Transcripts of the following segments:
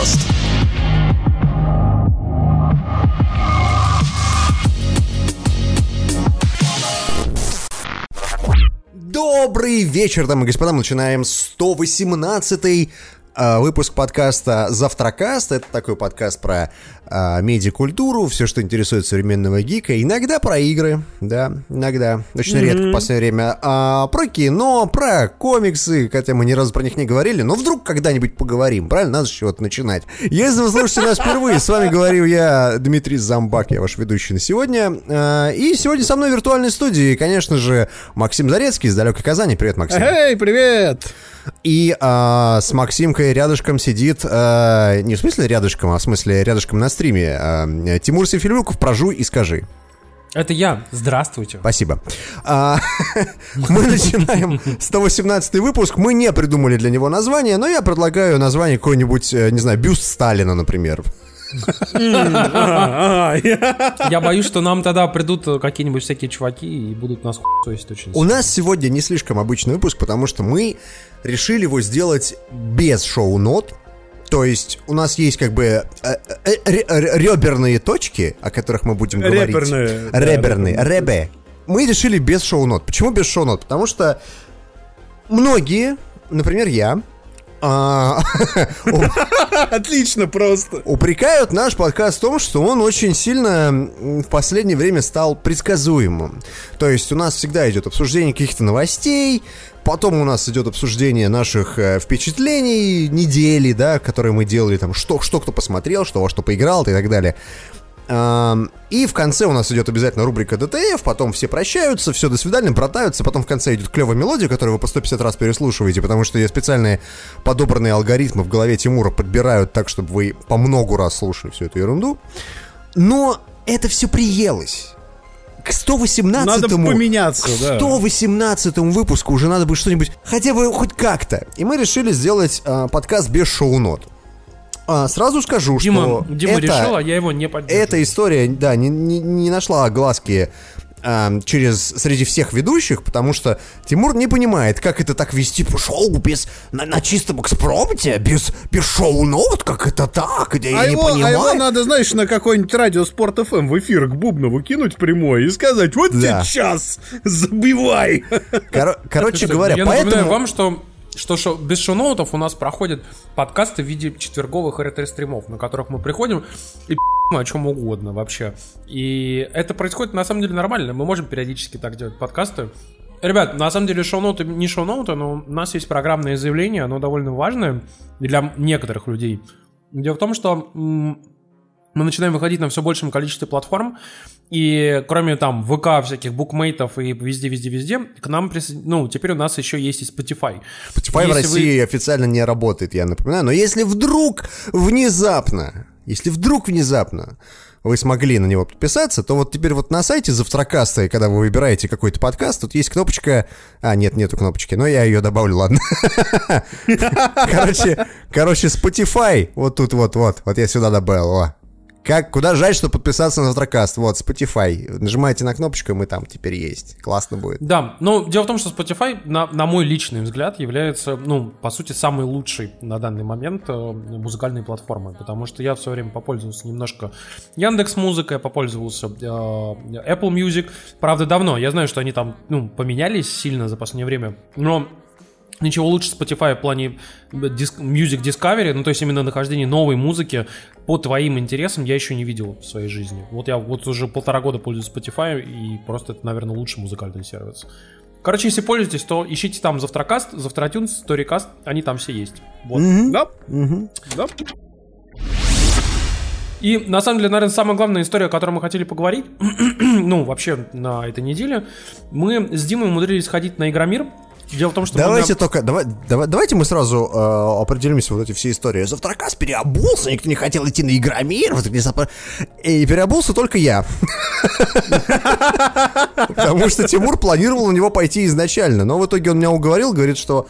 подкаст. Добрый вечер, дамы и господа. Мы начинаем 118-й а, выпуск подкаста «Завтракаст». Это такой подкаст про а, медиакультуру, все, что интересует современного гика. Иногда про игры, да, иногда. Очень mm-hmm. редко в последнее время. А, про кино, про комиксы, хотя мы ни разу про них не говорили, но вдруг когда-нибудь поговорим, правильно? Надо с чего-то начинать. Если вы слушаете нас впервые, с вами говорил я, Дмитрий Замбак, я ваш ведущий на сегодня. А, и сегодня со мной в виртуальной студии, конечно же, Максим Зарецкий из далекой Казани. Привет, Максим. Эй, привет! И а, с Максимкой рядышком сидит, а, не в смысле рядышком, а в смысле рядышком на стриме, а, Тимур Сефилюков, прожуй и скажи. Это я. Здравствуйте. Спасибо. А, мы начинаем 118 выпуск. Мы не придумали для него название, но я предлагаю название какой-нибудь, э, не знаю, бюст Сталина, например. Я боюсь, что нам тогда придут какие-нибудь всякие чуваки и будут нас хуесить очень У нас сегодня не слишком обычный выпуск, потому что мы решили его сделать без шоу-нот. То есть у нас есть как бы э, э, реберные точки, о которых мы будем говорить. Реберные. Реберные. Ребе. Мы решили без шоу-нот. Почему без шоу-нот? Потому что многие, например, я, а, Отлично просто. Упрекают наш подкаст в том, что он очень сильно в последнее время стал предсказуемым. То есть у нас всегда идет обсуждение каких-то новостей, потом у нас идет обсуждение наших э, впечатлений недели, да, которые мы делали, там, что, что кто посмотрел, что во что поиграл и так далее. И в конце у нас идет обязательно рубрика ДТФ, потом все прощаются, все, до свидания, братаются, потом в конце идет клевая мелодия, которую вы по 150 раз переслушиваете, потому что я специальные подобранные алгоритмы в голове Тимура подбирают так, чтобы вы по много раз слушали всю эту ерунду. Но это все приелось к 118 надо поменяться, к 118 да. выпуску уже надо бы что-нибудь, хотя бы хоть как-то. И мы решили сделать э, подкаст без шоу-нот. А, сразу скажу, Дима, что Дима это, решил, а я его не поддерживаю. Эта история, да, не, не, не нашла огласки э, через среди всех ведущих, потому что Тимур не понимает, как это так вести по шоу без на, на чистом экспромте, без, без шоу-нот, как это так, я а не его, понимаю. А его надо, знаешь, на какой-нибудь радио Спорт ФМ в эфир к Бубнову кинуть прямой и сказать, вот да. сейчас забивай. Кор- короче говоря, я поэтому... напоминаю вам, что что шо, без шоу-ноутов у нас проходят подкасты в виде четверговых ретро-стримов, на которых мы приходим и о чем угодно вообще. И это происходит на самом деле нормально. Мы можем периодически так делать подкасты. Ребят, на самом деле шоу-ноуты не шоу-ноуты, но у нас есть программное заявление, оно довольно важное для некоторых людей. Дело в том, что мы начинаем выходить на все большем количестве платформ, и кроме там ВК, всяких букмейтов и везде-везде-везде, к нам присо... ну, теперь у нас еще есть и Spotify. Spotify если в России вы... официально не работает, я напоминаю, но если вдруг внезапно, если вдруг внезапно вы смогли на него подписаться, то вот теперь вот на сайте Завтракаста, когда вы выбираете какой-то подкаст, тут есть кнопочка... А, нет, нету кнопочки, но я ее добавлю, ладно. Короче, короче, Spotify, вот тут вот-вот, вот я сюда добавил, как, куда жать, чтобы подписаться на Завтракаст? Вот, Spotify. Нажимаете на кнопочку, и мы там теперь есть. Классно будет. Да, ну, дело в том, что Spotify, на, на мой личный взгляд, является, ну, по сути, самой лучшей на данный момент э, музыкальной платформой, потому что я в свое время попользовался немножко Яндекс Музыкой, попользовался э, Apple Music, правда, давно. Я знаю, что они там, ну, поменялись сильно за последнее время, но Ничего лучше Spotify в плане Music Discovery, ну то есть именно нахождение новой музыки по твоим интересам я еще не видел в своей жизни. Вот я вот уже полтора года пользуюсь Spotify и просто это, наверное, лучший музыкальный сервис. Короче, если пользуетесь, то ищите там Завтракаст, Завтратюнс, Сторикаст, они там все есть. Вот. Mm-hmm. Да? Mm-hmm. Да. И на самом деле, наверное, самая главная история, о которой мы хотели поговорить, ну, вообще на этой неделе, мы с Димой умудрились ходить на Игромир, Дело в том, что давайте мы... только давай, давай, давайте мы сразу э, определимся вот эти все истории. Завтракас переобулся, никто не хотел идти на Игромир, вот, и переобулся только я. Потому что Тимур планировал на него пойти изначально, но в итоге он меня уговорил, говорит, что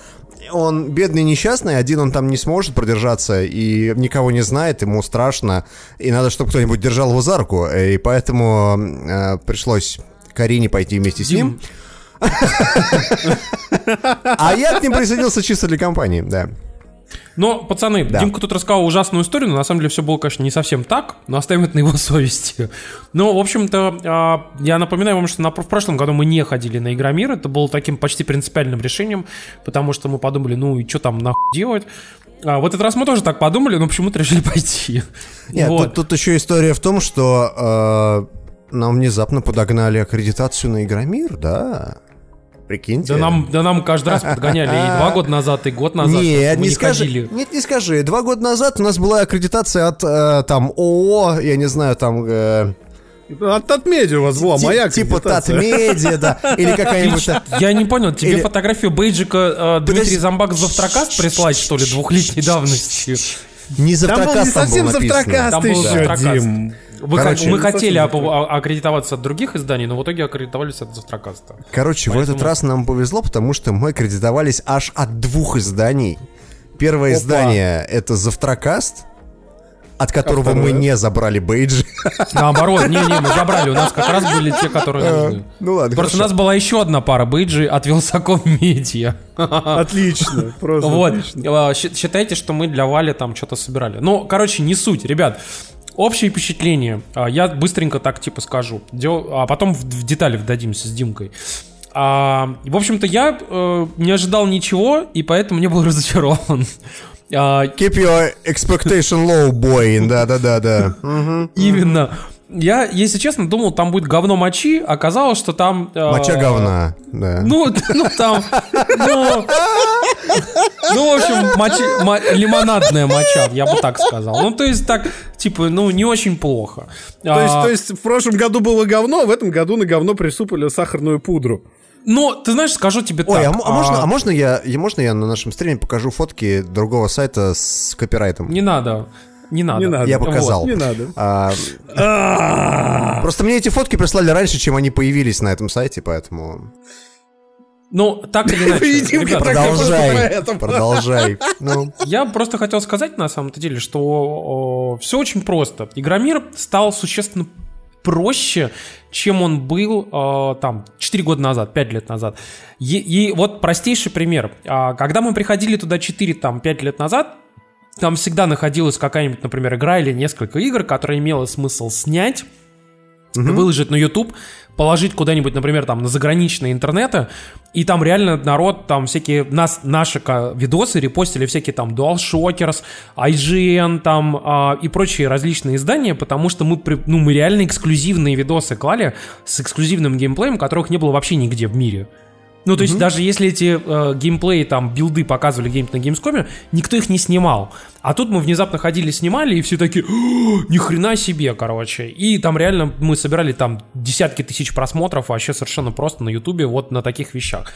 он бедный несчастный, один он там не сможет продержаться и никого не знает, ему страшно, и надо, чтобы кто-нибудь держал его за руку, и поэтому э, пришлось Карине пойти вместе с ним. А я к ним присоединился чисто для компании, да. Но, пацаны, Да. Димка тут рассказал ужасную историю, но на самом деле все было, конечно, не совсем так, но оставим это на его совести. Ну, в общем-то, а, я напоминаю вам, что на- в прошлом году мы не ходили на Игромир, это было таким почти принципиальным решением, потому что мы подумали, ну и что там нахуй делать. А в этот раз мы тоже так подумали, но почему-то решили пойти. Нет, Вот. тут, тут еще история в том, что э, нам внезапно подогнали аккредитацию на Игромир, да. Прикиньте. Да нам, да нам каждый раз подгоняли и два года назад, и год назад. Нет, не не скажи, ходили. нет, не скажи. Два года назад у нас была аккредитация от э, там ООО, я не знаю, там э, От Татмеди у вас была ти- моя типа. Татмедиа, да, или какая-нибудь. Я не понял, тебе Или- фотографию бейджика э, Дмитрий Подожди. Замбак завтракаст прислать, что ли, двухлетней давности? Не Там был не там было написано. завтракаст Там был еще, завтракаст. Дим. Вы Короче, х- мы хотели ап- а- аккредитоваться от других изданий, но в итоге аккредитовались от завтракаста. Короче, в Поэтому- этот раз нам повезло, потому что мы аккредитовались аж от двух изданий. Первое Опа. издание — это Завтракаст, от которого мы второе? не забрали бейджи. Наоборот, не-не, мы забрали, у нас как раз были те, которые нужны. Ну ладно, Просто у нас была еще одна пара бейджи от Вилсаком Медиа. Отлично, просто Вот, отлично. считайте, что мы для Вали там что-то собирали. Ну, короче, не суть, ребят. Общее впечатление, а, я быстренько так типа скажу, а потом в, детали вдадимся с Димкой. А, в общем-то, я э, не ожидал ничего, и поэтому не был разочарован. А, Keep your expectation low, boy. Да-да-да-да. Именно. Я, если честно, думал, там будет говно мочи, оказалось, что там... э, Моча говна. Да. Ну, ну там, ну, ну, в общем, мочи- мо- лимонадная моча, я бы так сказал. Ну, то есть так, типа, ну, не очень плохо. То есть, А, то есть в прошлом году было говно, а в этом году на говно присыпали сахарную пудру. Ну, ты знаешь, скажу тебе Ой, так. а, м- а можно, а можно я, я- можно я на нашем стриме покажу фотки другого сайта с копирайтом? Не надо, не надо. Не надо. Я показал. Не надо. А, Просто мне эти фотки прислали раньше, чем они появились на этом сайте, поэтому Ну, так или иначе, ребята, про продолжай, продолжай. Ну, Я просто хотел сказать, на самом-то деле, что все очень просто. Игромир стал существенно проще, чем он был э, там 4 года назад, 5 лет назад. И, и вот простейший пример. А, когда мы приходили туда 4, там, 5 лет назад, там всегда находилась какая-нибудь, например, игра или несколько игр, которые имело смысл снять, выложить на YouTube, положить куда-нибудь, например, там на заграничные интернеты, и там реально народ, там всякие нас, наши видосы репостили всякие там DualShockers, IGN там а, и прочие различные издания, потому что мы, ну, мы реально эксклюзивные видосы клали с эксклюзивным геймплеем, которых не было вообще нигде в мире. Ну, то есть, даже если эти э, геймплеи, там, билды показывали где-нибудь на геймскоме, никто их не снимал. А тут мы внезапно ходили, снимали, и все такие, «О, ни хрена себе, короче. И там реально мы собирали там десятки тысяч просмотров, вообще совершенно просто на ютубе вот на таких вещах.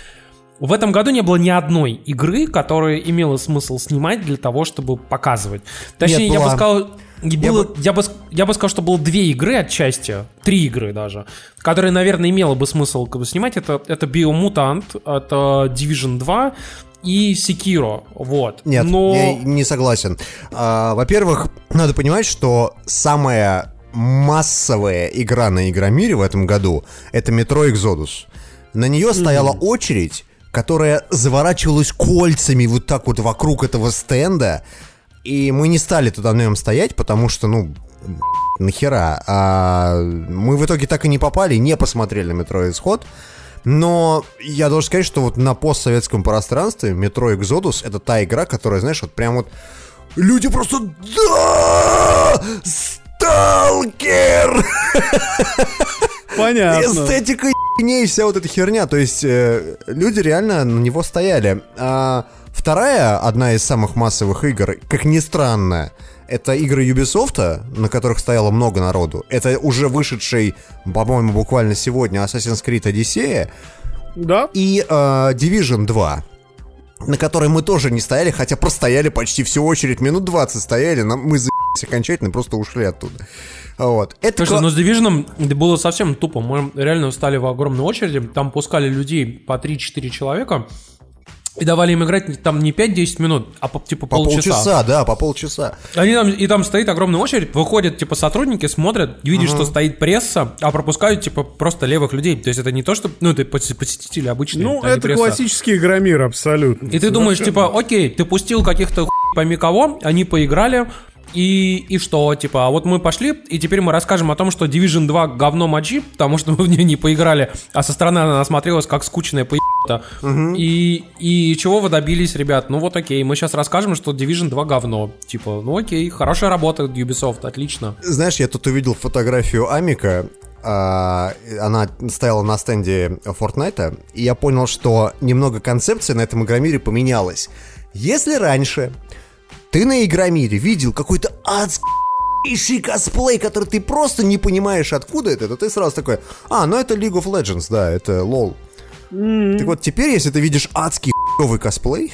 В этом году не было ни одной игры, которая имела смысл снимать для того, чтобы показывать. Точнее, Нет, я бы сказал, и Я было- бы- я, бы, я бы сказал, что было две игры отчасти, три игры даже, которые, наверное, имело бы смысл как бы, снимать. Это, это Biomutant, это Division 2 и Sekiro. Вот. нет, Но... я не согласен. А, Во-первых, надо понимать, что самая массовая игра на Игромире в этом году — это Metro Exodus. На нее стояла очередь, которая заворачивалась кольцами вот так вот вокруг этого стенда, и мы не стали туда на нем стоять, потому что, ну, нахера. А мы в итоге так и не попали, не посмотрели метро Исход. Но я должен сказать, что вот на постсоветском пространстве метро Exodus это та игра, которая, знаешь, вот прям вот люди просто да! Сталкер! Понятно. Эстетика и вся вот эта херня. То есть э, люди реально на него стояли. А вторая, одна из самых массовых игр, как ни странно, это игры Ubisoft, на которых стояло много народу. Это уже вышедший, по-моему, буквально сегодня Assassin's Creed Odyssey Да? и э, Division 2 на которой мы тоже не стояли, хотя простояли почти всю очередь, минут 20 стояли, нам, мы за***сь окончательно просто ушли оттуда. Вот. Это Слушай, кла- ну с Division было совсем тупо. Мы реально встали в огромной очереди, там пускали людей по 3-4 человека и давали им играть там не 5-10 минут, а по, типа по полчаса. полчаса, да, по полчаса. Они там, и там стоит огромная очередь, выходят, типа, сотрудники, смотрят, видят, что стоит пресса, а пропускают, типа, просто левых людей. То есть это не то, что, ну, это пос- посетители обычные. Ну, а это пресса. классический игромир, абсолютно. И ты думаешь, типа, окей, ты пустил каких-то пойми кого, они поиграли, и, и что, типа, а вот мы пошли, и теперь мы расскажем о том, что Division 2 говно мочи, потому что мы в нее не поиграли, а со стороны она смотрелась как скучная поебата. Угу. И, и чего вы добились, ребят? Ну вот окей, мы сейчас расскажем, что Division 2 говно. Типа, ну окей, хорошая работа Ubisoft, отлично. Знаешь, я тут увидел фотографию Амика, а, она стояла на стенде Fortnite, и я понял, что немного концепция на этом игромире поменялась. Если раньше ты на Игромире видел какой-то адский косплей, который ты просто не понимаешь, откуда это, то ты сразу такой, а, ну это League of Legends, да, это лол. Mm. Так вот, теперь, если ты видишь адский хуёвый косплей...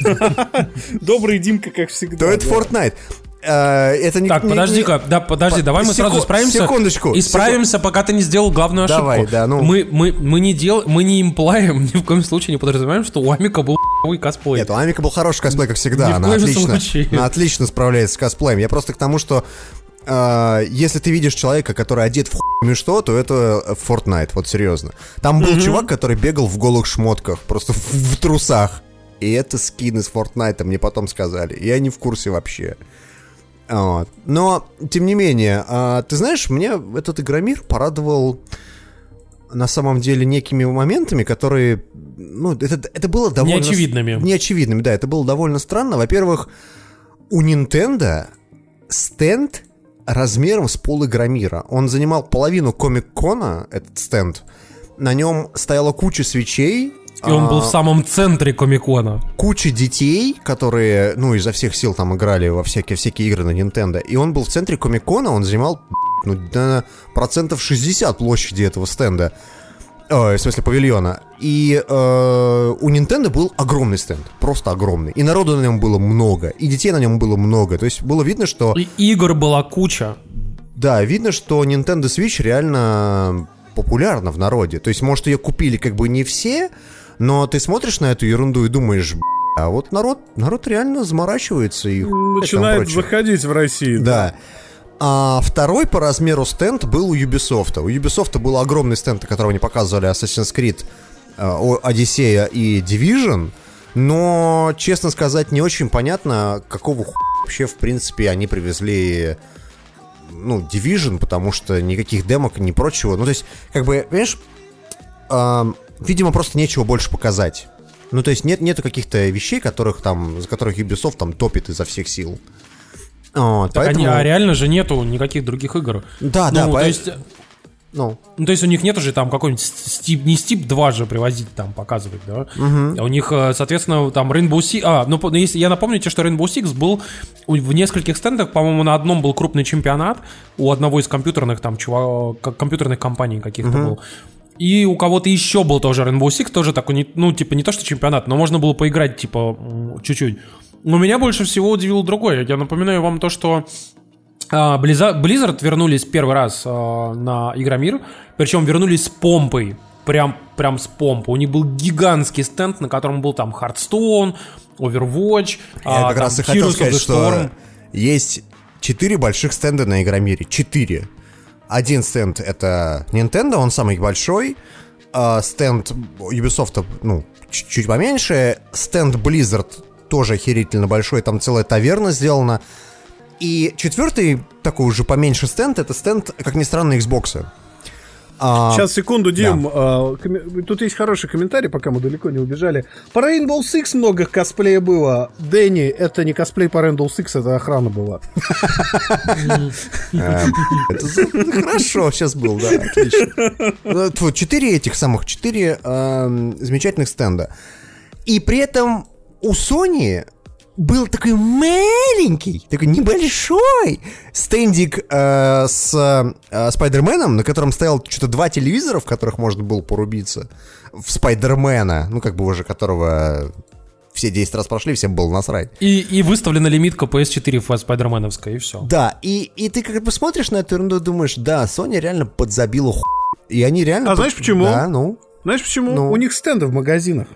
Добрый Димка, как всегда. То это Fortnite. Э, это не, так, подожди-ка, да, подожди, давай мы сразу исправимся. Секундочку. Исправимся, пока ты не сделал главную ошибку. Давай, да, ну. Мы, мы, мы не дел, мы не имплаем, ни в коем случае не подразумеваем, что у Амика был хуй косплей. Нет, у Амика был хороший косплей, как всегда. Ни она отлично, случае. она отлично справляется с косплеем. Я просто к тому, что Uh, если ты видишь человека, который одет в хуйню что, то это Fortnite, вот серьезно. Там был mm-hmm. чувак, который бегал в голых шмотках, просто в, в трусах. И это скин из Fortnite, мне потом сказали. Я не в курсе вообще. Вот. Но, тем не менее, а, ты знаешь, мне этот Игромир порадовал на самом деле некими моментами, которые, ну, это, это было довольно... Неочевидными. Неочевидными, да, это было довольно странно. Во-первых, у Nintendo стенд размером с пол Игромира. Он занимал половину Комик-Кона, этот стенд. На нем стояла куча свечей, и он был в а, самом центре Комикона. Куча детей, которые, ну, изо всех сил там играли во всякие, всякие игры на Nintendo. И он был в центре Комикона, он занимал, ну, на процентов 60 площади этого стенда. Ой, в смысле, павильона. И э, у Nintendo был огромный стенд, просто огромный. И народу на нем было много, и детей на нем было много. То есть было видно, что... И игр была куча. Да, видно, что Nintendo Switch реально популярна в народе. То есть, может, ее купили как бы не все, но ты смотришь на эту ерунду и думаешь, а вот народ, народ реально заморачивается и начинает заходить в Россию. Да. А второй по размеру стенд был у Ubisoft. У Ubisoft был огромный стенд, на котором они показывали Assassin's Creed, Одиссея э, и Division. Но, честно сказать, не очень понятно, какого ху... вообще, в принципе, они привезли ну, Division, потому что никаких демок, ни прочего. Ну, то есть, как бы, понимаешь, видимо, просто нечего больше показать. Ну, то есть нет, нету каких-то вещей, которых там, за которых Ubisoft там топит изо всех сил. Вот, так поэтому... они, а реально же нету никаких других игр. Да, ну, да, то есть... Ну. ну, то есть у них нету же там какой-нибудь Steep, не Steep 2 же привозить там, показывать, да? Угу. У них, э, соответственно, там Rainbow Six... А, ну, если я напомню тебе, что Rainbow Six был в нескольких стендах, по-моему, на одном был крупный чемпионат у одного из компьютерных там чувак, компьютерных компаний каких-то угу. был. И у кого-то еще был тоже Rainbow Six, тоже такой, ну, типа, не то что чемпионат, но можно было поиграть, типа, чуть-чуть. Но меня больше всего удивило другое. Я напоминаю вам то, что а, Blizzard вернулись первый раз а, на Игромир, причем вернулись с помпой. Прям, прям с помпой. У них был гигантский стенд, на котором был там Hearthstone, Overwatch, Я а, как раз и хотел сказать, что есть четыре больших стенда на Игромире. Четыре. Один стенд это Nintendo, он самый большой. Стенд Ubisoft, ну, чуть-чуть поменьше. Стенд Blizzard тоже охерительно большой, там целая таверна сделана. И четвертый, такой уже поменьше стенд, это стенд, как ни странно, Xbox. А, Сейчас, секунду, Дим. Да. А, тут есть хороший комментарий, пока мы далеко не убежали. По Rainbow Six много косплея было. Дэнни, это не косплей по Rainbow Six, это охрана была. Хорошо сейчас был, да, отлично. Четыре этих самых, четыре замечательных стенда. И при этом у Sony был такой маленький, такой небольшой стендик э, с э, Спайдерменом, на котором стоял что-то два телевизора, в которых можно было порубиться. В Спайдермена, ну как бы уже которого все 10 раз прошли, всем было насрать. И, и выставлена лимитка PS4 спайдерменовская, и все. Да, и, и ты как бы смотришь на эту ерунду и думаешь, да, Sony реально подзабила ху... И они реально... А под... знаешь почему? Да, ну. Знаешь почему? Ну. У них стенды в магазинах.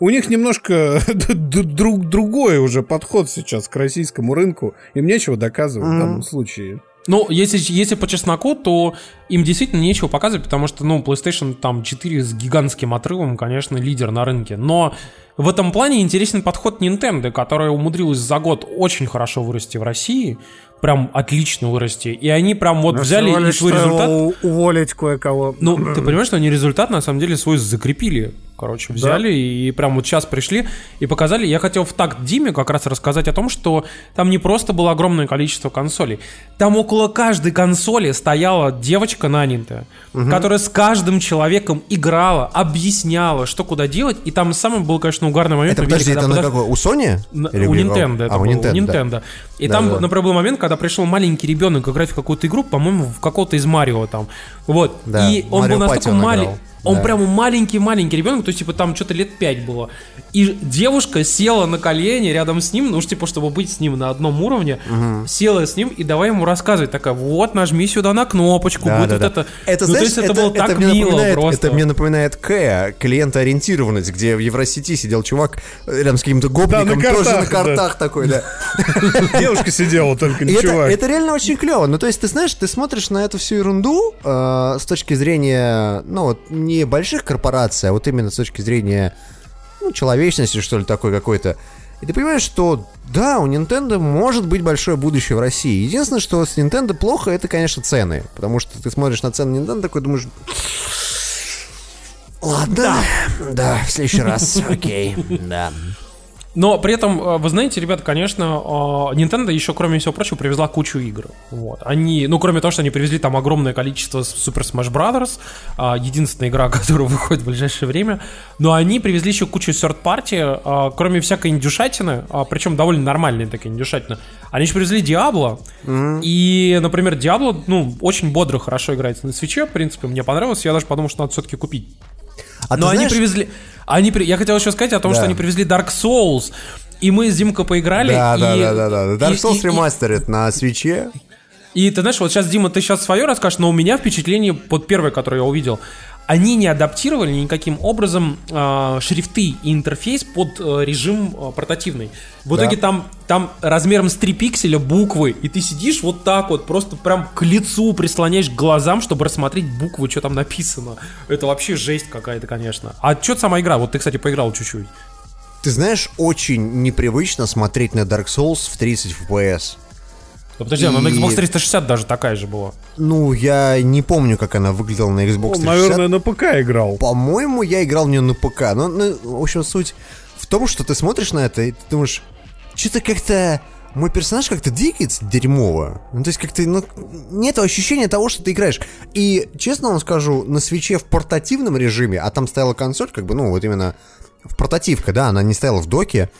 У них немножко друг, другой уже подход сейчас к российскому рынку. Им нечего доказывать mm-hmm. в данном случае. Ну, если, если по чесноку, то им действительно нечего показывать, потому что, ну, PlayStation там 4 с гигантским отрывом, конечно, лидер на рынке. Но в этом плане интересен подход Nintendo, которая умудрилась за год очень хорошо вырасти в России, прям отлично вырасти. И они прям вот Но взяли и свой результат... уволить кое-кого. Ну, ты понимаешь, что они результат на самом деле свой закрепили короче, взяли да. и прям вот сейчас пришли и показали. Я хотел в такт Диме как раз рассказать о том, что там не просто было огромное количество консолей. Там около каждой консоли стояла девочка нанятая, угу. которая с каждым человеком играла, объясняла, что куда делать. И там самый был, конечно, угарный момент. Это, подожди, это на какой? У Sony? На, Или у Nintendo. А, у Nintendo, у Nintendo. Да. И да, там, да. например, был момент, когда пришел маленький ребенок играть в какую-то игру, по-моему, в какого-то из Марио там. Вот. Да, и он Марио был настолько маленький он да. прямо маленький-маленький ребенок, то есть, типа, там что-то лет 5 было. И девушка села на колени рядом с ним, ну, уж, типа, чтобы быть с ним на одном уровне, угу. села с ним и давай ему рассказывать. Такая, вот, нажми сюда на кнопочку, да, будет да, вот да. это. Это, ну, знаешь, то есть, это, это было это так мило просто. Это мне напоминает Кэя, клиентоориентированность, где в Евросети сидел чувак рядом с каким-то гопником, да, на картах, тоже на картах да. такой, да. Девушка сидела только, не чувак. Это реально очень клево. Ну, то есть, ты знаешь, ты смотришь на эту всю ерунду э, с точки зрения, ну, вот, не не больших корпораций, а вот именно с точки зрения ну, человечности, что ли, такой какой-то. И ты понимаешь, что да, у Nintendo может быть большое будущее в России. Единственное, что с Nintendo плохо, это, конечно, цены. Потому что ты смотришь на цены Nintendo, такой думаешь... Ладно, да, да в следующий раз, окей, да. Но при этом, э, вы знаете, ребят, конечно, э, Nintendo еще, кроме всего прочего, привезла кучу игр. Вот. Они, ну, кроме того, что они привезли там огромное количество Super Smash Bros., э, единственная игра, которая выходит в ближайшее время, но они привезли еще кучу third party, кроме всякой индюшатины, причем довольно нормальной такой индюшатины, они еще привезли Diablo, mm-hmm. и, например, Diablo, ну, очень бодро, хорошо играется на свече, в принципе, мне понравилось, я даже подумал, что надо все-таки купить. А Но они знаешь... привезли... Они, я хотел еще сказать о том, да. что они привезли Dark Souls, и мы с Димкой поиграли. Да, и, да, да, да, да. Dark Souls ремастерит на свече. И ты знаешь, вот сейчас, Дима, ты сейчас свое расскажешь, но у меня впечатление под первое, которое я увидел они не адаптировали никаким образом э, шрифты и интерфейс под э, режим э, портативный. В итоге там, там размером с 3 пикселя буквы, и ты сидишь вот так вот, просто прям к лицу прислоняешь к глазам, чтобы рассмотреть буквы, что там написано. Это вообще жесть какая-то, конечно. А что сама игра? Вот ты, кстати, поиграл чуть-чуть. Ты знаешь, очень непривычно смотреть на Dark Souls в 30 FPS. Ну, подожди, и... она на Xbox 360 даже такая же была. Ну, я не помню, как она выглядела на Xbox 360. наверное, на ПК играл. По-моему, я играл в нее на ПК. Но, ну, в общем, суть в том, что ты смотришь на это и ты думаешь, что-то как-то мой персонаж как-то двигается дерьмово. Ну, то есть как-то, ну, нет ощущения того, что ты играешь. И, честно вам скажу, на свече в портативном режиме, а там стояла консоль, как бы, ну, вот именно в портативка, да, она не стояла в доке,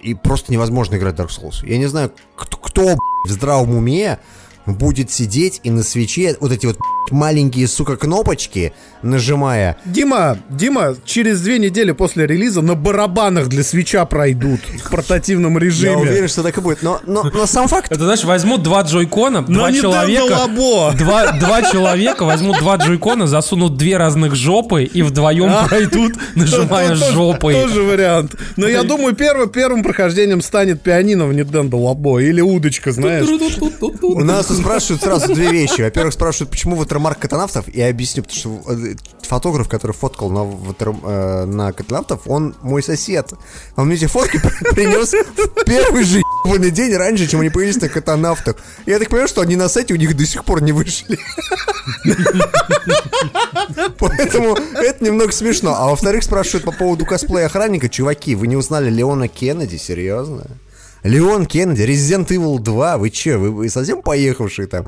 и просто невозможно играть Dark Souls. Я не знаю, кто, кто в здравом уме будет сидеть и на свече вот эти вот маленькие, сука, кнопочки, нажимая. Дима, Дима, через две недели после релиза на барабанах для свеча пройдут в портативном режиме. Я уверен, что так и будет. Но, но, но сам факт... Это, знаешь, возьмут два джойкона, два человека... Два, два человека возьмут два джойкона, засунут две разных жопы и вдвоем а? пройдут, нажимая жопой. Тоже вариант. Но я думаю, первым, первым прохождением станет пианино в Nintendo Labo или удочка, знаешь. У нас спрашивают сразу две вещи. Во-первых, спрашивают, почему ватермарк катанавтов. Я объясню, потому что э, фотограф, который фоткал на, ватер, э, на катанавтов, он мой сосед. Он мне эти фотки принес в первый же ебаный день раньше, чем они появились на катанавтах. Я так понимаю, что они на сайте у них до сих пор не вышли. Поэтому это немного смешно. А во-вторых, спрашивают по поводу косплея охранника. Чуваки, вы не узнали Леона Кеннеди? Серьезно? Леон Кеннеди, Resident Evil 2, вы че, вы, вы совсем поехавшие там?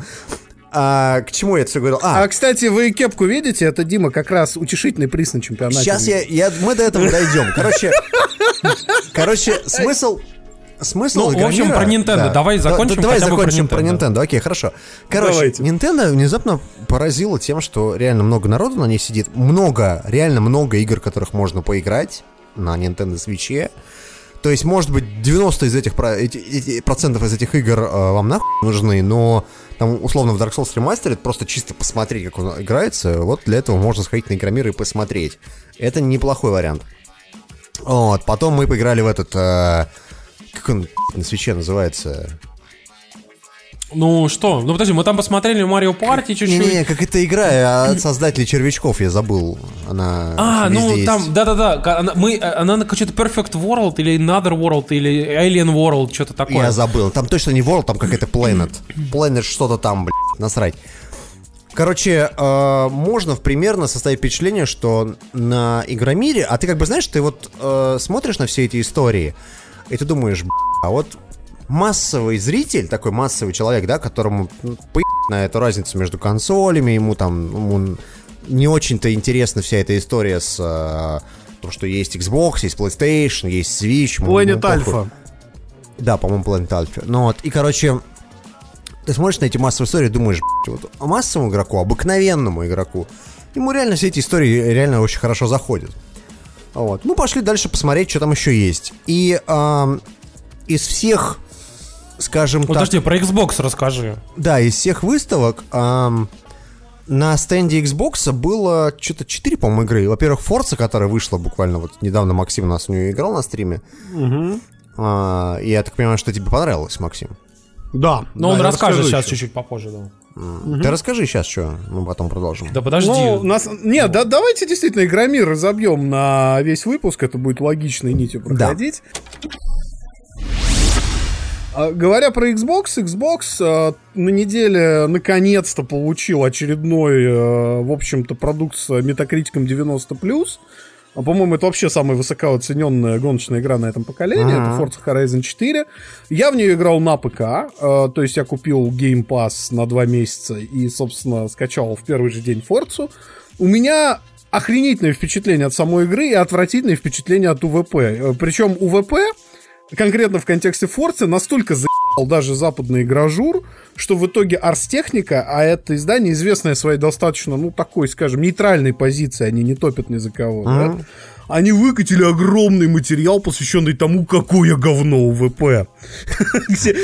А, к чему я это все говорил? А, а, кстати, вы кепку видите? Это Дима как раз утешительный приз на чемпионате. Сейчас я, я, мы до этого дойдем. Короче, короче, смысл смысл Ну, в общем, про Nintendo. Да. Давай закончим да, Давай закончим про Nintendo. про Nintendo. Окей, хорошо. Короче, Давайте. Nintendo внезапно поразило тем, что реально много народу на ней сидит. Много, реально много игр, которых можно поиграть на Nintendo Switch. То есть, может быть, 90 из этих эти, эти, процентов из этих игр э, вам нахуй нужны, но там, условно, в Dark Souls Remastered просто чисто посмотреть, как он играется, вот для этого можно сходить на Игромир и посмотреть. Это неплохой вариант. Вот, потом мы поиграли в этот... Э, как он на свече называется? Ну что? Ну подожди, мы там посмотрели Марио Парти чуть-чуть. Не, как это игра от создателей червячков, я забыл. Она А, ну там, да-да-да, она, мы, она на какой-то Perfect World или Another World или Alien World, что-то такое. Я забыл. Там точно не World, там какая-то Planet. Planet что-то там, блядь, насрать. Короче, э, можно примерно составить впечатление, что на Игромире, а ты как бы знаешь, ты вот э, смотришь на все эти истории, и ты думаешь, а вот массовый зритель, такой массовый человек, да, которому ну, на эту разницу между консолями, ему там ему не очень-то интересна вся эта история с э, том, что есть Xbox, есть PlayStation, есть Switch. Planet Alpha. Да, по-моему, Planet Alpha. Ну вот, и, короче, ты смотришь на эти массовые истории, думаешь, вот, массовому игроку, обыкновенному игроку, ему реально все эти истории реально очень хорошо заходят. Вот. Мы пошли дальше посмотреть, что там еще есть. И э, из всех скажем так... Подожди, про Xbox расскажи. Да, из всех выставок эм, на стенде Xbox было что-то 4, по-моему, игры. Во-первых, Forza, которая вышла буквально вот недавно, Максим у нас в нее играл на стриме. Угу. А, и я так понимаю, что тебе понравилось, Максим. Да. Но да, он расскажет сейчас чуть-чуть попозже, да. Угу. Ты расскажи сейчас, что мы потом продолжим. Да подожди. Ну, нас... Нет, да, давайте действительно Игромир разобьем на весь выпуск, это будет логичной нитью проходить. Да. А, говоря про Xbox, Xbox а, на неделе наконец-то получил очередной, а, в общем-то, продукт с метакритиком 90+. А, по-моему, это вообще самая высокооцененная гоночная игра на этом поколении. Uh-huh. Это Forza Horizon 4. Я в нее играл на ПК. Э, то есть я купил Game Pass на два месяца и, собственно, скачал в первый же день Forza. У меня охренительное впечатление от самой игры и отвратительное впечатление от УВП. Причем УВП конкретно в контексте Форца настолько заебал даже западный игражур, что в итоге Арстехника, а это издание, известное своей достаточно, ну, такой, скажем, нейтральной позиции, они не топят ни за кого, mm-hmm. да? Они выкатили огромный материал, посвященный тому, какое говно УВП. где,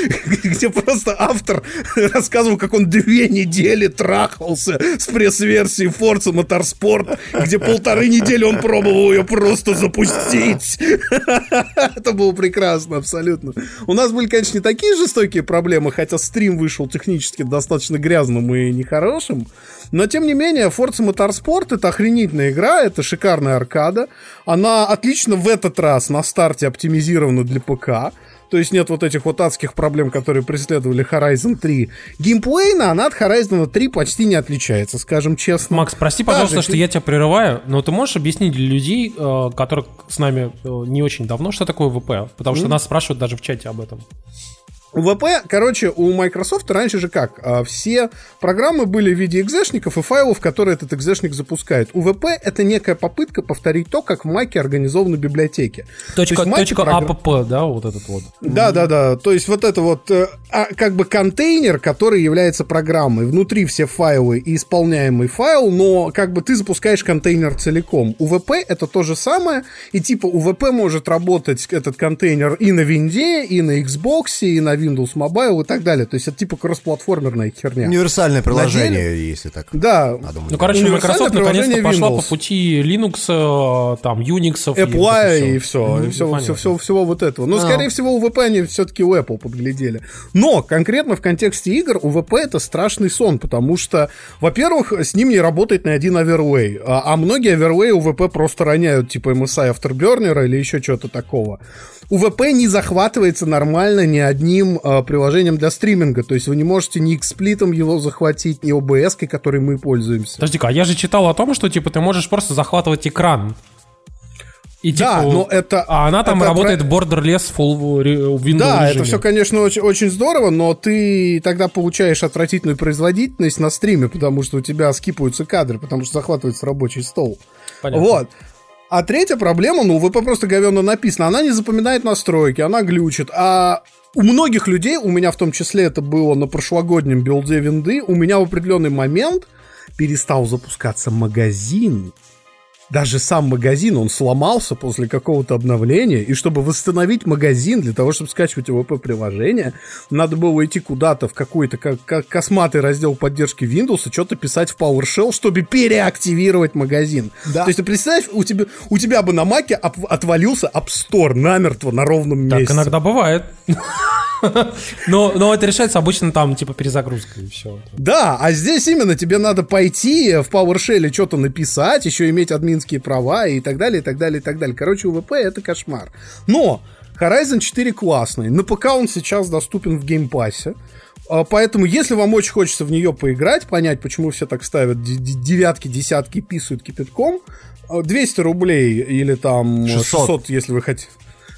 где просто автор рассказывал, как он две недели трахался с пресс-версией Forza Motorsport, где полторы недели он пробовал ее просто запустить. Это было прекрасно, абсолютно. У нас были, конечно, не такие жестокие проблемы, хотя стрим вышел технически достаточно грязным и нехорошим, но, тем не менее, Forza Motorsport это охренительная игра, это шикарная аркада. Она отлично в этот раз на старте оптимизирована для ПК. То есть нет вот этих вот адских проблем, которые преследовали Horizon 3. Геймплейно она от Horizon 3 почти не отличается, скажем честно. Макс, прости, пожалуйста, Даже... что я тебя прерываю, но ты можешь объяснить для людей, э, которых с нами э, не очень давно, что такое ВП? Потому что mm. нас спрашивают даже в чате об этом. UWP, короче, у Microsoft раньше же как? А, все программы были в виде экзешников и файлов, которые этот экзешник запускает. УВП — это некая попытка повторить то, как в Маке организованы библиотеки. Точка, точка программ... App, да, вот этот вот? Да-да-да, то есть вот это вот э, а, как бы контейнер, который является программой. Внутри все файлы и исполняемый файл, но как бы ты запускаешь контейнер целиком. UWP — это то же самое, и типа UWP может работать, этот контейнер, и на винде, и на Xbox, и на Windows Mobile и так далее. То есть это типа кроссплатформерная херня. Универсальное приложение, деле, если так. Да. Ну, короче, Microsoft наконец-то пошла по пути Linux, э, там, Unix. Apple и, все. И все, все, все, всего вот этого. Но, а. скорее всего, у VP они все-таки у Apple подглядели. Но конкретно в контексте игр у VP это страшный сон, потому что, во-первых, с ним не работает ни один Overlay. А, а многие Overlay у VP просто роняют, типа MSI Afterburner или еще что-то такого. УВП не захватывается нормально ни одним э, приложением для стриминга. То есть вы не можете ни XSplit его захватить, ни OBS, которой мы пользуемся. Подожди-ка, а я же читал о том, что типа ты можешь просто захватывать экран. И, да, типа, но это... А она там это работает про... borderless full Windows Да, режиме. это все, конечно, очень, очень здорово, но ты тогда получаешь отвратительную производительность на стриме, потому что у тебя скипаются кадры, потому что захватывается рабочий стол. Понятно. Вот. А третья проблема, ну, вы просто говенно написано, она не запоминает настройки, она глючит. А у многих людей, у меня в том числе это было на прошлогоднем билде винды, у меня в определенный момент перестал запускаться магазин даже сам магазин, он сломался после какого-то обновления, и чтобы восстановить магазин, для того, чтобы скачивать ОВП-приложение, надо было идти куда-то в какой-то как, косматый раздел поддержки Windows и что-то писать в PowerShell, чтобы переактивировать магазин. Да. То есть, ты представь, у тебя, у тебя бы на Маке отвалился App Store намертво на ровном месте. Так иногда бывает. Но, но это решается обычно там, типа, перезагрузкой и все. Да, а здесь именно тебе надо пойти в PowerShell что-то написать, еще иметь админские права и так далее, и так далее, и так далее. Короче, UWP это кошмар. Но Horizon 4 классный. На ПК он сейчас доступен в геймпассе. А, Поэтому, если вам очень хочется в нее поиграть, понять, почему все так ставят девятки, десятки, писают кипятком, а, 200 рублей или там 600. 600, если вы хотите.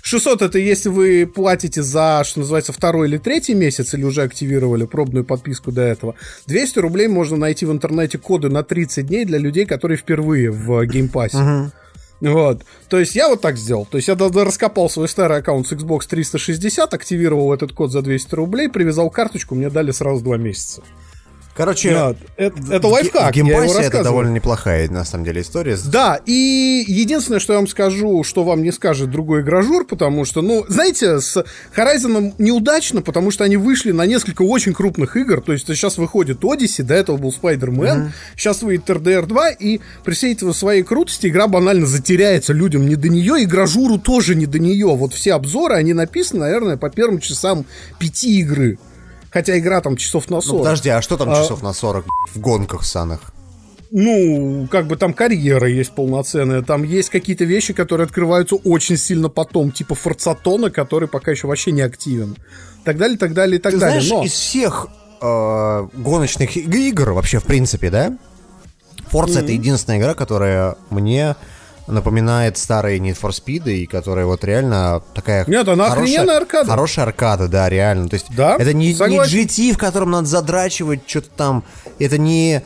600 это если вы платите за, что называется, второй или третий месяц, или уже активировали пробную подписку до этого. 200 рублей можно найти в интернете коды на 30 дней для людей, которые впервые в геймпассе. Вот. То есть я вот так сделал. То есть я раскопал свой старый аккаунт с Xbox 360, активировал этот код за 200 рублей, привязал карточку, мне дали сразу два месяца. Короче, Да, это, это лайфхак, геймпассе это довольно неплохая, на самом деле, история. Да, и единственное, что я вам скажу, что вам не скажет другой игражур, потому что, ну, знаете, с Horizon неудачно, потому что они вышли на несколько очень крупных игр, то есть сейчас выходит Odyssey, до этого был Spider-Man, сейчас выйдет RDR 2, и при всей этой своей крутости игра банально затеряется людям не до нее, игражуру тоже не до нее. Вот все обзоры, они написаны, наверное, по первым часам пяти игры. Хотя игра там часов на 40. Ну, подожди, а что там А- часов на 40 в гонках санах? Ну, как бы там карьера есть полноценная, там есть какие-то вещи, которые открываются очень сильно потом, типа Форцатона, который пока еще вообще не активен. Так далее, так далее, и так Ты далее. знаешь, Но из всех э, гоночных иг- игр вообще, в принципе, да? Forza это единственная игра, которая мне напоминает старые Need for Speed, и которая вот реально такая... Нет, она охрененная аркада. Хорошая аркада, да, реально. То есть Да, это не, не. GT, в котором надо задрачивать что-то там. Это не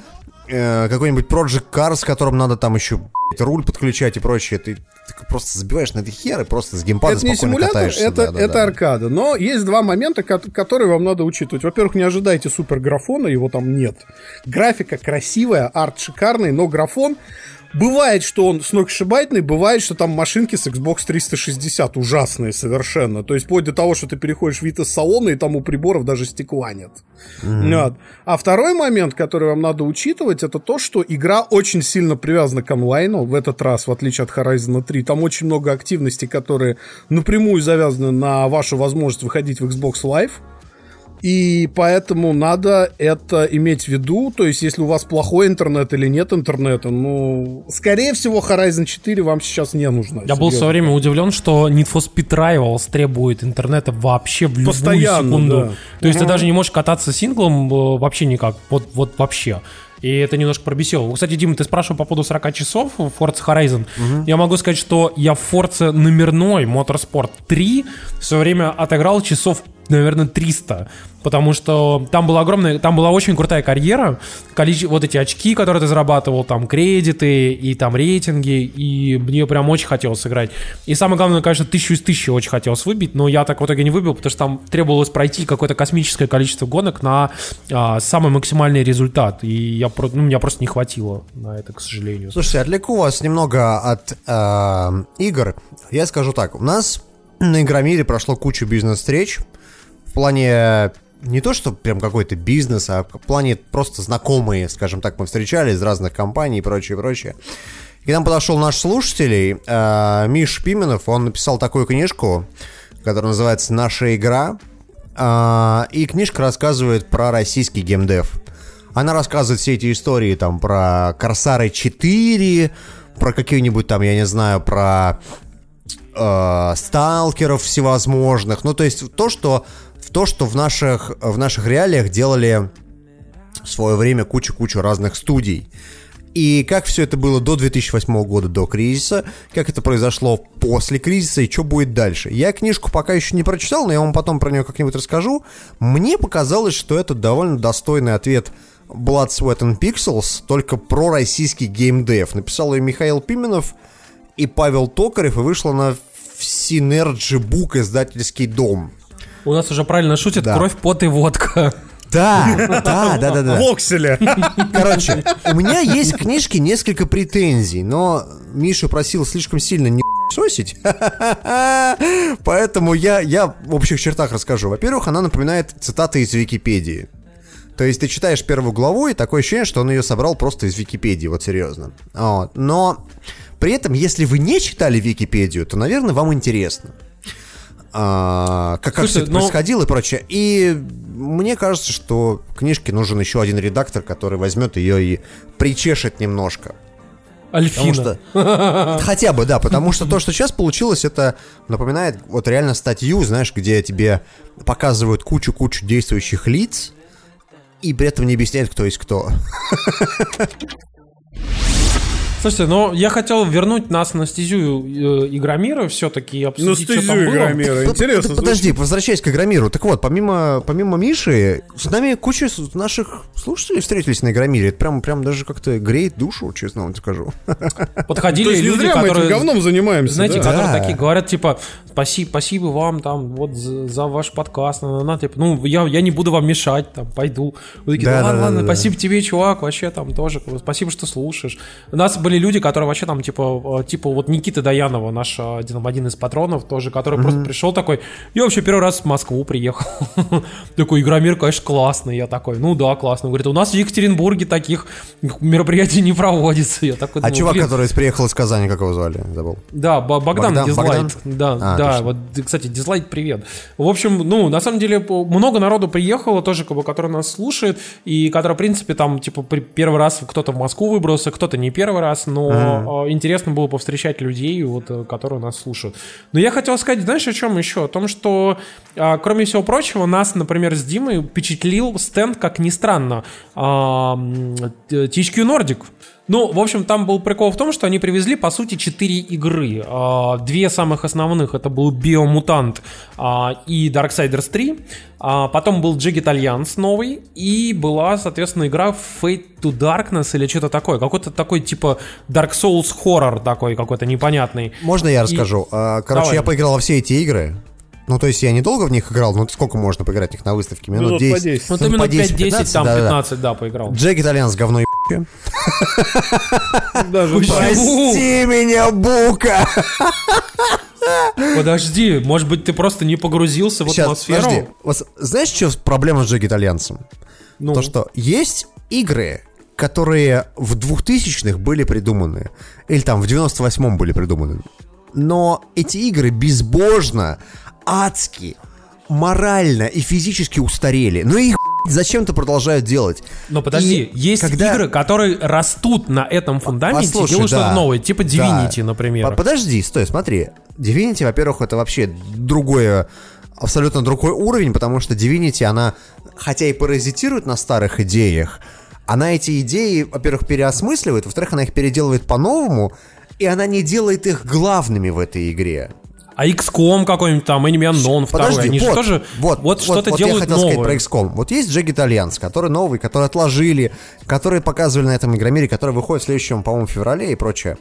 э, какой-нибудь Project Cars, в котором надо там еще руль подключать и прочее. Ты, ты просто забиваешь на этой хер и просто с геймпада это не спокойно симулятор, катаешься. это, да, да, это да. аркада. Но есть два момента, ко- которые вам надо учитывать. Во-первых, не ожидайте супер графона, его там нет. Графика красивая, арт шикарный, но графон Бывает, что он сногсшибательный, бывает, что там машинки с Xbox 360 ужасные совершенно. То есть, вплоть до того, что ты переходишь в вид из салона, и там у приборов даже стекла нет. Вот. А второй момент, который вам надо учитывать, это то, что игра очень сильно привязана к онлайну в этот раз, в отличие от Horizon 3. Там очень много активностей, которые напрямую завязаны на вашу возможность выходить в Xbox Live. И поэтому надо это иметь в виду. То есть, если у вас плохой интернет или нет интернета, ну, скорее всего, Horizon 4 вам сейчас не нужно. Я был в свое время удивлен, что Need for Speed Rivals требует интернета вообще в любую Постоянно, секунду. да. То есть ты даже не можешь кататься синглом э, вообще никак. Вот, вот вообще. И это немножко пробесило. Кстати, Дима, ты спрашивал по поводу 40 часов в Forza Horizon. Я могу сказать, что я в Forza номерной Motorsport 3 в свое время отыграл часов наверное, 300, потому что там была огромная, там была очень крутая карьера, количество, вот эти очки, которые ты зарабатывал, там кредиты и там рейтинги, и мне прям очень хотелось сыграть. И самое главное, конечно, тысячу из тысячи очень хотелось выбить, но я так в итоге не выбил, потому что там требовалось пройти какое-то космическое количество гонок на а, самый максимальный результат, и я, ну, меня просто не хватило на это, к сожалению. Слушайте, отвлеку вас немного от э, игр. Я скажу так, у нас на Игромире прошло кучу бизнес-встреч. В плане не то, что прям какой-то бизнес, а в плане просто знакомые, скажем так, мы встречались из разных компаний и прочее, прочее. И нам подошел наш слушатель, э, Миш Пименов, он написал такую книжку, которая называется «Наша игра». А, и книжка рассказывает про российский геймдев. Она рассказывает все эти истории там про Корсары 4, про какие-нибудь там, я не знаю, про э, сталкеров всевозможных. Ну, то есть то, что в то, что в наших, в наших реалиях делали в свое время кучу-кучу разных студий. И как все это было до 2008 года, до кризиса, как это произошло после кризиса и что будет дальше. Я книжку пока еще не прочитал, но я вам потом про нее как-нибудь расскажу. Мне показалось, что это довольно достойный ответ Blood, Sweat and Pixels, только про российский геймдев. Написал ее Михаил Пименов и Павел Токарев, и вышла на Synergy Book издательский дом. У нас уже правильно шутят Да. кровь, пот и водка. Да, да, да, да, да. Вокселе. Короче, у меня есть к книжке несколько претензий, но Миша просил слишком сильно не сосить, поэтому я, я в общих чертах расскажу. Во-первых, она напоминает цитаты из Википедии. То есть ты читаешь первую главу, и такое ощущение, что он ее собрал просто из Википедии, вот серьезно. Вот. Но при этом, если вы не читали Википедию, то, наверное, вам интересно. А, как, как Слушай, все это но- происходило и прочее. И мне кажется, что книжке нужен еще один редактор, который возьмет ее и причешет немножко. Потому Альфина. что... Хотя бы, да, потому что то, что сейчас получилось, это напоминает вот реально статью, знаешь, где тебе показывают кучу-кучу действующих лиц, и при этом не объясняют, кто есть кто. Слушайте, но я хотел вернуть нас на стезю э, Игромира все-таки и Ну, обсудить, что там было. Игромира. Интересно. Под- Подожди, возвращаясь к Игромиру. Так вот, помимо, помимо Миши, с нами куча наших слушателей встретились на Игромире. Это прям, прям даже как-то греет душу, честно вам скажу. Подходили То есть не люди, зря мы этим которые... говном занимаемся, Знаете, да? которые Да. такие говорят, типа, спасибо, спасибо вам, там, вот, за, за ваш подкаст, на, на, на, типа, ну, я, я не буду вам мешать, там, пойду. Вы такие, Да, «Да да, ладно, да, ладно, да, спасибо тебе, чувак, вообще, там, тоже, спасибо, что слушаешь. У нас были люди, которые вообще, там, типа, э, типа, вот Никита Даянова, наш э, один, один из патронов, тоже, который просто пришел такой, я вообще первый раз в Москву приехал. Такой, Игромир, конечно, классный. Я такой, ну да, классно. Говорит, у нас в Екатеринбурге таких мероприятий не проводится. Я такой А думаю, чувак, «Блин, который приехал из Казани, как его звали? Забыл. да, Бо- Богдан, Богдан- Дизлайт. Богдан? Да, А, да. точно. Вот, кстати, Дизлайт, привет. В общем, ну, на самом деле, много народу приехало тоже, как бы, который нас слушает, и который, в принципе, там, типа, первый раз кто-то в Москву выбрался, кто-то не первый раз, но э, интересно было повстречать людей, вот, э, которые нас слушают. Но я хотел сказать, знаешь, о чем еще? О том, что, а, кроме всего прочего, нас, например, с Димой впечатлил стенд, как ни странно, а, THQ Nordic. Ну, в общем, там был прикол в том, что они привезли, по сути, четыре игры. А, Две самых основных, это был Биомутант а, и Darksiders 3. А, Потом был Jagged Alliance новый. И была, соответственно, игра Fate to Darkness или что-то такое. Какой-то такой, типа, Dark Souls хоррор такой какой-то непонятный. Можно я расскажу? А, Короче, Давай. я поиграл во все эти игры. Ну, то есть я недолго в них играл, но сколько можно поиграть в них на выставке? Минут Минут по 10. 10. Ну, ты Ну, 10, 5-10, там 15, да-да-да. 15, да, поиграл. Джек Итальянс говно так. Прости меня, Бука! Подожди, может быть, ты просто не погрузился в Сейчас, атмосферу? подожди. Вот знаешь, что проблема с Джек Итальянсом? Ну, То, что есть игры, которые в 2000-х были придуманы, или там в 98-м были придуманы, но эти игры безбожно, адски, морально и физически устарели. Но их зачем-то продолжают делать. Но подожди, И есть когда- игры, которые растут на этом фундаменте, Послушай, делают да. что-то новое, типа Да. Divinity, например. По- Подожди, стой, смотри. Divinity, во-первых, это вообще другое, абсолютно другой уровень, потому что Divinity, она, хотя и паразитирует на старых идеях, она эти идеи, во-первых, переосмысливает, во-вторых, она их переделывает по-новому, и она не делает их главными в этой игре. А XCOM какой-нибудь там, Enemy Unknown второй, Подожди, они вот, же тоже вот, вот, что-то вот я делают хотел новое. сказать про XCOM. Вот есть Jagged Alliance, который новый, который отложили, который показывали на этом игромире, который выходит в следующем, по-моему, феврале и прочее.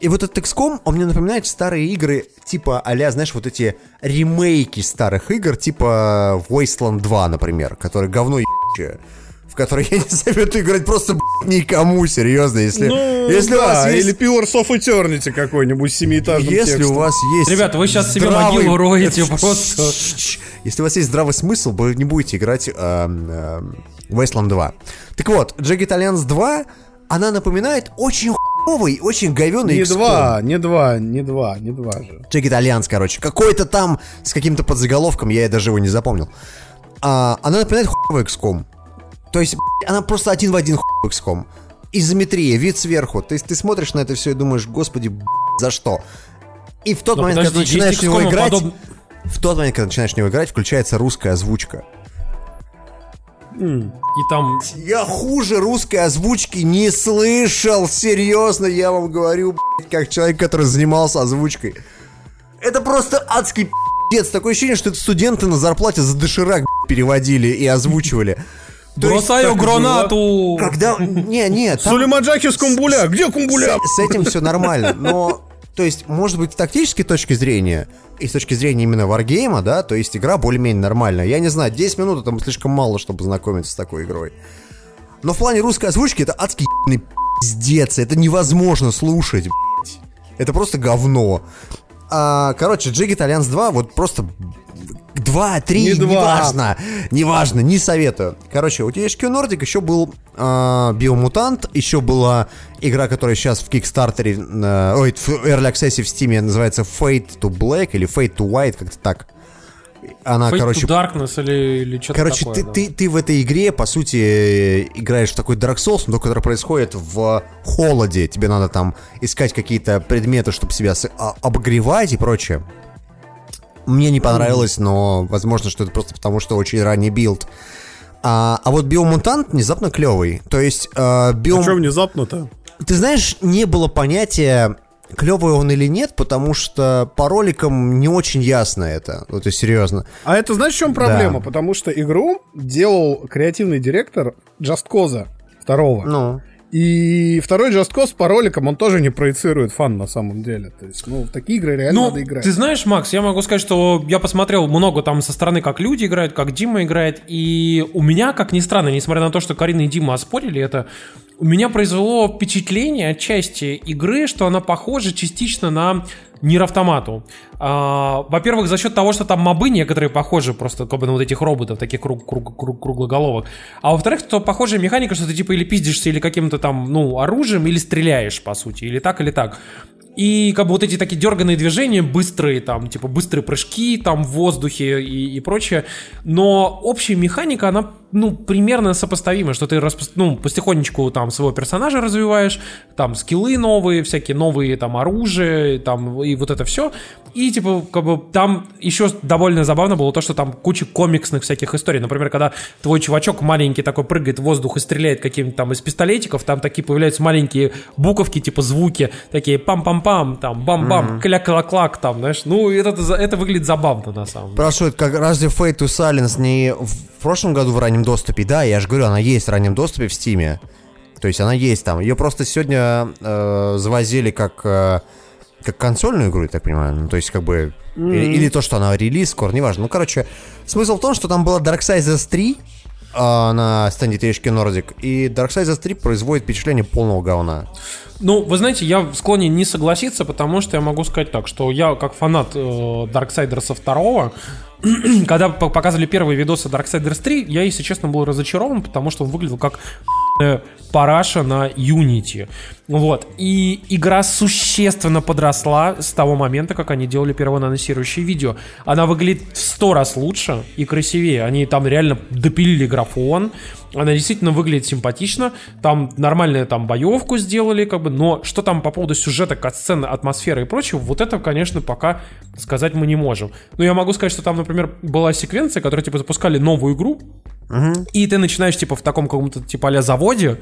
И вот этот XCOM, он мне напоминает старые игры, типа а знаешь, вот эти ремейки старых игр, типа Wasteland 2, например, которые говно ебучее, которые я не советую играть просто никому, серьезно, если, Ну, если у да, вас есть... или Pillars of Eternity какой-нибудь семиэтажным Если текстом. у вас есть... Ребята, вы сейчас себе здравый- могилу роете Это- просто. Если у вас есть здравый смысл, вы не будете играть эм, эм, Wasteland 2. Так вот, Jagged Alliance 2, она напоминает очень хуёвый, очень говёный Не XCOM. два, не два, не два, не два же. Jagged Alliance, короче. Какой-то там с каким-то подзаголовком, я даже его не запомнил. А, она напоминает хуёвый XCOM. То есть, б***ь, она просто один в один хуёвый XCOM. Изометрия, вид сверху. То есть ты смотришь на это все и думаешь, господи, б***ь, за что? И в тот Но момент, подожди, когда ты начинаешь есть в него XCOM играть, подоб- в тот момент, когда начинаешь в него играть, включается русская озвучка. И там Я хуже русской озвучки не слышал, серьезно, я вам говорю, блядь, как человек, который занимался озвучкой. Это просто адский пиздец. Такое ощущение, что это студенты на зарплате за доширак блядь, переводили и озвучивали. Есть, бросаю как- гранату. Когда... Не, не, там Сулеймаджаки с Кумбуля, где Кумбуля? с, с этим все нормально, но... То есть, может быть, с тактической точки зрения, и с точки зрения именно варгейма, да, то есть игра более-менее нормальная. Я не знаю, 10 минут это слишком мало, чтобы знакомиться с такой игрой. Но в плане русской озвучки это адский пиздец, это невозможно слушать, блядь. Это просто говно. А, короче, Jagged Alliance 2 вот просто 2, 3, Не два. неважно, неважно, не советую. Короче, у THQ Nordic еще был а, Биомутант, еще была игра, которая сейчас в Кикстартере, э, ой, в Early Access в Steam называется Fate to Black или Fate to White, как-то так. она, Fate короче... to Darkness или, или что-то Короче, такое, ты, да. ты, ты в этой игре, по сути, играешь в такой Dark Souls, но который происходит в холоде. Тебе надо там искать какие-то предметы, чтобы себя а- обогревать и прочее. Мне не понравилось, но возможно, что это просто потому, что очень ранний билд. А, а вот биомутант внезапно клевый. То есть э, биом... А что внезапно-то? Ты знаешь, не было понятия, клевый он или нет, потому что по роликам не очень ясно это. Вот и серьезно. А это знаешь, в чем проблема? Да. Потому что игру делал креативный директор Just Cause второго. Ну. И второй Just Cause по роликам он тоже не проецирует фан на самом деле. То есть, ну, в такие игры реально Ну, надо играть. ты знаешь, Макс, я могу сказать, что я посмотрел много там со стороны, как люди играют, как Дима играет, и у меня, как ни странно, несмотря на то, что Карина и Дима оспорили это, у меня произвело впечатление отчасти игры, что она похожа частично на Нир Автомату. А, во-первых, за счет того, что там мобы некоторые похожи просто как бы на вот этих роботов, таких круг, круг- круг- круглоголовых. А во-вторых, что похожая механика, что ты типа или пиздишься, или каким-то там, ну, оружием, или стреляешь, по сути, или так, или так. И как бы вот эти такие дерганные движения, быстрые, там, типа, быстрые прыжки, там, в воздухе и, и прочее. Но общая механика, она, ну, примерно сопоставима, что ты, ну, потихонечку там своего персонажа развиваешь, там, скиллы новые, всякие новые, там, оружие, там, и вот это все. И, типа, как бы там еще довольно забавно было то, что там куча комиксных всяких историй. Например, когда твой чувачок маленький такой прыгает в воздух и стреляет каким-то там из пистолетиков, там такие появляются маленькие буковки, типа звуки, такие пам-пам-пам, там, бам-бам, кля-кла-клак, там, знаешь. Ну, это, это выглядит забавно, на самом деле. Спрашивают, как разве Fate to Silence не в прошлом году в раннем доступе? Да, я же говорю, она есть в раннем доступе в Стиме. То есть она есть там. Ее просто сегодня э, завозили как, э, как консольную игру, я так понимаю. Ну, то есть как бы... Или, или то, что она релиз скоро, неважно. Ну, короче, смысл в том, что там была Darksiders 3 э, на стенде THQ Nordic, и Darksiders 3 производит впечатление полного говна. Ну, вы знаете, я склонен не согласиться, потому что я могу сказать так, что я как фанат э, Darksiders 2, когда по- показывали первые видосы Darksiders 3, я, если честно, был разочарован, потому что он выглядел как параша на Unity. Вот. И игра существенно подросла с того момента, как они делали первоанонсирующее видео. Она выглядит в сто раз лучше и красивее. Они там реально допилили графон. Она действительно выглядит симпатично. Там нормальную там боевку сделали, как бы, но что там по поводу сюжета, катсцены, атмосферы и прочего, вот это, конечно, пока сказать мы не можем. Но я могу сказать, что там, например, была секвенция, которая, типа, запускали новую игру, и ты начинаешь, типа, в таком каком-то, типа, а заводе,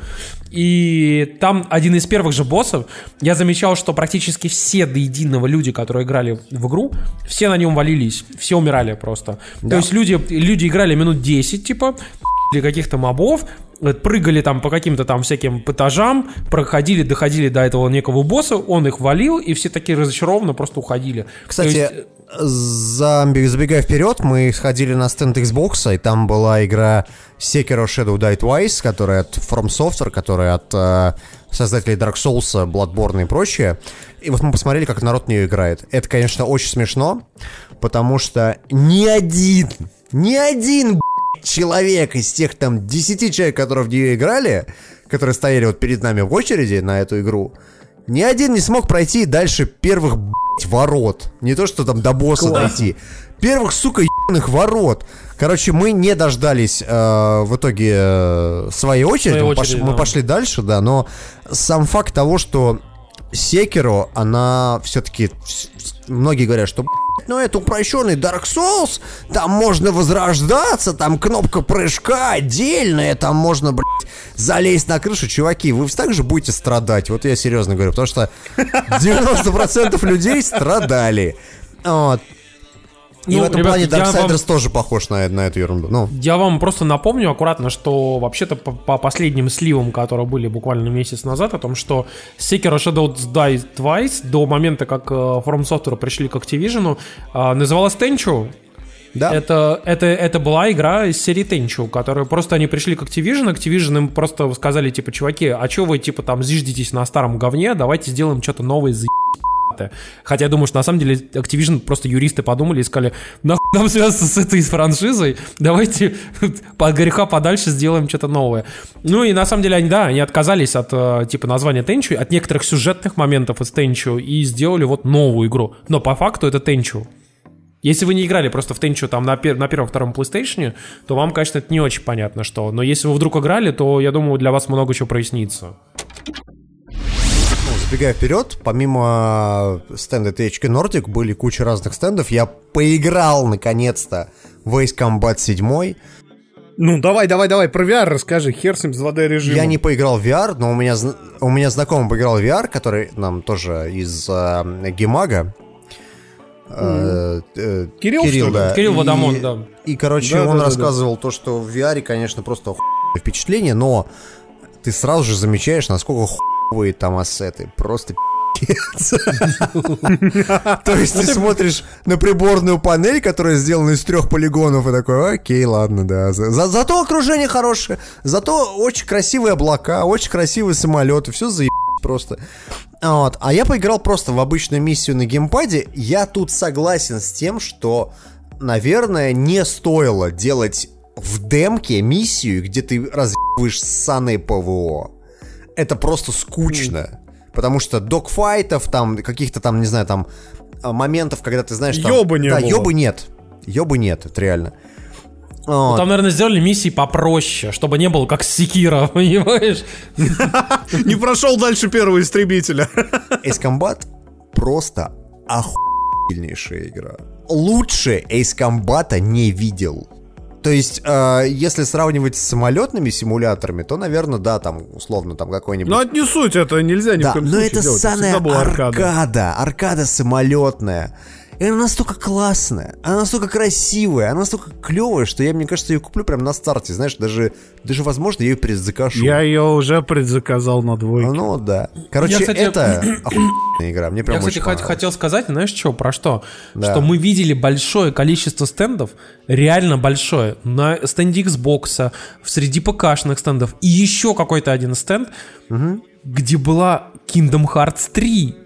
и там один из первых же боссов, я замечал, что практически все до единого люди, которые играли в игру, все на нем валились, все умирали просто. То есть люди, люди играли минут 10, типа, или каких-то мобов, э, прыгали там по каким-то там всяким этажам, проходили, доходили до этого некого босса, он их валил, и все такие разочарованно просто уходили. То Кстати, есть, замби- забегая вперед, мы сходили на стенд Xbox, и там была игра Sekiro Shadow Die Twice, которая от From Software, которая от э, создателей Dark Souls, Bloodborne и прочее. И вот мы посмотрели, как народ в нее играет. Это, конечно, очень смешно, потому что ни один, ни один человек из тех там 10 человек, которые в нее играли, которые стояли вот перед нами в очереди на эту игру, ни один не смог пройти дальше первых ворот. Не то, что там до босса дойти. Первых, сука, ебаных ворот. Короче, мы не дождались э, в итоге э, своей очереди. Своей мы, пош- очереди, мы да. пошли дальше, да, но сам факт того, что Секиро, она все-таки... Многие говорят, что «Б***ь, ну это упрощенный Dark Souls, там можно возрождаться, там кнопка прыжка отдельная, там можно, блядь, залезть на крышу. Чуваки, вы также будете страдать, вот я серьезно говорю, потому что 90% людей страдали. Вот. И Ну, в этом ребят, плане Darksiders вам- тоже похож на, на эту ерунду. Ну, Я вам просто напомню аккуратно, что вообще-то по, по последним сливам, которые были буквально месяц назад, о том, что Sekiro Shadow Die Twice до момента, как э, From Software пришли к Activision, э, называлась Tenchu. да. Это, это, это была игра из серии Tenchu, которая просто они пришли к Activision, Activision им просто сказали, типа, чуваки, а что вы, типа, там зиждетесь на старом говне, давайте сделаем что-то новое за Хотя я думаю, что на самом деле Activision просто юристы подумали и сказали, нахуй нам связаться с этой франшизой, давайте от греха подальше сделаем что-то новое. Ну и на самом деле они, да, они отказались от э, типа названия Tenchu, от некоторых сюжетных моментов из Tenchu и сделали вот новую игру. Но по факту это Tenchu. Если вы не играли просто в Тенчу там на, пер- на первом-втором PlayStation, то вам, конечно, это не очень понятно, что. Но если вы вдруг играли, то, я думаю, для вас много чего прояснится. Забегая вперед, помимо стенда THQ Nordic были куча разных стендов. Я поиграл, наконец-то, в Ace Combat 7. Ну, давай, давай, давай, про VR расскажи, хер с ним с 2D режимом. Я не поиграл в VR, но у меня, у меня знакомый поиграл в VR, который нам тоже из э, Гемага. Э, э, Кирилл, что ли? да. Кирилл И- Водомон, да. И, короче, Да, он да, да, да. рассказывал то, что в VR, конечно, просто впечатление, но ты сразу же замечаешь, насколько хуевые там ассеты. Просто. То есть ты смотришь на приборную панель, которая сделана из трех полигонов, и такой, окей, ладно, да. За- за- Зато окружение хорошее, зато очень красивые облака, очень красивые самолеты, все заеб просто. Вот. А я поиграл просто в обычную миссию на геймпаде. Я тут согласен с тем, что, наверное, не стоило делать в демке миссию, где ты разъебываешь ссаное ПВО. Это просто скучно. Потому что докфайтов, там, каких-то там, не знаю, там, а, моментов, когда ты знаешь... Там, Ёба не Да, было. ёбы нет. Ёбы нет, это реально. Ну, Вот. там, наверное, сделали миссии попроще, чтобы не было как Секира, понимаешь? Не прошел дальше первого истребителя. Ace Combat просто охуительнейшая игра. Лучше Ace Combat не видел. То есть, э, если сравнивать с самолетными симуляторами, то, наверное, да, там, условно, там какой-нибудь... Но не суть, это нельзя ни в да, коем но случае это делать. всегда была аркада. аркада. аркада, самолетная. И она настолько классная, она настолько красивая, она настолько клевая, что я, мне кажется, ее куплю прямо на старте, знаешь, даже, даже возможно, я ее предзакажу. Я ее уже предзаказал на двойке. Ну да. Короче, Я, кстати, это охуенная игра. Мне прям Я, кстати, очень хотел сказать, знаешь что, про что? Да. Что мы видели большое количество стендов, реально большое, на стенде Xbox, среди ПКшных стендов, и еще какой-то один стенд, где была Kingdom Hearts 3,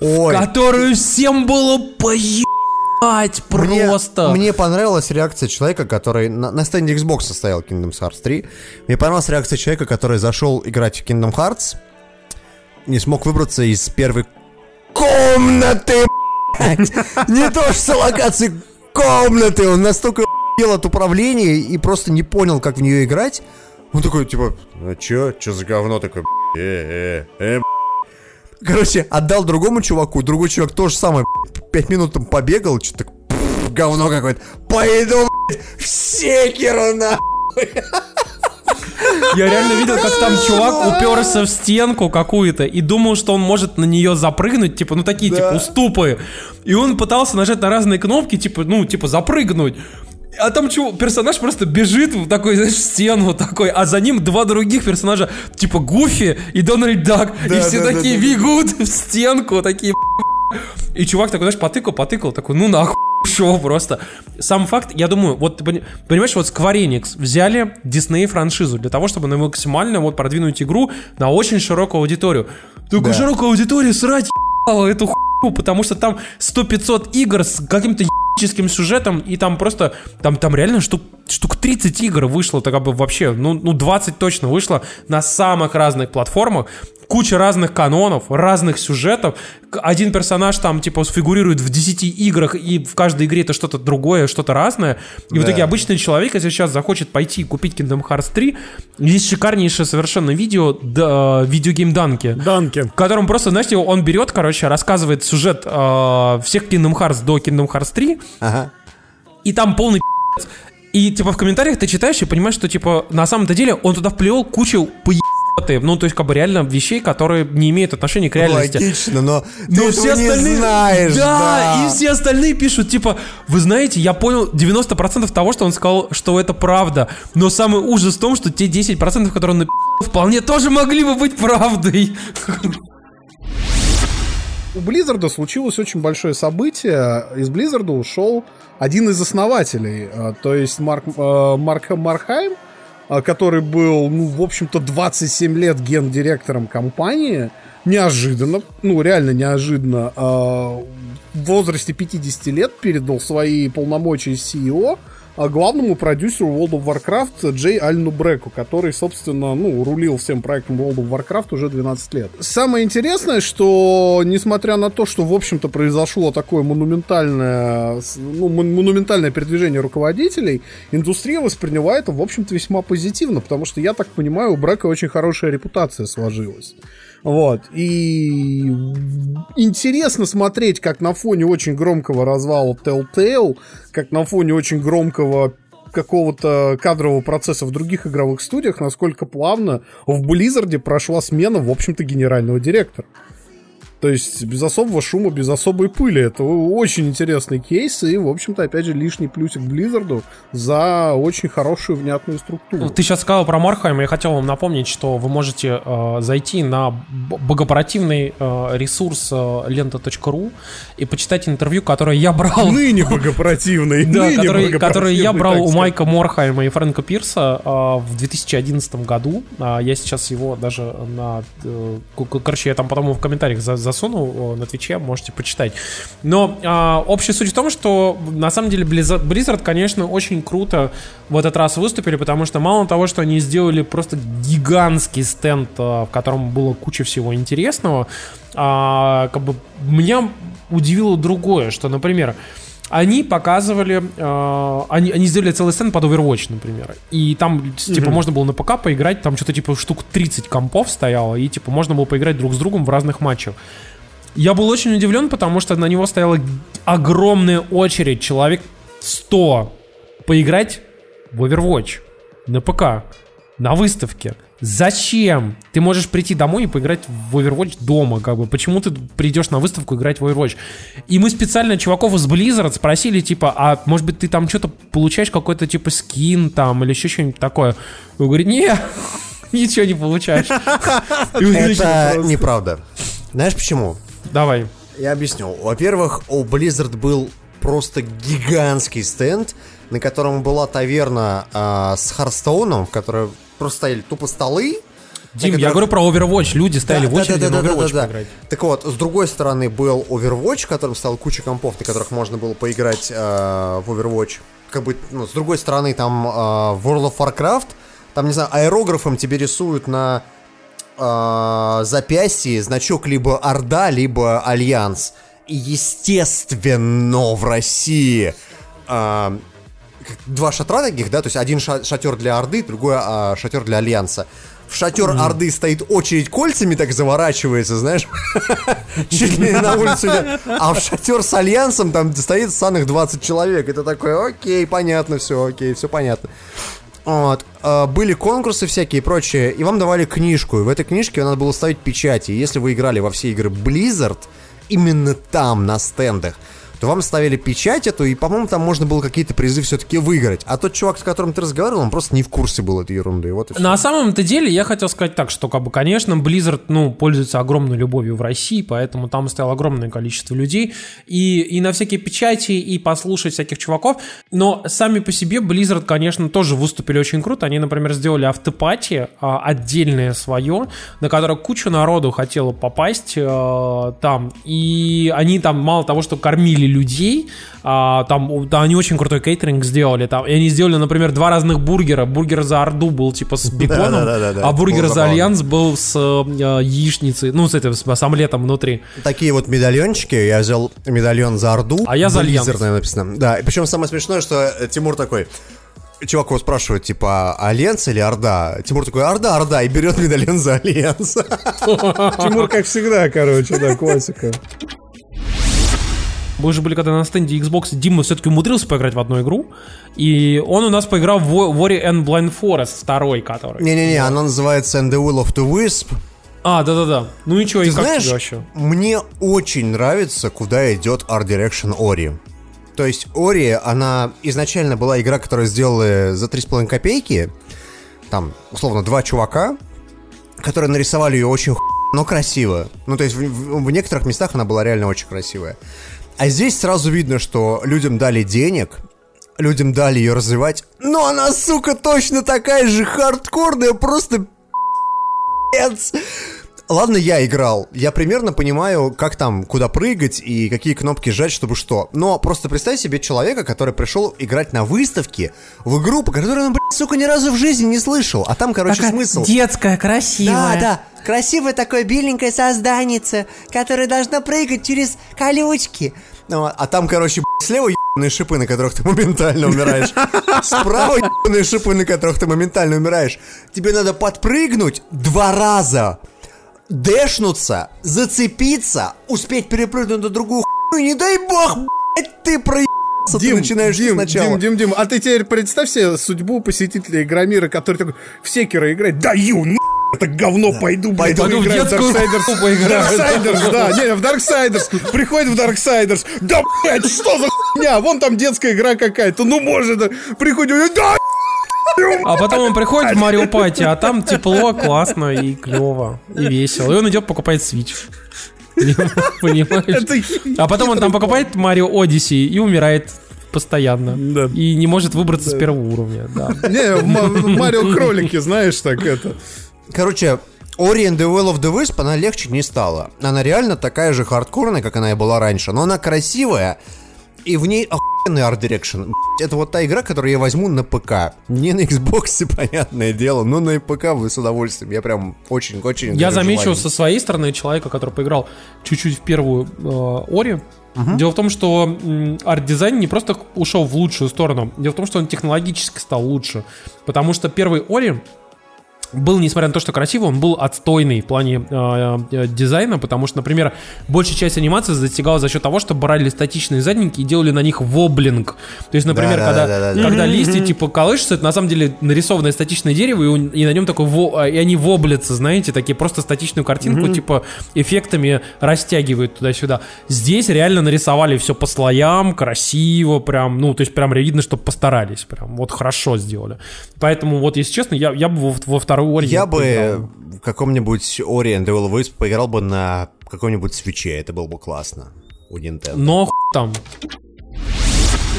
Ой, которую всем было поебать Мне- просто. Мне, понравилась реакция человека, который на, на стенде Xbox состоял Kingdom Hearts 3. Мне понравилась реакция человека, который зашел играть в Kingdom Hearts, не смог выбраться из первой комнаты. Не то что локации комнаты. Он настолько ел от управления и просто не понял, как в нее играть. Он такой, типа, ну чё, чё за говно такое, э, э, э, Короче, отдал другому чуваку, другой чувак тоже самое, пять минут там побегал, что-то говно какое-то. Пойду, в секеру, на. Я реально видел, как там чувак уперся в стенку какую-то и думал, что он может на нее запрыгнуть, типа, ну такие, типа, уступы. И он пытался нажать на разные кнопки, типа, ну, типа, запрыгнуть. А там чего, персонаж просто бежит в такой, знаешь, стену такой, а за ним два других персонажа, типа Гуфи и Дональд Дак. и Да, все да, такие да, бегут в стенку, такие и чувак такой, знаешь, потыкал, потыкал, такой, ну нахуй, шоу просто. Сам факт, я думаю, вот ты пони- понимаешь, вот Square Enix взяли Disney франшизу для того, чтобы на максимально вот продвинуть игру на очень широкую аудиторию. Только Да. широкую аудиторию срать ебало эту хуйню, потому что там 100-500 игр с каким-то ебическим сюжетом, и там просто, там, там реально штук, штук 30 игр вышло, так как бы вообще, ну, ну 20 точно вышло на самых разных платформах, куча разных канонов, разных сюжетов. Один персонаж там, типа, фигурирует в 10 играх, и в каждой игре это что-то другое, что-то разное. И в Да. итоге обычный человек, если сейчас захочет пойти и купить Kingdom Hearts 3, есть шикарнейшее совершенно видео, да, видеогейм Данки. Данки. В котором просто, знаете, он берет, короче, рассказывает сюжет э, всех Kingdom Hearts до Kingdom Hearts 3, Ага. и там полный. И, типа, в комментариях ты читаешь и понимаешь, что, типа, на самом-то деле он туда вплел кучу поебаты, ну, то есть, как бы, реально вещей, которые не имеют отношения к реальности. Логично, но ты Но этого все не остальные... знаешь, да, да. и все остальные пишут, типа, вы знаете, я понял 90% того, что он сказал, что это правда. Но самый ужас в том, что те 10%, которые он написал, вполне тоже могли бы быть правдой. У Blizzard случилось очень большое событие. Из Blizzard ушел один из основателей, а, то есть Марк, э, Марк Мархайм, который был, ну, в общем-то, 27 лет гендиректором компании. Неожиданно, ну, реально неожиданно, а, в возрасте 50 лет передал свои полномочия CEO а, главному продюсеру World of Warcraft Джей Альнубреку, который, собственно, ну, рулил всем проектом World of Warcraft уже 12 лет. Самое интересное, что, несмотря на то, что, в общем-то, произошло такое монументальное, ну, монументальное передвижение руководителей, индустрия восприняла это, в общем-то, весьма позитивно, потому что, я так понимаю, у Брека очень хорошая репутация сложилась. Вот. И интересно смотреть, как на фоне очень громкого развала Telltale, как на фоне очень громкого какого-то кадрового процесса в других игровых студиях, насколько плавно в Blizzard прошла смена, в общем-то, генерального директора. То есть без особого шума, без особой пыли. Это очень интересный кейс и, в общем-то, опять же, лишний плюсик Близзарду за очень хорошую внятную структуру. Ты сейчас сказал про Мархайм, я хотел вам напомнить, что вы можете э, зайти на богопротивный э, ресурс э, лента.ру и почитать интервью, которое я брал... Ныне богопротивный. Да, который я брал у Майка Морхайма и Фрэнка Пирса э, в 2011 году. Э, я сейчас его даже на... Э, короче, я там потом в комментариях за засунул на Твиче, можете почитать. Но а, общая суть в том, что на самом деле Blizzard, конечно, очень круто в этот раз выступили, потому что мало того, что они сделали просто гигантский стенд, а, в котором было куча всего интересного, а, как бы меня удивило другое, что, например, они показывали, э, они, они сделали целый стенд под Overwatch, например. И там, типа, mm-hmm. можно было на ПК поиграть, там что-то типа штук 30 компов стояло, и типа можно было поиграть друг с другом в разных матчах. Я был очень удивлен, потому что на него стояла огромная очередь, человек 100, поиграть в Overwatch на ПК, на выставке. Зачем? Ты можешь прийти домой и поиграть в Overwatch дома, как бы. Почему ты придешь на выставку играть в Overwatch? И мы специально чуваков из Blizzard спросили, типа, а может быть ты там что-то получаешь, какой-то типа скин там или еще что-нибудь такое? Он говорит, не, ничего не получаешь. Это неправда. Знаешь почему? Давай. Я объясню. Во-первых, у Blizzard был просто гигантский стенд, на котором была таверна э, с Hearthstone -ом, в которой просто стояли тупо столы. Дим, я говорю про Overwatch. Люди стояли да, в очереди да, да, на Overwatch да, да, поиграть. Так вот, с другой стороны был Overwatch, в котором стояла куча компов, на которых можно было поиграть э, в Overwatch. Как бы, ну, с другой стороны, там э, World of Warcraft, там, не знаю, аэрографом тебе рисуют на э, запястье значок либо Орда, либо Альянс. И, естественно, в России э, два шатра таких, да, то есть один шатер для Орды, другой а, шатер для Альянса. В шатер mm. Орды стоит очередь кольцами так заворачивается, знаешь, чуть ли не на улицу А в шатер с Альянсом там стоит самых 20 человек. Это такое, окей, понятно, все, окей, все понятно. Вот. А, были конкурсы всякие и прочее, и вам давали книжку, и в этой книжке надо было ставить печати. Если вы играли во все игры Blizzard, именно там, на стендах, то вам ставили печать эту, и, по-моему, там можно было какие-то призы все-таки выиграть. А тот чувак, с которым ты разговаривал, он просто не в курсе был этой ерунды. Вот На самом-то деле, я хотел сказать так, что, как бы, конечно, Blizzard, ну, пользуется огромной любовью в России, поэтому там стояло огромное количество людей, и, и на всякие печати, и послушать всяких чуваков, но сами по себе Blizzard, конечно, тоже выступили очень круто. Они, например, сделали автопати а, отдельное свое, на которое куча народу хотела попасть а, там, и они там мало того, что кормили людей. А, там да, они очень крутой кейтеринг сделали. Там, и они сделали, например, два разных бургера. Бургер за Орду был типа с беконом, а бургер за Альянс был с э, яичницей, ну, с этим, с омлетом внутри. Такие вот медальончики. Я взял медальон за Орду. А я за Альянс. написано. Да, и причем самое смешное, что э, Тимур такой, чувак его спрашивает, типа, Альянс или Орда? Тимур такой, Орда, Орда, и берет медальон за Альянс. Тимур, как всегда, короче, да, классика. Мы же были когда на стенде Xbox, Дима все-таки умудрился поиграть в одну игру, и он у нас поиграл в Ori and Blind Forest, второй, который. Не-не-не, она называется And the Will of the Wisp. А, да-да-да. Ну и что, и как знаешь, тебе вообще? Мне очень нравится, куда идет Art Direction Ori. То есть Ори, она изначально была игра, которую сделали за 3,5 копейки. Там, условно, два чувака, которые нарисовали ее очень но красиво. Ну, то есть в, в, в некоторых местах она была реально очень красивая. А здесь сразу видно, что людям дали денег, людям дали ее развивать, но она, сука, точно такая же хардкорная, просто ладно, я играл. Я примерно понимаю, как там, куда прыгать и какие кнопки жать, чтобы что. Но просто представь себе человека, который пришел играть на выставке в игру, по которой он, блядь, сука, ни разу в жизни не слышал. А там, короче, Такая смысл. детская, красивая. Да, да. Красивое такое беленькое созданице, которое должно прыгать через колючки. Ну, а там, короче, слева ебаные шипы, на которых ты моментально умираешь. Справа ебаные шипы, на которых ты моментально умираешь. Тебе надо подпрыгнуть два раза. Дэшнуться, зацепиться, успеть перепрыгнуть на другую хуйню, не дай бог, блядь, ты проебался, ты начинаешь Дим, сначала. Дим, Дим, Дим, а ты теперь представь себе судьбу посетителя Игромира, который такой в секера играет, даю, на это говно, пойду, блядь, Пойду в детскую Darksiders». поиграю. Darksiders, да, не, в Darksiders, приходит в Darksiders, да, блядь, что за хуйня, вон там детская игра какая-то, ну может, приходит, да, А потом он приходит в Марио Пати, а там тепло, классно и клево, и весело. И он идет покупает Switch. Понимаешь? А потом он там покупает Mario Odyssey и умирает постоянно. Да. И не может выбраться с первого уровня. Да. Не, в Марио кролики, знаешь, так это. Короче, Ori and the Will of the Wisp, она легче не стала. Она реально такая же хардкорная, как она и была раньше, но она красивая, и в ней охуенный art direction. Это вот та игра, которую я возьму на ПК. Не на Xbox, понятное дело, но на ПК вы с удовольствием. Я прям очень-очень... Я замечу желанием. со своей стороны человека, который поиграл чуть-чуть в первую э, Ori. Дело в том, что арт-дизайн не просто ушел в лучшую сторону. Дело в том, что он технологически стал лучше. Потому что первый Ori был, несмотря на то, что красивый, он был отстойный в плане э, э, дизайна, потому что, например, большая часть анимации достигалась за счет того, что брали статичные задники и делали на них wobbling. То есть, например, когда, Да-да-да-да-да. когда листья типа колышутся, это на самом деле нарисованное статичное дерево, и, он- и на нем такой во- и они воблятся, знаете, такие просто статичную картинку, типа эффектами растягивают туда-сюда. Здесь реально нарисовали все по слоям, красиво, прям, ну, то есть прям видно, что постарались, прям вот хорошо сделали. Поэтому вот, если честно, я, я бы во, во вторую Ори Я бы в каком-нибудь Ori and the Will Wisp поиграл бы на каком-нибудь свече, это было бы классно у Nintendo. Но там.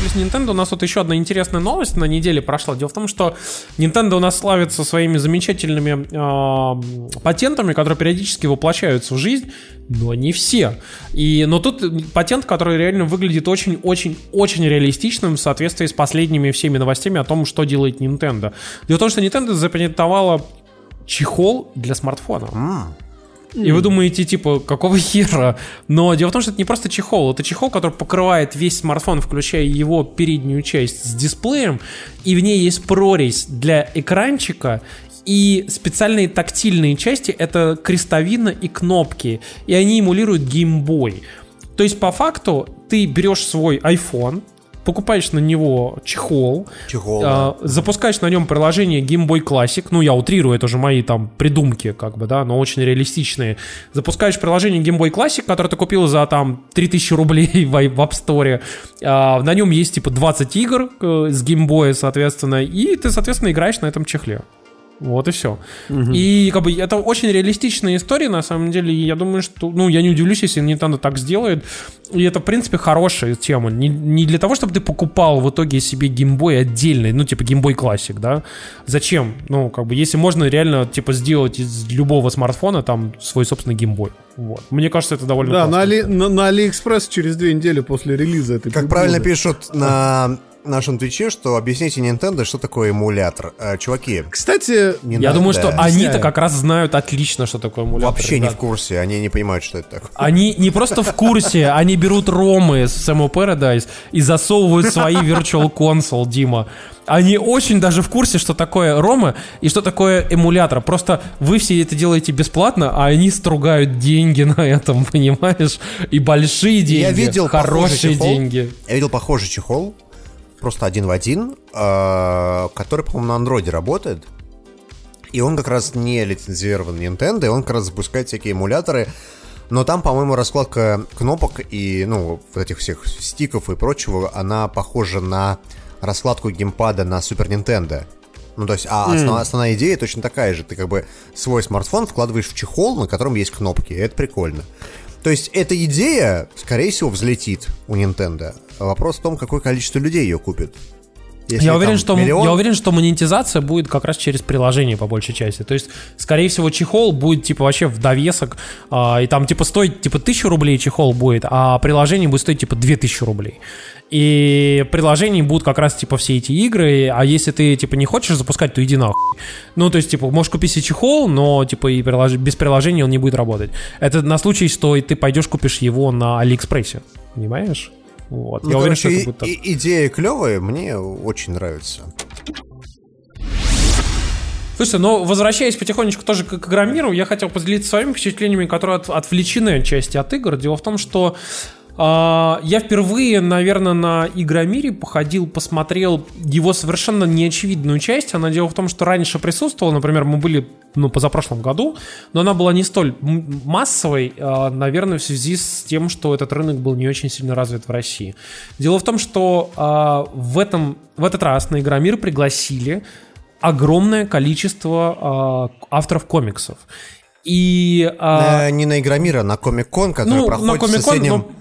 С Nintendo у нас вот еще одна интересная новость на неделе прошла. Дело в том, что Nintendo у нас славится своими замечательными э, патентами, которые периодически воплощаются в жизнь, но не все. И, но тут патент, который реально выглядит очень-очень-очень реалистичным в соответствии с последними всеми новостями о том, что делает Nintendo. Дело в том, что Nintendo запатентовала чехол для смартфона. И вы думаете, типа, какого хера? Но дело в том, что это не просто чехол. Это чехол, который покрывает весь смартфон, включая его переднюю часть с дисплеем. И в ней есть прорезь для экранчика. И специальные тактильные части — это крестовина и кнопки. И они эмулируют геймбой. То есть, по факту, ты берешь свой iPhone, покупаешь на него чехол, Чехол, а, запускаешь на нем приложение Game Boy Classic, ну я утрирую, это же мои там придумки, как бы, да, но очень реалистичные. Запускаешь приложение Game Boy Classic, которое ты купил за там 3000 рублей в, в App Store. А, на нем есть типа 20 игр э, с Game Boy, соответственно, и ты, соответственно, играешь на этом чехле. Вот и все. И как бы это очень реалистичная история, на самом деле. И я думаю, что, ну, я не удивлюсь, если Nintendo так сделает. И это, в принципе, хорошая тема. Не, не для того, чтобы ты покупал в итоге себе Game Boy отдельный, ну, типа Game Boy Classic, да? Зачем? Ну, как бы, если можно реально, типа, сделать из любого смартфона там свой собственный Game Boy. Вот. Мне кажется, это довольно Да, классно. на, Али, на, на Алиэкспресс через две недели после релиза этой Как правильно пишут на нашем твиче, что объясните Nintendo, что такое эмулятор. Э, чуваки, Кстати, не Я надо. думаю, что они-то как раз знают отлично, что такое эмулятор. Вообще не ребят. в курсе, они не понимают, что это такое. Они не просто в курсе, они берут ромы с Само Paradise и засовывают свои Virtual Console, Дима. Они очень даже в курсе, что такое рома и что такое эмулятор. Просто вы все это делаете бесплатно, а они стругают деньги на этом, понимаешь? И большие деньги, Я видел хорошие чехол. деньги. Я видел похожий чехол, просто один в один, э, который, по-моему, на андроиде работает. И он как раз не лицензирован Nintendo, и он как раз запускает всякие эмуляторы. Но там, по-моему, раскладка кнопок и, ну, вот этих всех стиков и прочего, она похожа на раскладку геймпада на Супер Nintendo. Ну, то есть, а основ- основная идея точно такая же. Ты как бы свой смартфон вкладываешь в чехол, на котором есть кнопки. И это прикольно. То есть, эта идея, скорее всего, взлетит у Nintendo. Вопрос в том, какое количество людей ее купит. Если Я уверен, что, миллион- я уверен, что монетизация будет как раз через приложение по большей части. То есть, скорее всего, чехол будет типа вообще в довесок, а, и там типа стоит типа 1000 рублей чехол будет, а приложение будет стоить типа 2000 рублей. И приложений будут как раз типа все эти игры, а если ты типа не хочешь запускать, то иди нахуй. Ну, то есть, типа, можешь купить себе чехол, но типа и прилож- без приложения он не будет работать. Это на случай, что и ты пойдешь купишь его на Алиэкспрессе. Понимаешь? Вот. Ну, Я уверен, что это будет так. идея клевая, мне очень нравится. Слушайте, ну, возвращаясь потихонечку тоже к, Игромиру, я хотел поделиться своими впечатлениями, которые от- отвлечены отчасти от игр. Дело в том, что я впервые, наверное, на Игромире походил, посмотрел его совершенно неочевидную часть. Она дело в том, что раньше присутствовала, например, мы были, ну, позапрошлом году, но она была не столь массовой, а, наверное, в связи с тем, что этот рынок был не очень сильно развит в России. Дело в том, что а, в, этом, в этот раз на Игромир пригласили огромное количество а, авторов комиксов. И а, не на Игромира, а на Комик-кон, который ну, проходит на в соседнем, но-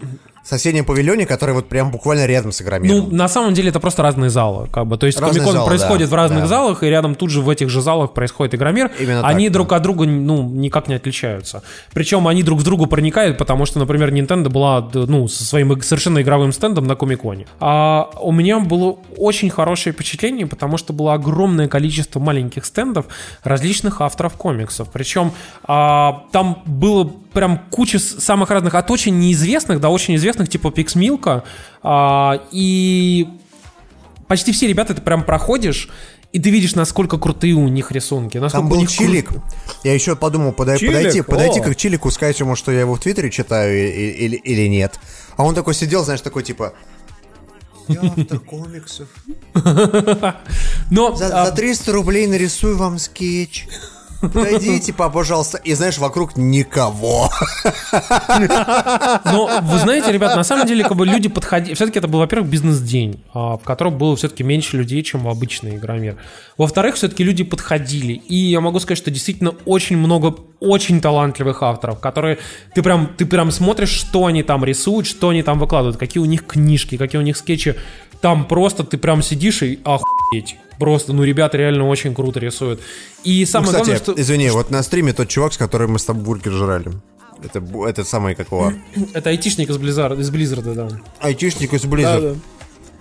в соседнем павильоне, который вот прям буквально рядом с ну, Игромиром. на самом деле это просто разные залы, как бы. То есть Разные Комикон залы, происходит да, в разных да. залах, и рядом тут же в этих же залах происходит Игромир. Именно они так, друг да. от друга, ну, никак не отличаются. Причем они друг в другу проникают, потому что, например, Nintendo была, ну, со своим совершенно игровым стендом на Комиконе. А у меня было очень хорошее впечатление, потому что было огромное количество маленьких стендов различных авторов комиксов. Причем а, там было прям куча самых разных, от очень неизвестных до очень известных, типа Пиксмилка. А, и почти все ребята ты прям проходишь, и ты видишь, насколько крутые у них рисунки. Насколько Там был них кру- Чилик. Я еще подумал, подай- Чилик? подойти, подойти О. как к Чилику, сказать ему, что я его в Твиттере читаю или, или нет. А он такой сидел, знаешь, такой типа... Я автор комиксов. Но, За, а, за 300 рублей нарисую вам скетч. Подойдите, пожалуйста. И знаешь, вокруг никого. Но вы знаете, ребят, на самом деле, как бы люди подходили. Все-таки это был, во-первых, бизнес-день, а, в котором было все-таки меньше людей, чем в обычный игромир. Во-вторых, все-таки люди подходили. И я могу сказать, что действительно очень много очень талантливых авторов, которые ты прям, ты прям смотришь, что они там рисуют, что они там выкладывают, какие у них книжки, какие у них скетчи. Там просто ты прям сидишь и охуеть. Просто, ну, ребята реально очень круто рисуют. И Ну, самое кстати, главное, что... извини, вот на стриме тот чувак, с которым мы с тобой бургер жрали. Это, это самый какого? Это айтишник из Blizzard, из да. Айтишник из Blizzard.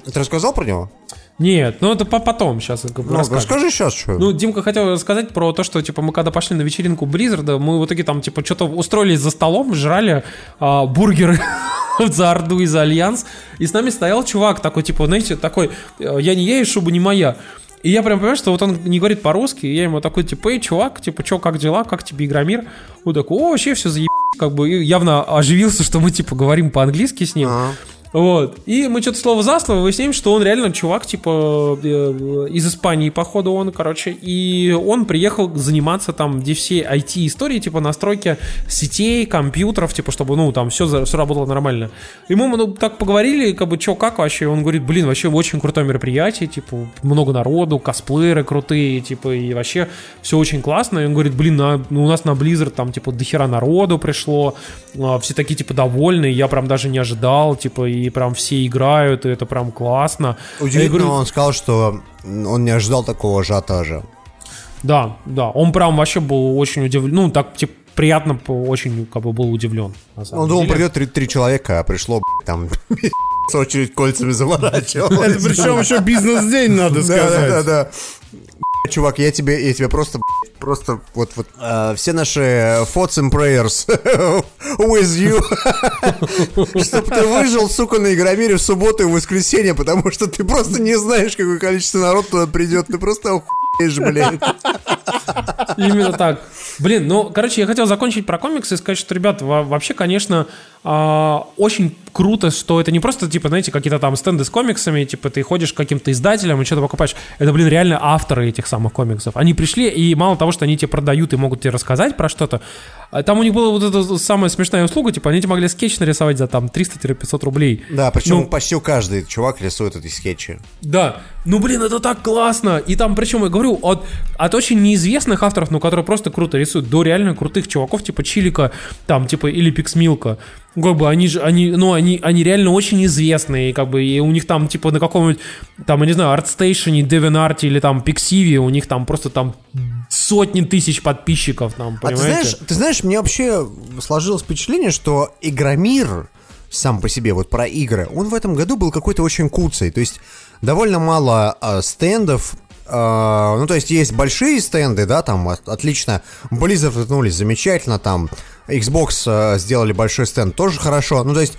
Ты рассказал про него? Нет, ну это по- потом сейчас как бы Ну, расскажи сейчас, что. Ну, Димка хотел рассказать про то, что, типа, мы когда пошли на вечеринку Blizzard, мы в итоге там, типа, что-то устроились за столом, жрали а, бургеры за Орду и за Альянс, и с нами стоял чувак такой, типа, знаете, такой, э, я не я и шуба не моя. И я прям понимаю, что вот он не говорит по-русски, и я ему такой, типа, эй, чувак, типа, чё, как дела, как тебе Игромир? Он такой, о, вообще все заеб... как бы явно оживился, что мы, типа, говорим по-английски с ним. Ага. Вот. И мы что-то слово за слово выясняем, что он реально чувак, типа, э, из Испании, походу, он, короче. И он приехал заниматься там, где все IT-истории, типа, настройки сетей, компьютеров, типа, чтобы, ну, там все, все работало нормально. И мы ну, так поговорили, как бы, что, как вообще? Он говорит, блин, вообще очень крутое мероприятие, типа, много народу, косплееры крутые, типа, и вообще все очень классно. И он говорит, блин, на- ну, у нас на Blizzard там, типа, дохера народу пришло, а, все такие, типа, довольные, я прям даже не ожидал, типа, и прям все играют, и это прям классно. Удивительно, говорю, он сказал, что он не ожидал такого ажиотажа. Да, да, он прям вообще был очень удивлен, ну, так, типа, приятно, очень, как бы, был удивлен. Он думал, деле. придет три, три человека, а пришло, там, с очередь кольцами заворачивал. Это причем еще бизнес-день, надо сказать. да, да, да. Чувак, я тебе, я тебе просто, просто вот, вот э, все наши thoughts and prayers with you, чтобы ты выжил, сука, на Игромире в субботу и в воскресенье, потому что ты просто не знаешь, какое количество народ туда придет, ты просто охуеешь, блядь. Именно так. Блин, ну, короче, я хотел закончить про комиксы и сказать, что, ребят, во- вообще, конечно, а, очень круто, что это не просто, типа, знаете, какие-то там стенды с комиксами, типа, ты ходишь к каким-то издателям и что-то покупаешь. Это, блин, реально авторы этих самых комиксов. Они пришли, и мало того, что они тебе продают и могут тебе рассказать про что-то, там у них была вот эта самая смешная услуга, типа, они могли скетч нарисовать за там 300-500 рублей. Да, причем Ну, почти каждый чувак рисует эти скетчи. да, ну блин, это так классно. И там, причем я говорю, от, от очень неизвестных авторов, ну, которые просто круто рисуют, до реально крутых чуваков, типа Чилика, там, типа, или Пиксмилка. Как бы они же, они, ну, они, они реально очень известные, как бы, и у них там, типа, на каком-нибудь, там, я не знаю, ArtStation, DeviantArt или там Pixivi, у них там просто там сотни тысяч подписчиков, там, А ты понимаете? знаешь, ты знаешь, мне вообще сложилось впечатление, что Игромир сам по себе, вот про игры, он в этом году был какой-то очень куцый. То есть довольно мало а, стендов. А, ну, то есть есть большие стенды, да, там от- отлично. Blizzard вернулись замечательно, там Xbox а, сделали большой стенд, тоже хорошо. Ну, то есть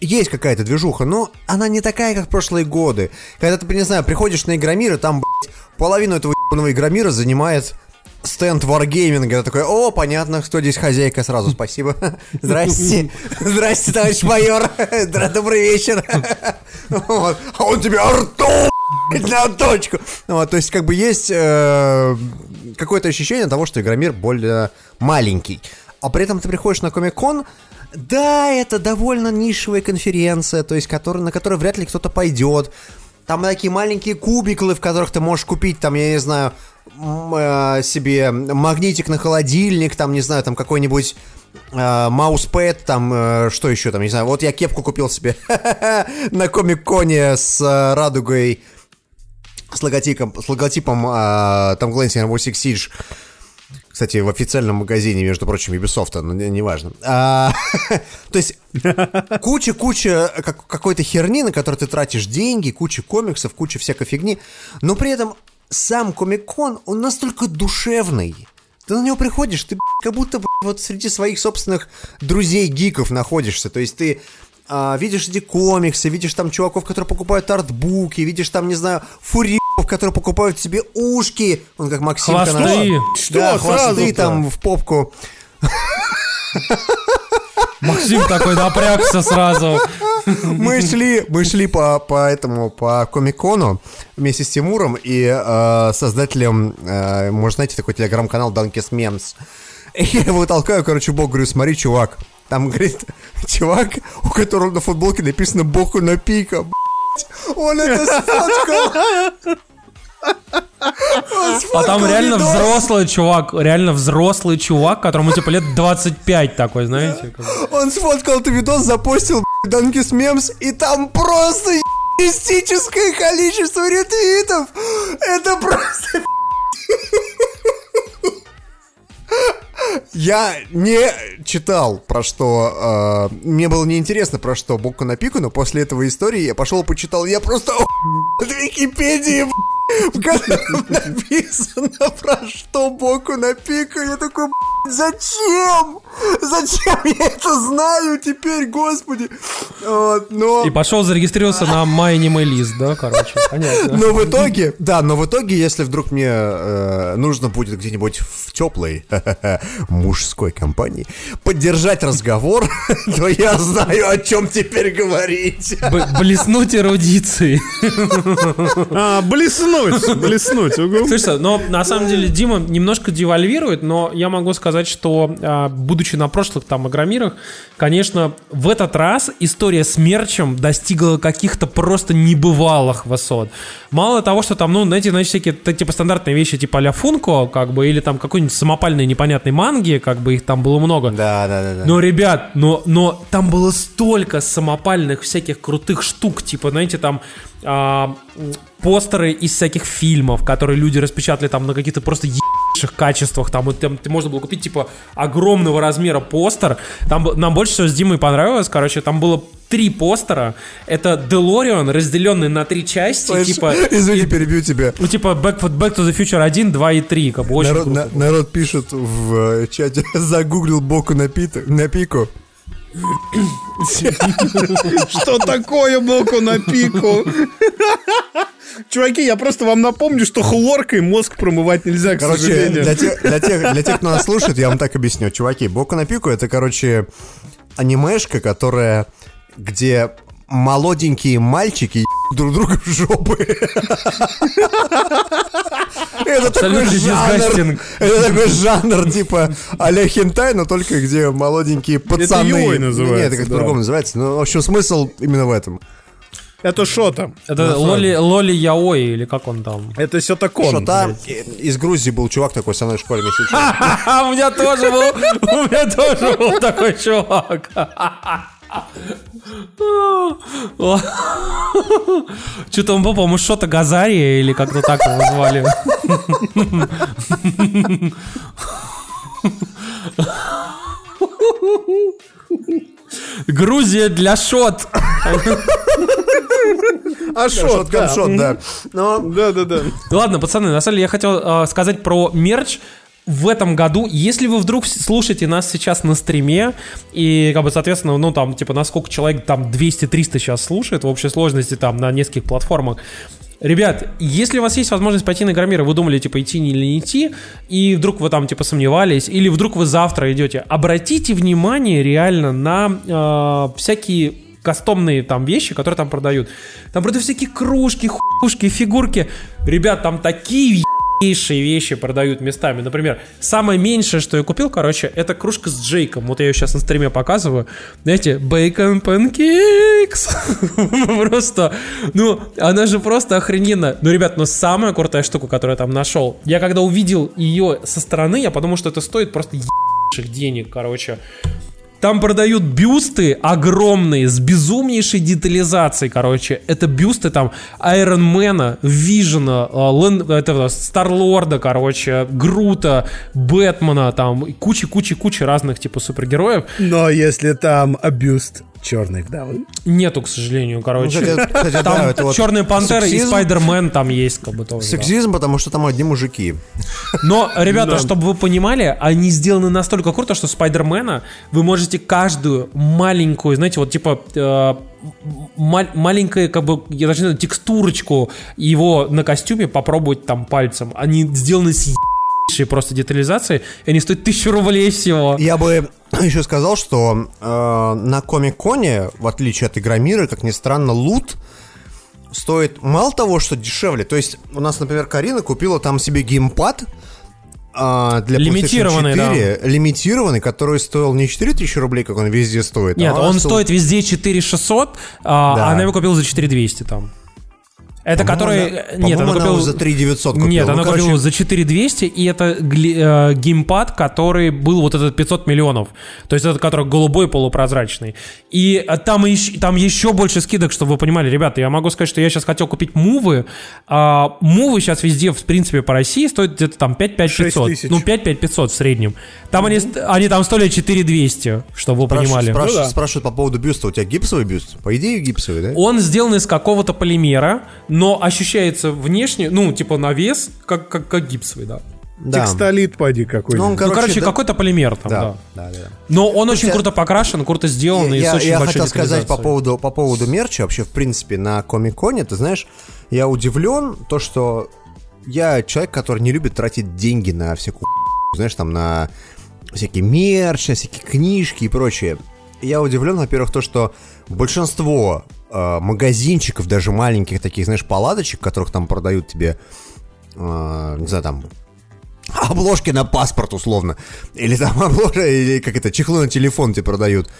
есть какая-то движуха, но она не такая, как прошлые годы. Когда ты, не знаю, приходишь на Игромир, и там, блядь, половину этого ебаного Игромира занимает стенд Wargaming. Я такой, о, понятно, кто здесь хозяйка, сразу спасибо. Здрасте. Здрасте, товарищ майор. Добрый вечер. А он тебе арту блядь, на точку. Вот, то есть, как бы есть э, какое-то ощущение того, что Игромир более маленький. А при этом ты приходишь на Комик-кон, да, это довольно нишевая конференция, то есть который, на которой вряд ли кто-то пойдет. Там такие маленькие кубиклы, в которых ты можешь купить, там, я не знаю, э, себе магнитик на холодильник, там, не знаю, там какой-нибудь э, мауспэд, там, э, что еще там, не знаю. Вот я кепку купил себе на Комик-коне с э, радугой, с логотипом, с логотипом э, Tom Clancy Rainbow Six Siege. Кстати, в официальном магазине, между прочим, Ubisoft, но не- неважно. А, то есть куча-куча как- какой-то херни, на которую ты тратишь деньги, куча комиксов, куча всякой фигни, но при этом сам Комик-кон, он настолько душевный. Ты на него приходишь, ты как будто вот среди своих собственных друзей-гиков находишься. То есть ты а, видишь эти комиксы, видишь там чуваков, которые покупают артбуки, видишь там, не знаю, фуриков, которые покупают себе ушки. Он как Максимка Хвосты. наш. Что да, хвосты там в попку. Максим такой напрягся сразу. Мы шли, мы шли по, по этому, по Комикону вместе с Тимуром и э, создателем, э, может, знаете, такой телеграм-канал Данкис Мемс. Я его толкаю, короче, бог, говорю, смотри, чувак. Там, говорит, чувак, у которого на футболке написано «Боку на пика». Он это сфоткал. А там реально видос. взрослый чувак, реально взрослый чувак, которому типа лет 25 такой, знаете. Он сфоткал этот видос, запостил Данкис Мемс, и там просто мистическое количество ретвитов. Это просто... Я не читал, про что... э, мне было неинтересно, про что Боку на пику, но после этого истории я пошел почитал. Я просто... От Википедии, в котором написано про что Боку на пику. Я такой, зачем? Зачем я это знаю теперь, господи? Вот, но... И пошел зарегистрировался на MyAnimeList, да, короче, понятно. Но в итоге, да, но в итоге, если вдруг мне э, нужно будет где-нибудь в теплой мужской компании поддержать разговор, то я знаю, о чем теперь говорить. Б- блеснуть эрудицией. А, блеснуть, блеснуть. угу. Слушай, но на самом деле Дима немножко девальвирует, но я могу сказать, что а, будучи на прошлых там игромирах, конечно, в этот раз история с мерчем достигла каких-то просто небывалых высот. Мало того, что там, ну, знаете, знаете, всякие типа стандартные вещи типа ля Функо, как бы, или там какой-нибудь самопальной непонятной манги, как бы их там было много. Да, да, да, да. Но, ребят, но, но там было столько самопальных всяких крутых штук, типа, знаете, там а, постеры из всяких фильмов, которые люди распечатали там на каких-то просто ебейших качествах, там, вот там ты можно было купить, типа, огромного размера постер, там нам больше всего с Димой понравилось, короче, там было три постера, это Делориан, разделенный на три части, Слышь, типа, Извини, перебью тебя. ну, типа, Back, Back to the Future 1, 2 и 3, как бы, очень Народ, круто. на- народ пишет в э, чате, загуглил боку на, пита- на пику. Что такое боку на пику? Чуваки, я просто вам напомню, что хлоркой мозг промывать нельзя, к Короче, сожалению. для тех, для, тех, для тех, кто нас слушает, я вам так объясню. Чуваки, Боку на пику это, короче, анимешка, которая, где молоденькие мальчики друг друга в жопы. Это такой жанр, это такой жанр, типа а-ля хентай, но только где молоденькие пацаны. Нет, называется, это как да. по-другому называется. Но, в общем, смысл именно в этом. Это что там? Это Лоли, Лоли Яой, или как он там? Это Сётакон. Что там из Грузии был чувак такой со мной в школе вместе учился. У меня тоже был, у меня тоже был такой чувак. Что-то он был, по-моему, что-то Газария или как-то так его звали. Грузия для шот. А шот, Шот, да. шот, да. Но Да, да, да. Ладно, пацаны, на самом деле я хотел э, сказать про мерч. В этом году, если вы вдруг слушаете нас сейчас на стриме, и, как бы, соответственно, ну, там, типа, на сколько человек, там, 200-300 сейчас слушает, в общей сложности, там, на нескольких платформах, Ребят, если у вас есть возможность пойти на Громира, вы думали, типа, идти или не идти, и вдруг вы там, типа, сомневались, или вдруг вы завтра идете, обратите внимание реально на э, всякие кастомные там вещи, которые там продают. Там продают всякие кружки, хушки, фигурки. Ребят, там такие ебейшие вещи продают местами. Например, самое меньшее, что я купил, короче, это кружка с Джейком. Вот я ее сейчас на стриме показываю. Знаете, bacon pancakes. Просто, ну, она же просто охрененно. Ну, ребят, ну, самая крутая штука, которую я там нашел. Я когда увидел ее со стороны, я подумал, что это стоит просто денег, короче. Там продают бюсты огромные, с безумнейшей детализацией, короче. Это бюсты там Айронмена, Вижена, этого Старлорда, короче, Грута, Бэтмена, там, куча-куча-куча разных, типа, супергероев. Но если там абьюст черной вдовы. Нету, к сожалению, короче. Ну, кстати, кстати, да, там это вот Черная Пантера и сексизм. Спайдермен там есть, как бы тоже. да. Сексизм, потому что там одни мужики. Но, ребята, чтобы вы понимали, они сделаны настолько круто, что Спайдермена вы можете каждую маленькую, знаете, вот типа э, ма- маленькую, как бы, я даже не знаю, текстурочку его на костюме попробовать там пальцем. Они сделаны с просто детализацией, и они стоят тысячу рублей всего. Я бы еще сказал, что э, на Комик-Коне, в отличие от Игромира, как ни странно, лут стоит мало того, что дешевле. То есть у нас, например, Карина купила там себе геймпад а, для Лимитированный, PlayStation 4, лимитированный, который стоил не 4000 рублей, как он везде стоит. Нет, а он стоит везде 4600, а Да. она его купила за 4200 там. Это который... она- Нет, купила... его за 3900 купила. Нет, Ну, она короче, купила за 4200, и это гли- э, геймпад, который был вот этот 500 миллионов. То есть этот, который голубой, полупрозрачный. И э, там, еще, там еще больше скидок, чтобы вы понимали. Ребята, я могу сказать, что я сейчас хотел купить мувы. А, мувы сейчас везде, в принципе, по России стоят где-то там 5-5 500. 6000. Ну, 5-5 500 в среднем. Там они, ст- они там стоили 4200, чтобы вы спрашивают- понимали. спрашивают- Ну да. спрашивают по поводу бюста. У тебя гипсовый бюст? По идее, гипсовый, да? Он сделан из какого-то полимера, но ощущается внешне, ну, типа на вес, как, как, как гипсовый, да. Да. Текстолит, поди Ну, какой-нибудь. он, ну, короче, да- какой-то полимер там, да. Да, да, да. Но он очень я- круто покрашен, круто сделан и Я, с очень я большой хотел сказать по поводу, по поводу мерча, вообще, в принципе, на Комик-Коне, ты знаешь, я удивлен, то, что я человек, который не любит тратить деньги на всякую хуйню, знаешь, там, на всякие мерч, на всякие книжки и прочее. Я удивлен, во-первых, то, что большинство э, магазинчиков, даже маленьких таких, знаешь, палаточек, которых там продают тебе, э, не знаю, там, обложки на паспорт, условно, или там обложки, или как это, чехлы на телефон тебе продают,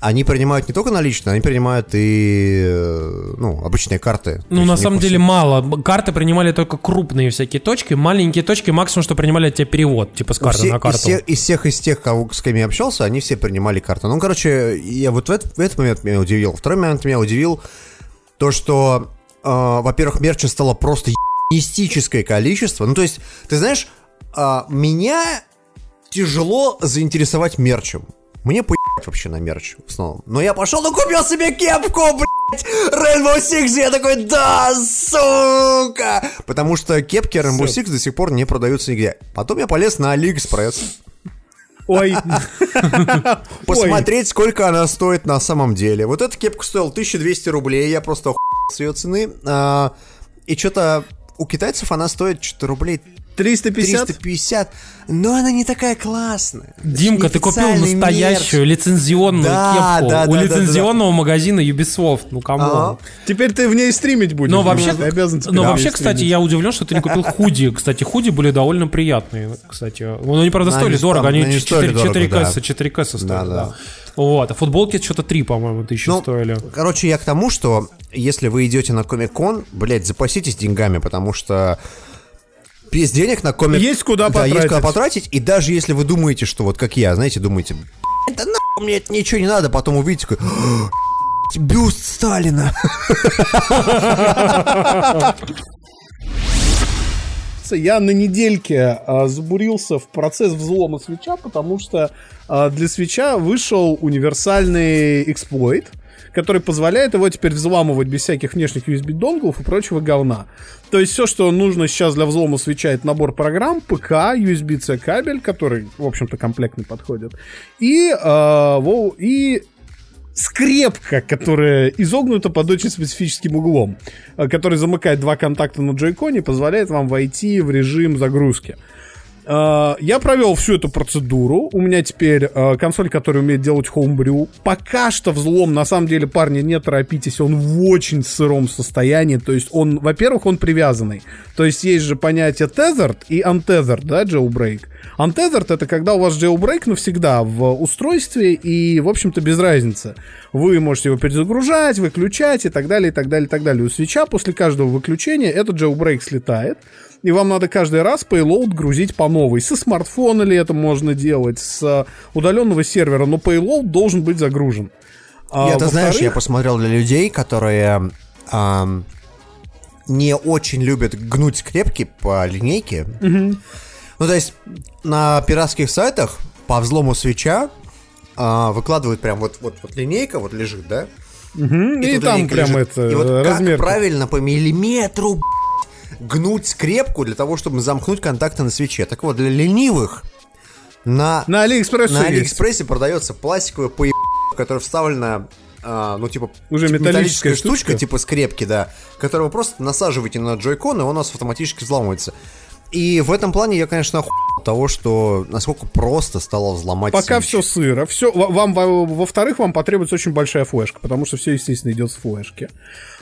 они принимают не только наличные, они принимают и, э, ну, обычные карты. Ну, на самом деле мало. Карты принимали только крупные всякие точки. Маленькие точки, максимум, что принимали от тебя перевод, типа с карты все- на карту. Из всех, из всех, из тех, кого, с кем я общался, они все принимали карты. Ну, короче, я вот в, этот- в этот момент меня удивил. Второй момент меня удивил то, что, э, во-первых, мерча стало просто ебанистическое количество. Ну, то есть, ты знаешь, э, меня тяжело заинтересовать мерчем. Мне поебать вообще на мерч в основном. Но я пошел и купил себе кепку, блядь! Rainbow Six, я такой, да, сука! Потому что кепки Rainbow Six до сих пор не продаются нигде. Потом я полез на AliExpress. Ой. Посмотреть, сколько она стоит на самом деле. Вот эта кепка стоила 1200 рублей, я просто с ее цены. А, и что-то у китайцев она стоит что-то рублей 350? 350, но она не такая классная. Димка, ты купил настоящую мерч. лицензионную Да, кепку да, у да, да, лицензионного магазина Ubisoft. Ну, кому? Ага. Теперь ты в ней стримить будешь. Но вообще, Ты обязан но вообще, кстати, я удивлен, что ты не купил худи. Кстати, худи были довольно приятные, кстати. Ну, они, правда, Да, стоили дорого, они они 4, стоили дорого, 4 да. кэсса, 4 кэсса стоили, Да, да. да. Вот, а футболки что-то 3, по-моему, тысячи Ну, стоили. Короче, я к тому, что если вы идете на Комик-кон, блядь, запаситесь деньгами, потому что без денег на комик... Есть куда да, есть куда потратить. потратить, и даже если вы думаете, что вот как я, знаете, думаете, да нахуй мне это ничего не надо, потом увидите, такой, «Ах, бюст Сталина. Я на недельке а, забурился в процесс взлома свеча, потому что а, для свеча вышел универсальный эксплойт, который позволяет его теперь взламывать без всяких внешних USB-донглов и прочего говна. То есть все, что нужно сейчас для взлома свеча, это набор программ, ПК, USB-C кабель, который, в общем-то, комплектно подходит, и, а, во- и скрепка, которая изогнута под очень специфическим углом, э, который замыкает два контакта на джойконе и позволяет вам войти в режим загрузки. Э, Я провел всю эту процедуру. У меня теперь э, консоль, которая умеет делать homebrew. Пока что взлом, на самом деле, парни, не торопитесь, он в очень сыром состоянии. То есть он, во-первых, он привязанный. То есть есть же понятие tethered и untethered, да, jailbreak. Untethered это когда у вас jailbreak навсегда в устройстве и, в общем-то, без разницы. Вы можете его перезагружать, выключать и так далее, и так далее, и так далее. У свеча после каждого выключения этот jailbreak слетает, и вам надо каждый раз payload грузить по новой. Со смартфона ли это можно делать, с удаленного сервера, но payload должен быть загружен. А, Я-то, знаешь, я посмотрел для людей, которые ам, не очень любят гнуть скрепки по линейке. Ну, то есть на пиратских сайтах по взлому свеча а, выкладывают прям вот, вот, вот линейка вот лежит, да? мгм, и тут там прям лежит. это И вот как размер. правильно по миллиметру гнуть скрепку для того, чтобы замкнуть контакты на Switch -е. Так вот, для ленивых на, На Алиэкспрессе на есть. Алиэкспрессе продается пластиковая поеб... в которой вставлена а, ну, типа, Уже типа металлическая штучка, штучка? типа скрепки, да, которую вы просто насаживаете на Joy-Con, и он у нас автоматически взламывается. И в этом плане я, конечно, от того, что насколько просто стало взломать Пока Switch. все сыро. Все, вам, во- во-вторых, вам потребуется очень большая флешка, потому что все, естественно, идет с флешки.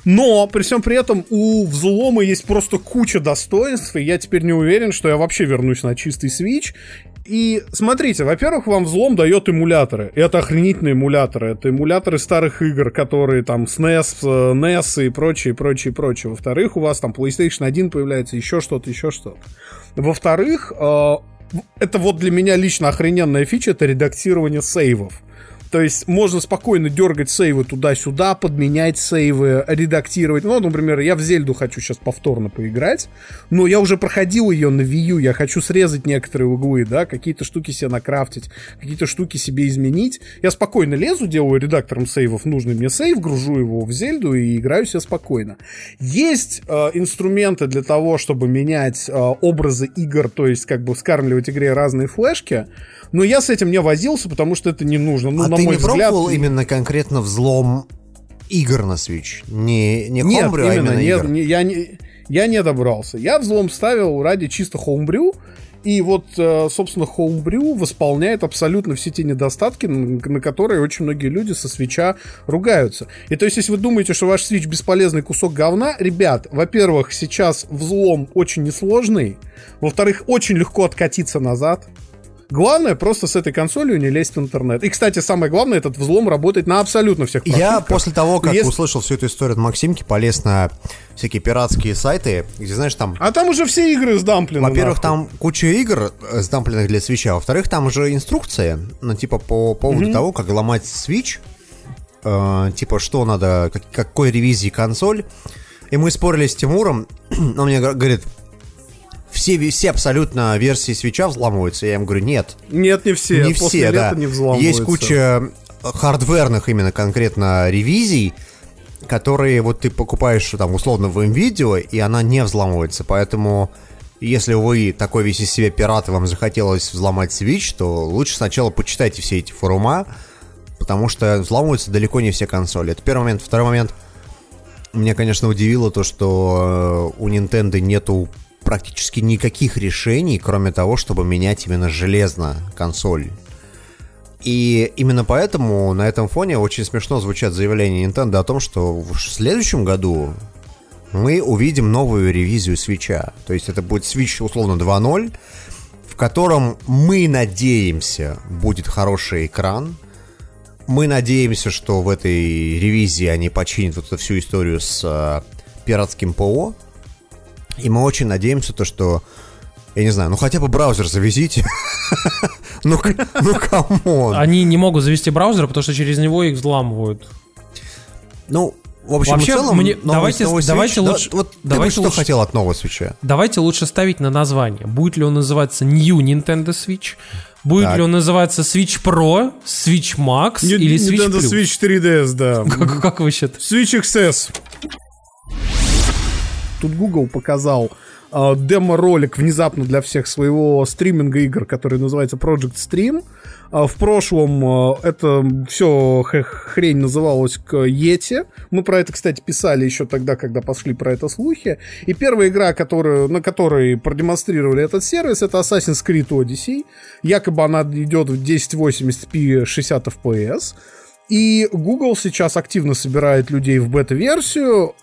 Но, при всем при этом, у взлома есть просто куча достоинств, и я теперь не уверен, что я вообще вернусь на чистый Switch. И смотрите, во-первых, вам взлом дает эмуляторы. Это охренительные эмуляторы. Это эмуляторы старых игр, которые там SNES, э, NES и прочее, прочее, прочее. Во-вторых, у вас там PlayStation 1 появляется, еще что-то, еще что-то. Во-вторых, э, это вот для меня лично охрененная фича, это редактирование сейвов. То есть можно спокойно дергать сейвы туда-сюда, подменять сейвы, редактировать. Ну, например, я в Зельду хочу сейчас повторно поиграть, но я уже проходил ее на Wii U, я хочу срезать некоторые углы, да, какие-то штуки себе накрафтить, какие-то штуки себе изменить. Я спокойно лезу, делаю редактором сейвов нужный мне сейв, гружу его в Зельду и играю себе спокойно. Есть э, инструменты для того, чтобы менять э, образы игр, то есть как бы вскармливать игре разные флешки, но я с этим не возился, потому что это не нужно. Ну, а на ты мой не взгляд, пробовал именно конкретно взлом игр на Switch? Не, не Нет, Homebrew, а именно, именно нет, игр? не- я, не, я не добрался. Я взлом ставил ради чисто хоумбрю, и вот, э, собственно, хоумбрю восполняет абсолютно все те недостатки, на на которые очень многие люди со свеча ругаются. И то есть, если вы думаете, что ваш свич бесполезный кусок говна, ребят, во-первых, сейчас взлом очень несложный, во-вторых, очень легко откатиться назад. Главное, просто с этой консолью не лезть в интернет. И, кстати, самое главное, этот взлом работает на абсолютно всех Я после того, как Если- услышал всю эту историю от Максимки, полез на всякие пиратские сайты, где, знаешь, там... А там уже все игры сдамплены. Во-первых, нахуй. там куча игр э, сдампленных для свеча. Во-вторых, там уже инструкция, ну, типа, по поводу того, как ломать Switch. Э, типа, что надо, как- какой ревизии консоль. И мы спорили с Тимуром. Он мне говорит, все, все абсолютно версии свеча взламываются. Я ему говорю, нет, Нет, не все. не После все, лета да. не взламываются. Есть куча хардверных именно конкретно ревизий, которые вот ты покупаешь там условно в видео и она не взламывается. Поэтому если вы такой весь из себя пират, и вам захотелось взломать Switch, то лучше сначала почитайте все эти форума, потому что взламываются далеко не все консоли. Это первый момент. Второй момент. Меня, конечно, удивило то, что э, у Nintendo нету практически никаких решений, кроме того, чтобы менять именно железно консоль. И именно поэтому на этом фоне очень смешно звучат заявления Nintendo о том, что в следующем году мы увидим новую ревизию свеча. То есть это будет Switch условно 2.0, в котором мы надеемся будет хороший экран. Мы надеемся, что в этой ревизии они починят вот эту всю историю с э, пиратским ПО. И мы очень надеемся, то, что я не знаю, ну хотя бы браузер завезите. ну, ну come on. Они не могут завести браузер, потому что через него их взламывают. Ну, в общем Вообще, и целом, мне- новый- давайте- новый Switch- давайте да, лучше- вот ты бы давайте что лучше- хотел от нового Switch -а? Давайте лучше ставки на название. Будет ли он называться New Nintendo Switch? Будет Так. ли он называться Switch Pro, Switch Max Не- или Switch Nintendo Plus? Switch 3DS, да. Как, как вы считаете? Switch XS. Тут Google показал э, демо-ролик внезапно для всех своего стриминга игр, который называется Project Stream. А в прошлом э, это все хрень называлась к Yeti. Мы про это, кстати, писали еще тогда, когда пошли про это слухи. И первая игра, которую, на которой продемонстрировали этот сервис, это Assassin's Creed Odyssey. Якобы она идет в 1080p 60 FPS. И Google сейчас активно собирает людей в бета-версию,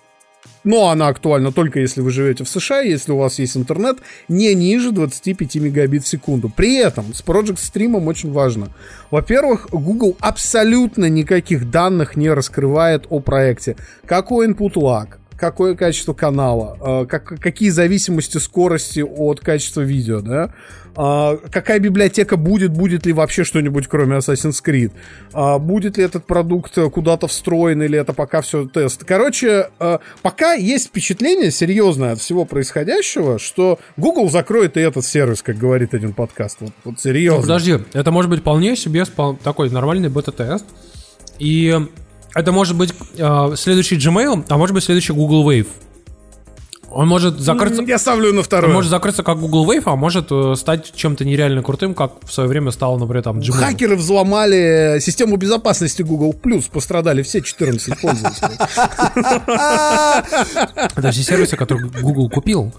но она актуальна только если вы живете в США, если у вас есть интернет не ниже 25 мегабит в секунду. При этом с Project Stream очень важно. Во-первых, Google абсолютно никаких данных не раскрывает о проекте. Какой input lag, какое качество канала, э, как, какие зависимости скорости от качества видео, да, А, какая библиотека будет, будет ли вообще что-нибудь кроме Assassin's Creed, А, будет ли этот продукт куда-то встроен или это пока все тест. Короче, э, пока есть впечатление серьезное от всего происходящего, что Google закроет и этот сервис, как говорит один подкаст. Вот, вот серьезно. Подожди, это может быть вполне себе такой нормальный бета-тест. И это может быть э, следующий Gmail, а может быть следующий Google Wave. Он может закрыться... Я ставлю на Он второе. может закрыться как Google Wave, а может э, стать чем-то нереально крутым, как в свое время стало, например, там Gmail. Хакеры взломали систему безопасности Google Plus, пострадали все 14 пользователей. Это все сервисы, которые Google купил.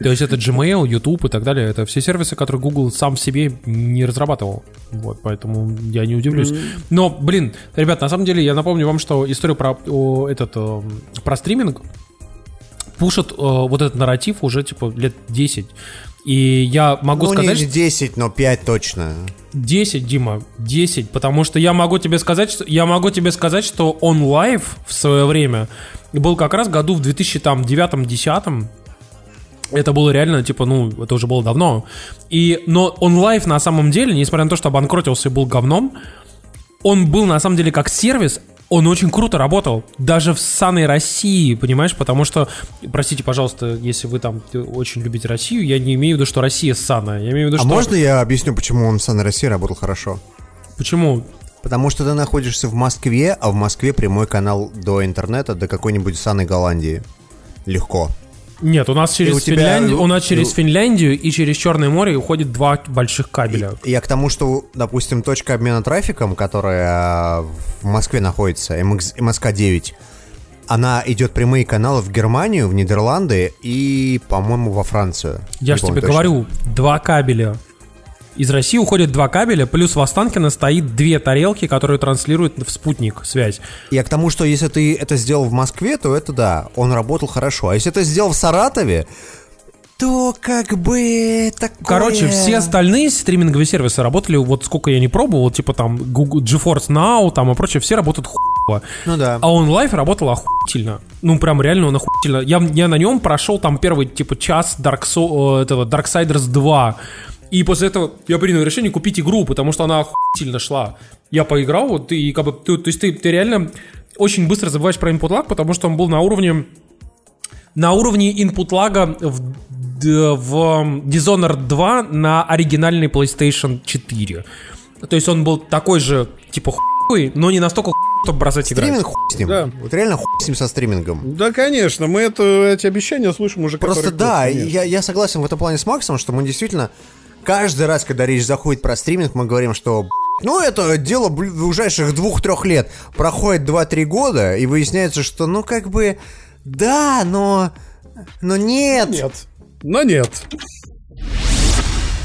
То есть это Gmail, YouTube и так далее. Это все сервисы, которые Google сам себе не разрабатывал. Вот, поэтому я не удивлюсь. Но, блин, ребят, на самом деле я напомню вам, что историю про о, этот э, про стриминг пушат э, вот этот нарратив уже типа лет 10. И я могу ну, сказать, не что 10, но 5 точно. 10, Дима, 10, потому что я могу тебе сказать, что я могу тебе сказать, что OnLive в свое время был как раз году в 2009-2010. Это было реально, типа, ну, это уже было давно. И, но OnLive на самом деле, несмотря на то, что обанкротился и был говном, он был на самом деле как сервис, он очень круто работал. Даже в ссаной России, понимаешь? Потому что, простите, пожалуйста, если вы там очень любите Россию, я не имею в виду, что Россия ссаная. Я имею в виду, А что... можно я объясню, почему он в Сан России работал хорошо? Почему? Потому что ты находишься в Москве, а в Москве прямой канал до интернета, до какой-нибудь Санной Голландии. Легко. Нет, у нас через у тебя- Финляндию, у нас через Финляндию и через Черное море уходит два больших кабеля. Я к тому, что, допустим, точка обмена трафиком, которая в Москве находится, MX, MSK-9, она идет прямые каналы в Германию, в Нидерланды и, по-моему, во Францию. Я же тебе точно. говорю, два кабеля. Из России уходит два кабеля, плюс в Останкино стоит две тарелки, которые транслируют в спутник связь. Я к тому, что если ты это сделал в Москве, то это да, он работал хорошо. А если ты сделал в Саратове, то как бы такое... Короче, все остальные стриминговые сервисы работали, вот сколько я не пробовал, типа там Google, GeForce Now там и прочее, все работают хуево. Ну да. А он лайф работал охуительно. Ну, прям реально он охуительно. Я, я на нем прошел там первый, типа, час Dark Soul, э, этого Darksiders 2. И после этого я принял решение купить игру, потому что она охуительно шла. Я поиграл, вот, и как бы, ты- то есть ты, ты реально очень быстро забываешь про input lag, потому что он был на уровне на уровне input лага в, в Dishonored 2 на оригинальной PlayStation 4. То есть он был такой же, типа, хуй, но не настолько хуй, чтобы бросать играть. Стриминг хуй с ним. Да. Вот реально хуй с ним со стримингом. Да, конечно, мы это, эти обещания слышим уже Просто да, я, я согласен в этом плане с Максом, что мы действительно каждый раз, когда речь заходит про стриминг, мы говорим, что «Б***ь, ну, это дело бл- ближайших двух-трех лет. Проходит 2-3 года, и выясняется, что, ну, как бы, да, но... Но нет. Нет. но нет.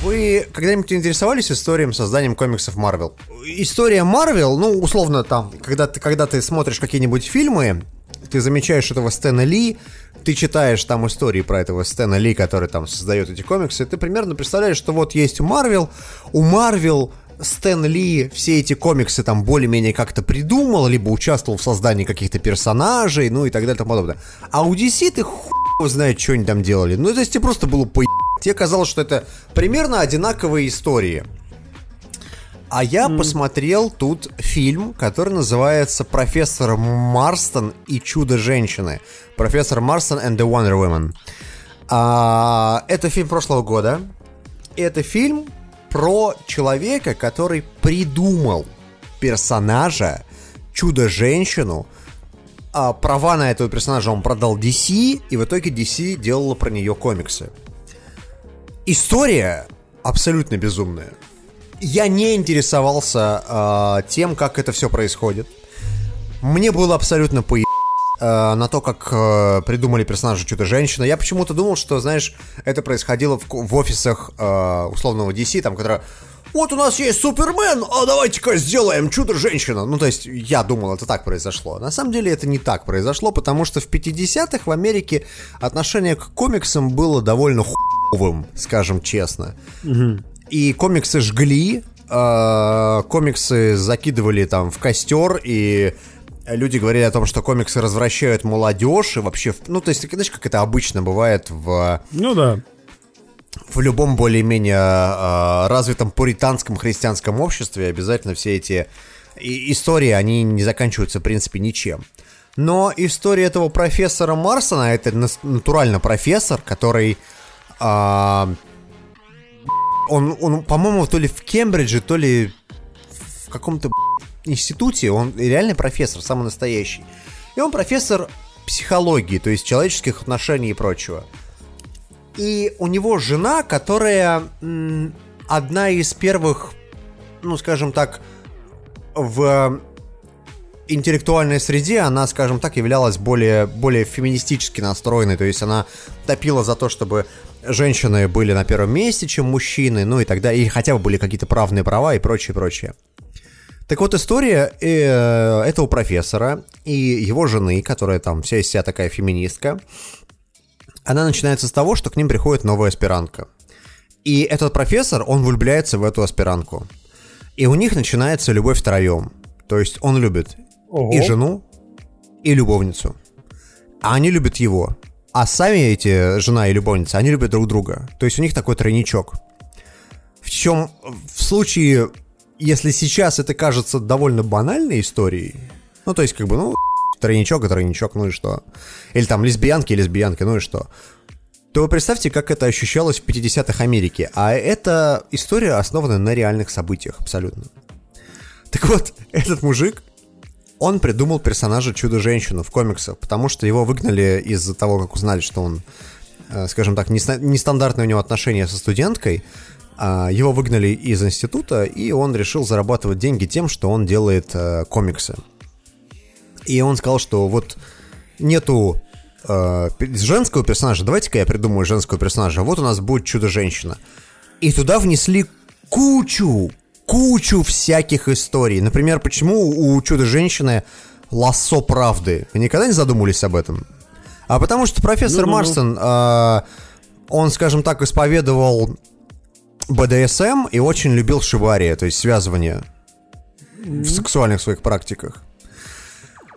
Вы когда-нибудь интересовались историей созданием комиксов Марвел? История Марвел, ну, условно, там, когда ты, когда ты смотришь какие-нибудь фильмы, ты замечаешь этого Стэна Ли, ты читаешь там истории про этого Стэна Ли, который там создает эти комиксы, ты примерно представляешь, что вот есть у Марвел, у Марвел Стэн Ли все эти комиксы там более-менее как-то придумал, либо участвовал в создании каких-то персонажей, ну и так далее и тому подобное. А у DC ты хуй знает, что они там делали. Ну, то есть тебе просто было по Тебе казалось, что это примерно одинаковые истории. А я mm. посмотрел тут фильм, который называется «Профессор Марстон и чудо-женщины». «Профессор Марстон and the Wonder Woman». А, это фильм прошлого года. Это фильм про человека, который придумал персонажа, чудо-женщину. А права на этого персонажа он продал DC, и в итоге DC делала про нее комиксы. История абсолютно безумная. Я не интересовался э, тем, как это все происходит. Мне было абсолютно по э, на то, как э, придумали персонажа Чудо-женщина. Я почему-то думал, что, знаешь, это происходило в, в офисах э, условного DC, там, которая вот у нас есть Супермен, а давайте-ка сделаем Чудо-женщина. Ну, то есть, я думал, это так произошло. На самом деле, это не так произошло, потому что в 50-х в Америке отношение к комиксам было довольно хуй новым, скажем честно. Угу. И комиксы жгли, э, комиксы закидывали там в костер, и люди говорили о том, что комиксы развращают молодежь, и вообще, ну, то есть, знаешь, как это обычно бывает в... Ну да. В любом более-менее э, развитом пуританском христианском обществе обязательно все эти истории, они не заканчиваются, в принципе, ничем. Но история этого профессора Марсона, это натурально профессор, который а, он, он по-моему, то ли в Кембридже, то ли в каком-то институте, он реальный профессор, самый настоящий. И он профессор психологии, то есть человеческих отношений и прочего. И у него жена, которая одна из первых, ну, скажем так, в интеллектуальной среде она, скажем так, являлась более, более феминистически настроенной, то есть она топила за то, чтобы женщины были на первом месте, чем мужчины, ну и тогда, и хотя бы были какие-то правные права и прочее, прочее. Так вот, история э, этого профессора и его жены, которая там вся из себя такая феминистка, она начинается с того, что к ним приходит новая аспирантка. И этот профессор, он влюбляется в эту аспирантку. И у них начинается любовь втроем. То есть он любит Ого. и жену, и любовницу. А они любят его. А сами эти жена и любовница, они любят друг друга. То есть у них такой тройничок. В чем в случае, если сейчас это кажется довольно банальной историей, ну то есть как бы, ну, тройничок и тройничок, ну и что? Или там лесбиянки и лесбиянки, ну и что? то вы представьте, как это ощущалось в 50-х Америке. А эта история основана на реальных событиях, абсолютно. Так вот, этот мужик он придумал персонажа Чудо-женщину в комиксах, потому что его выгнали из-за того, как узнали, что он, э, скажем так, нестандартное у него отношение со студенткой. А, его выгнали из института, и он решил зарабатывать деньги тем, что он делает э, комиксы. И он сказал, что вот нету э, женского персонажа, давайте-ка я придумаю женского персонажа, вот у нас будет Чудо-женщина. И туда внесли кучу, кучу всяких историй. Например, почему у Чудо-женщины лассо правды? Вы никогда не задумывались об этом? А потому что профессор ну, Марстон, э, он, скажем так, исповедовал БДСМ и очень любил шибари, то есть связывание в сексуальных своих практиках.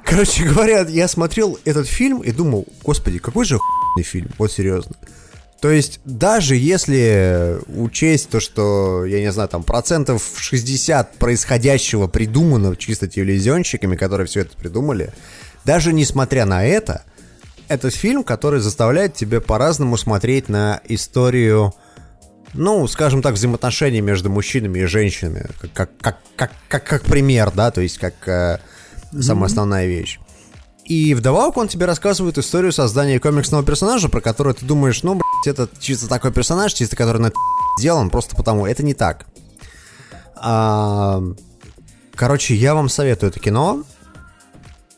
Короче говоря, я смотрел этот фильм и думал, господи, какой же охуенный фильм, вот серьезно. То есть, даже если учесть то, что, я не знаю, там процентов 60 происходящего придумано чисто телевизионщиками, которые все это придумали, даже несмотря на это, это фильм, который заставляет тебя по-разному смотреть на историю, ну, скажем так, взаимоотношений между мужчинами и женщинами, как, как, как, как, как пример, да, то есть как э, самая основная вещь. И вдобавок он тебе рассказывает историю создания комиксного персонажа, про который ты думаешь, ну, это чисто такой персонаж, чисто который на сделан, просто потому. Это не так. А, короче, я вам советую это кино.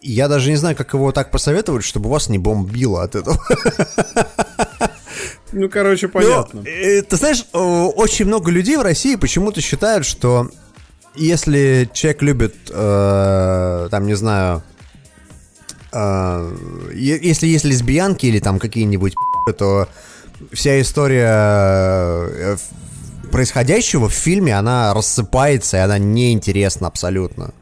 Я даже не знаю, как его так посоветовать, чтобы вас не бомбило от этого. Ну, короче, понятно. Ну, ты знаешь, очень много людей в России почему-то считают, что если человек любит, э, там, не знаю, э, если есть лесбиянки или там какие-нибудь то вся история э, происходящего в фильме, она рассыпается, и она неинтересна абсолютно.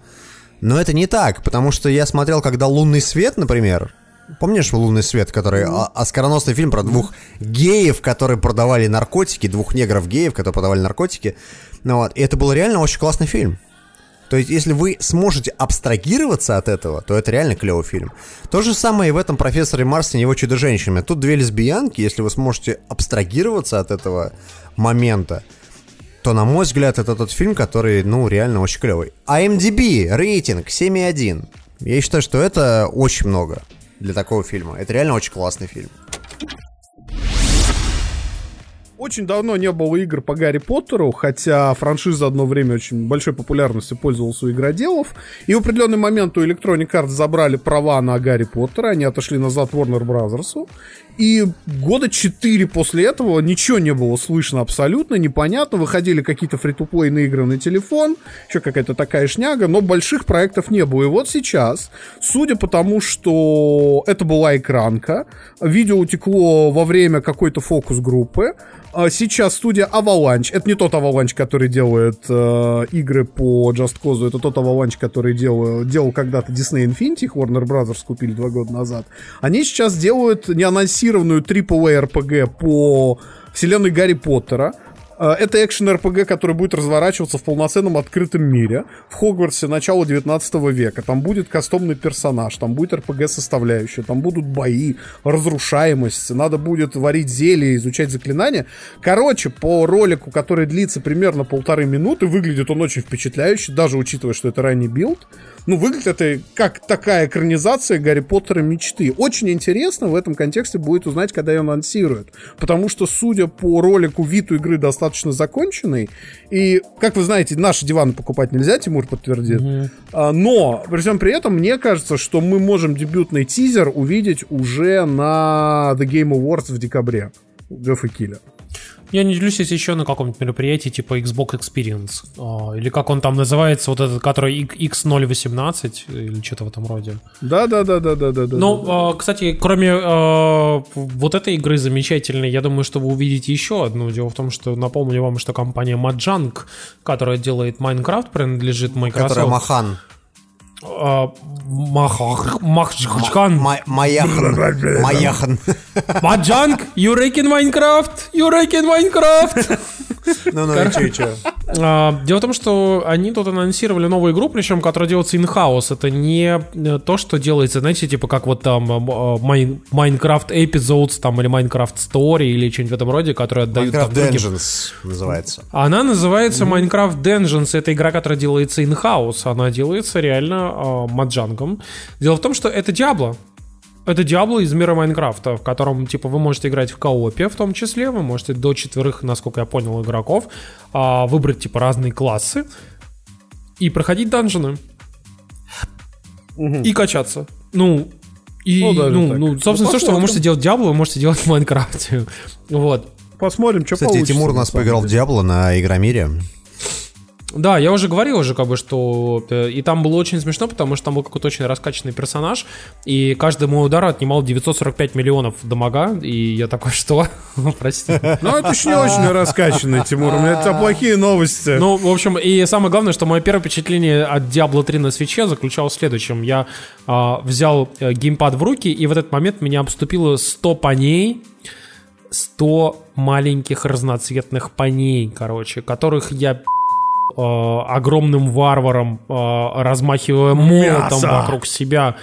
Но это не так, потому что я смотрел, когда «Лунный свет», например, Помнишь «Лунный свет», который mm-hmm. оскароносный фильм про двух геев, которые продавали наркотики, двух негров-геев, которые продавали наркотики. Ну, вот. И это был реально очень классный фильм. То есть, если вы сможете абстрагироваться от этого, то это реально клевый фильм. То же самое и в этом «Профессоре Марсе» и его «Чудо-женщине». Тут две лесбиянки, если вы сможете абстрагироваться от этого момента, то, на мой взгляд, это тот фильм, который, ну, реально очень клевый. IMDb, рейтинг 7,1. Я считаю, что это очень много для такого фильма. Это реально очень классный фильм. Очень давно не было игр по Гарри Поттеру, хотя франшиза одно время очень большой популярностью пользовалась у игроделов. И в определенный момент у Electronic Arts забрали права на Гарри Поттера, они отошли назад Warner Bros. И года четыре после этого ничего не было слышно абсолютно, непонятно. Выходили какие-то фри-то-плейные игры на телефон, еще какая-то такая шняга, но больших проектов не было. И вот сейчас, судя по тому, что это была экранка, видео утекло во время какой-то фокус-группы, а сейчас студия Avalanche, это не тот Avalanche, который делает э, игры по Just Cause, это тот Avalanche, который делал, делал когда-то Disney Infinity, их Warner Brothers купили два года назад. Они сейчас делают неанонсированную AAA RPG по вселенной Гарри Поттера. Э, это экшен-РПГ, который будет разворачиваться в полноценном открытом мире в Хогвартсе начала 19 века. Там будет кастомный персонаж, там будет РПГ-составляющая, там будут бои, разрушаемость, надо будет варить зелье, изучать заклинания. Короче, по ролику, который длится примерно полторы минуты, выглядит он очень впечатляюще, даже учитывая, что это ранний билд. Ну, выглядит это как такая экранизация Гарри Поттера мечты. Очень интересно в этом контексте будет узнать, когда ее анонсируют. Потому что, судя по ролику, вид у игры достаточно законченный. И, как вы знаете, наши диваны покупать нельзя, Тимур подтвердит. Mm-hmm. А, но, при всем при этом, мне кажется, что мы можем дебютный тизер увидеть уже на The Game Awards в декабре. Джеффа Килля. Я не делюсь, если еще на каком-то мероприятии типа Xbox Experience. А, или как он там называется, вот этот, который X018 или что-то в этом роде. Да, да, да, да, да, да. Ну, да, да. кстати, кроме э, вот этой игры замечательной, я думаю, что вы увидите еще одну. Дело в том, что напомню вам, что компания Mojang, которая делает Minecraft, принадлежит Microsoft. Которая Махан. Махчхан. Маяхан. Маяхан. Маджанг, you reckon Minecraft? You reckon Minecraft? Ну, ну, и че, че. Дело в том, что они тут анонсировали новую игру, причем, которая делается in-house. Это не э, то, что делается, знаете, типа как вот там э, Minecraft Episodes там или Minecraft Story или что-нибудь в этом роде, которые отдают... Minecraft Dungeons называется. Она называется Minecraft Dungeons. Это игра, которая делается in-house. Она делается реально э, маджангом. Дело в том, что это Diablo. Это Diablo из мира Майнкрафта, в котором, типа, вы можете играть в коопе в том числе, вы можете до четверых, насколько я понял, игроков, а, выбрать, типа, разные классы и проходить данжены. Угу. И качаться. Ну, и, ну, ну, ну, собственно, ну, все, что вы можете делать в Diablo, вы можете делать в Майнкрафте. Вот. Посмотрим, что Кстати, получится. Тимур у нас поиграл в Diablo на Игромире. Да, я уже говорил уже, как бы, что... Э, и там было очень смешно, потому что там был какой-то очень раскачанный персонаж, и каждый мой удар отнимал 945 миллионов дамага, и я такой, что? Прости. Ну, это еще не очень раскачанный, Тимур, у меня это плохие новости. Ну, в общем, и самое главное, что мое первое впечатление от Diablo 3 на свече заключалось в следующем. Я а, взял э, геймпад в руки, и в этот момент меня обступило 100 паней, 100 маленьких разноцветных паней, короче, которых я огромным варваром, э, размахивая молотом Мясо. вокруг себя.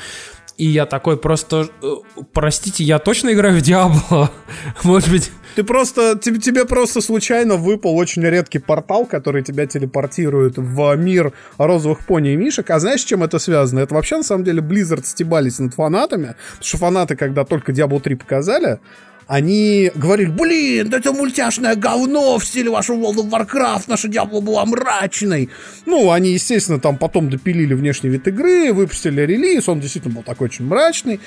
И я такой просто, э, простите, я точно играю в Диабло? Может быть... Ты просто, тебе, тебе просто случайно выпал очень редкий портал, который тебя телепортирует в мир розовых пони и мишек. А знаешь, с чем это связано? Это вообще, на самом деле, Blizzard стебались над фанатами. Потому что фанаты, когда только Diablo 3 показали, они говорили, блин, да это мультяшное говно в стиле вашего World of Warcraft, наша Diablo была мрачной. Ну, они, естественно, там потом допилили внешний вид игры, выпустили релиз, он действительно был такой очень мрачный.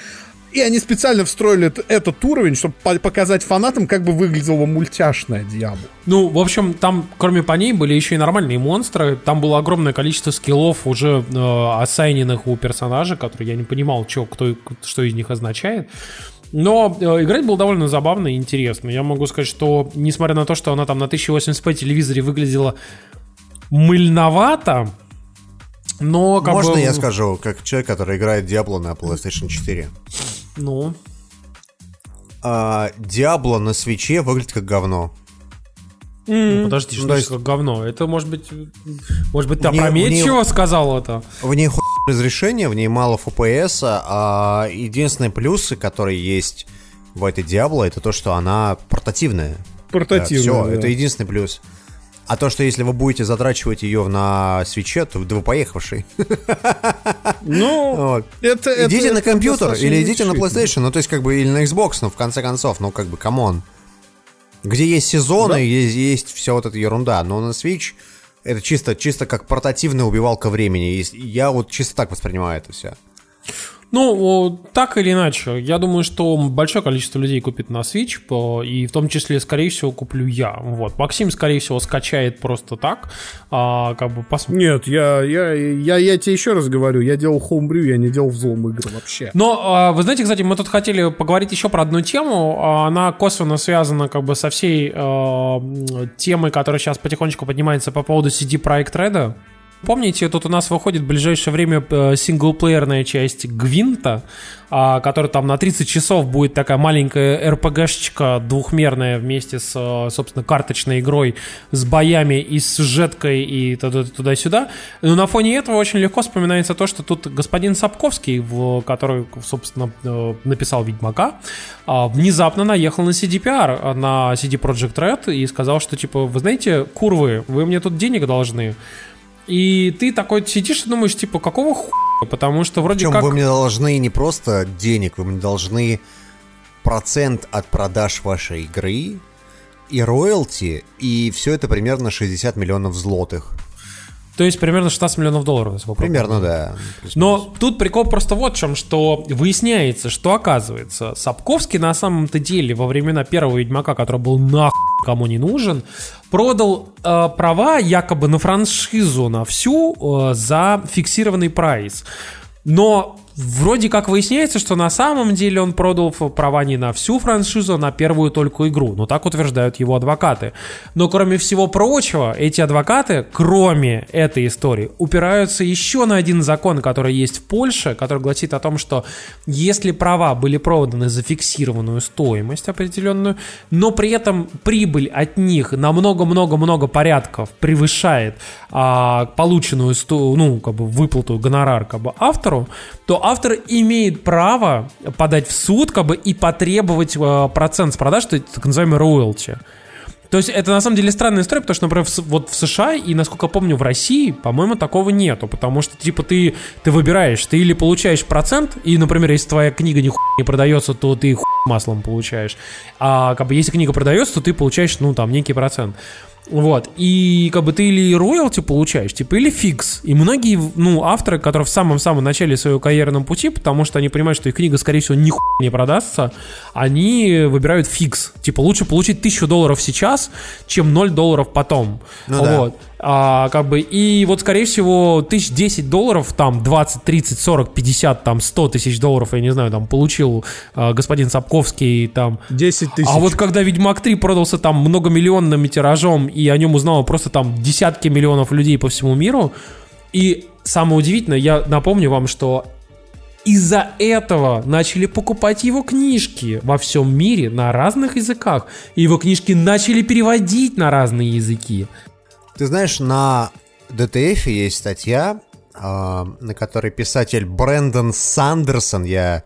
И они специально встроили этот уровень, чтобы по- показать фанатам, как бы выглядела мультяшная Диабло. Ну, в общем, там, кроме по ней, были еще и нормальные монстры. Там было огромное количество скиллов, уже э, ассайненных у персонажа, которые я не понимал, чё, кто, что из них означает. Но э, играть было довольно забавно и интересно. Я могу сказать, что, несмотря на то, что она там на 1080p телевизоре выглядела мыльновато, но как Можно бы... я скажу, как человек, который играет Diablo на PlayStation 4? Ну, А, Diablo на свече выглядит как говно. Ну, подожди, Ну, что то это есть- как говно? Это может быть... Может быть, ты опрометчиво ней- сказал это? В ней хуй разрешение, в ней мало FPS, а единственные плюсы, которые есть в этой Diablo, это то, что она портативная. Портативная, все, да. это единственный плюс. А то, что если вы будете задрачивать ее на Switch е, то да вы поехавший. Ну, Вот. это, это- идите на компьютер или идите на. PlayStation, ну то есть как бы или на Xbox, ну в конце концов, ну как бы come on. Где есть сезоны, Да. есть, есть вся вот эта ерунда, но на Switch это чисто, чисто как портативная убивалка времени. Я вот чисто так воспринимаю это все. Ну, так или иначе, я думаю, что большое количество людей купит на Switch, и в том числе, скорее всего, куплю я. Вот. Максим, скорее всего, скачает просто так. А, как бы посмотрим. Нет, я, я, я, я тебе еще раз говорю, я делал хоумбрю, я не делал взлом игр вообще. Но, а, вы знаете, кстати, мы тут хотели поговорить еще про одну тему. А, Она косвенно связана как бы со всей м, темой, которая сейчас потихонечку поднимается по поводу CD Projekt Red. Помните, тут у нас выходит в ближайшее время э, синглплеерная часть Гвинта, а, которая там на 30 часов будет такая маленькая РПГшечка двухмерная вместе с, э, собственно, карточной игрой, с боями и с сюжеткой и туда- туда-сюда. Но на фоне этого очень легко вспоминается то, что тут господин Сапковский, который, собственно, э, написал Ведьмака, а, внезапно наехал на CDPR, на CD Project Red и сказал, что, типа, вы знаете, курвы, вы мне тут денег должны. И ты такой сидишь и думаешь, типа, какого хуя? Потому что вроде Причем как... вы мне должны не просто денег, вы мне должны процент от продаж вашей игры и роялти, и все это примерно 60 миллионов злотых. То есть примерно 16 миллионов долларов. если. Примерно, да. Но тут прикол просто вот в чем, что выясняется, что оказывается, Сапковский на самом-то деле во времена первого Ведьмака, который был нахуй кому не нужен, продал э, права якобы на франшизу на всю э, за фиксированный прайс. Но вроде как выясняется, что на самом деле он продал права не на всю франшизу, а на первую только игру. Ну, так утверждают его адвокаты. Но кроме всего прочего, эти адвокаты, кроме этой истории, упираются еще на один закон, который есть в Польше, который гласит о том, что если права были проданы за фиксированную стоимость определенную, но при этом прибыль от них на много-много-много порядков превышает а, полученную ну, как бы выплату гонорар как бы автору, то автор имеет право подать в суд как бы и потребовать э, процент с продаж, то есть так называемый роялти. То есть это на самом деле странная история, потому что, например, в вот в США и, насколько помню, в России, по-моему, такого нету, потому что, типа, ты, ты выбираешь, ты или получаешь процент, и, например, если твоя книга ни не продается, то ты маслом получаешь, а как бы если книга продается, то ты получаешь, ну, там, некий процент. Вот, и как бы ты или роялти получаешь, типа, или фикс. И многие, ну, авторы, которые в самом-самом начале своего карьерном пути, потому что они понимают, что их книга, скорее всего, ни не продастся, они выбирают фикс. Типа, лучше получить тысячу долларов сейчас, чем 0 долларов потом. Ну да. А, как бы, и вот, скорее всего, тысяч 10 долларов, там, 20, 30, 40, 50, там, 100 тысяч долларов, я не знаю, там, получил а, господин Сапковский, там, 10 тысяч. а вот когда Ведьмак 3 продался там многомиллионным тиражом, и о нем узнало просто там десятки миллионов людей по всему миру, и самое удивительное, я напомню вам, что из-за этого начали покупать его книжки во всем мире на разных языках. И его книжки начали переводить на разные языки. Ты знаешь, на DTF есть статья, а, на которой писатель Брэндон Сандерсон, я,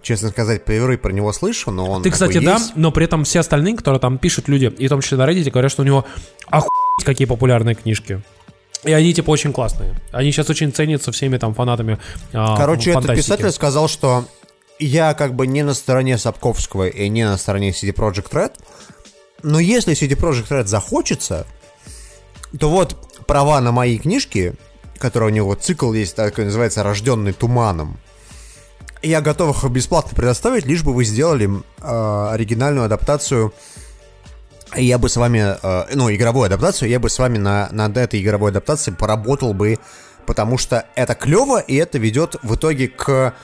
честно сказать, впервые про него слышу, но он Ты, кстати, да, есть. но при этом все остальные, которые там пишут люди, и в том числе на Reddit, говорят, что у него охуеть какие популярные книжки. И они, типа, очень классные. Они сейчас очень ценятся всеми там фанатами а, Короче, этот фантастики. писатель сказал, что я как бы не на стороне Сапковского и не на стороне CD Projekt Red, но если CD Projekt Red захочется, то вот права на мои книжки, которые у него цикл есть, такой называется «Рожденный туманом», я готов их бесплатно предоставить, лишь бы вы сделали э, оригинальную адаптацию. И я бы с вами, э, ну, игровую адаптацию, я бы с вами на, над этой игровой адаптацией поработал бы, потому что это клево, и это ведет в итоге к,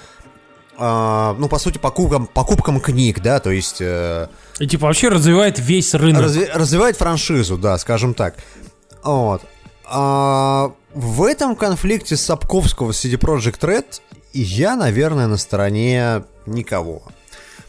э, ну, по сути, покупкам, покупкам книг, да, то есть... Э, И типа вообще развивает весь рынок. разви- развивать франшизу, да, скажем так. Вот. А, в этом конфликте Сапковского с CD Projekt Red я, наверное, на стороне никого.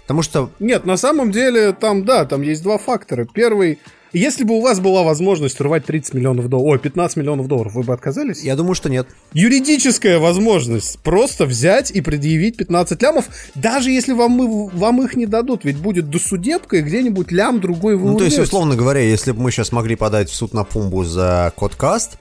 Потому что Нет, на самом деле там, да, там есть два фактора. Первый, если бы у вас была возможность урвать 30 миллионов долларов, ой, 15 миллионов долларов, вы бы отказались? я думаю, что нет. Юридическая возможность просто взять и предъявить 15 лямов, даже если вам, мы- вам их не дадут, ведь будет досудебка и где-нибудь лям другой вы Ну, то есть, условно говоря, если бы мы сейчас могли подать в суд на Пумбу за кодкаст,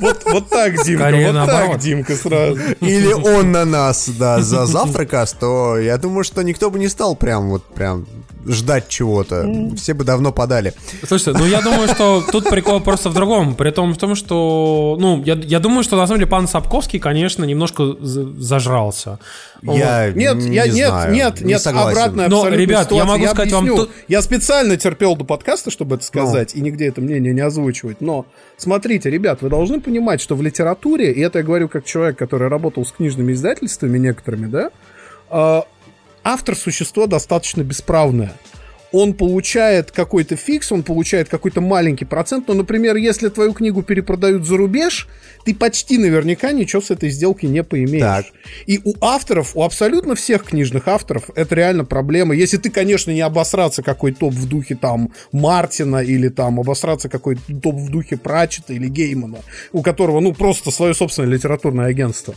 Вот, вот так, Димка, Скорее вот наоборот. так, Димка, сразу. или он на нас, да, за завтракаст, то я думаю, что никто бы не стал прям вот прям ждать чего-то. Все бы давно подали. Слушайте, ну я думаю, что тут прикол просто в другом. При том, в том, что, ну, я, я думаю, что на самом деле пан Сапковский, конечно, немножко за- зажрался. Я Нет, не я, нет, знаю, нет, не нет, согласен. обратная Но, абсолютно ребят, я ситуация. могу сказать вам объясню. тут- Я специально терпел до подкаста, чтобы это Ну. сказать, и нигде это мнение не озвучивать. Но смотрите, ребят, вы должны понимать, что в литературе, и это я говорю как человек, который работал с книжными издательствами некоторыми, да, а, автор существо достаточно бесправное. Он получает какой-то фикс, он получает какой-то маленький процент. Но, например, если твою книгу перепродают за рубеж, ты почти наверняка ничего с этой сделки не поимеешь. Так. И у авторов, у абсолютно всех книжных авторов, это реально проблема. Если ты, конечно, не обосраться какой топ в духе там Мартина или там обосраться какой топ в духе Пратчета или Геймана, у которого, ну, просто свое собственное литературное агентство,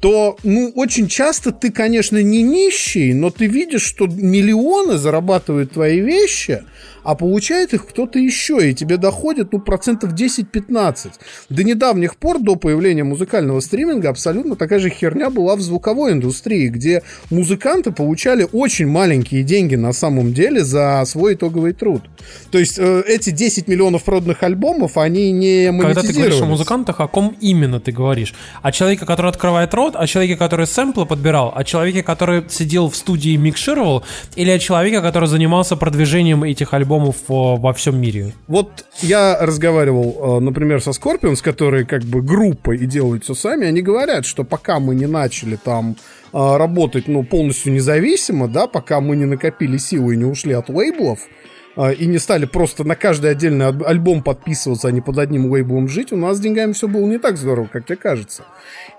то, ну, очень часто ты, конечно, не нищий, но ты видишь, что миллионы зарабатывают твои вещи, а получает их кто-то еще, и тебе доходит, ну, процентов 10-15. До недавних пор, до появления музыкального стриминга, абсолютно такая же херня была в звуковой индустрии, где музыканты получали очень маленькие деньги на самом деле за свой итоговый труд. То есть э, эти 10 миллионов проданных альбомов, они не Когда ты говоришь о музыкантах, о ком именно ты говоришь? О человеке, который открывает рот, о человеке, который сэмплы подбирал, о человеке, который сидел в студии и микшировал, или о человеке, который занимался продвижением этих альбомов о, во всем мире? Вот я разговаривал, э, например, со Scorpions, которые как бы группа и делают все сами, они говорят, что пока мы не начали там э, работать, ну, полностью независимо, да, пока мы не накопили силы и не ушли от лейблов, э, и не стали просто на каждый отдельный альб- альбом подписываться, а не под одним лейблом жить, у нас с деньгами все было не так здорово, как тебе кажется.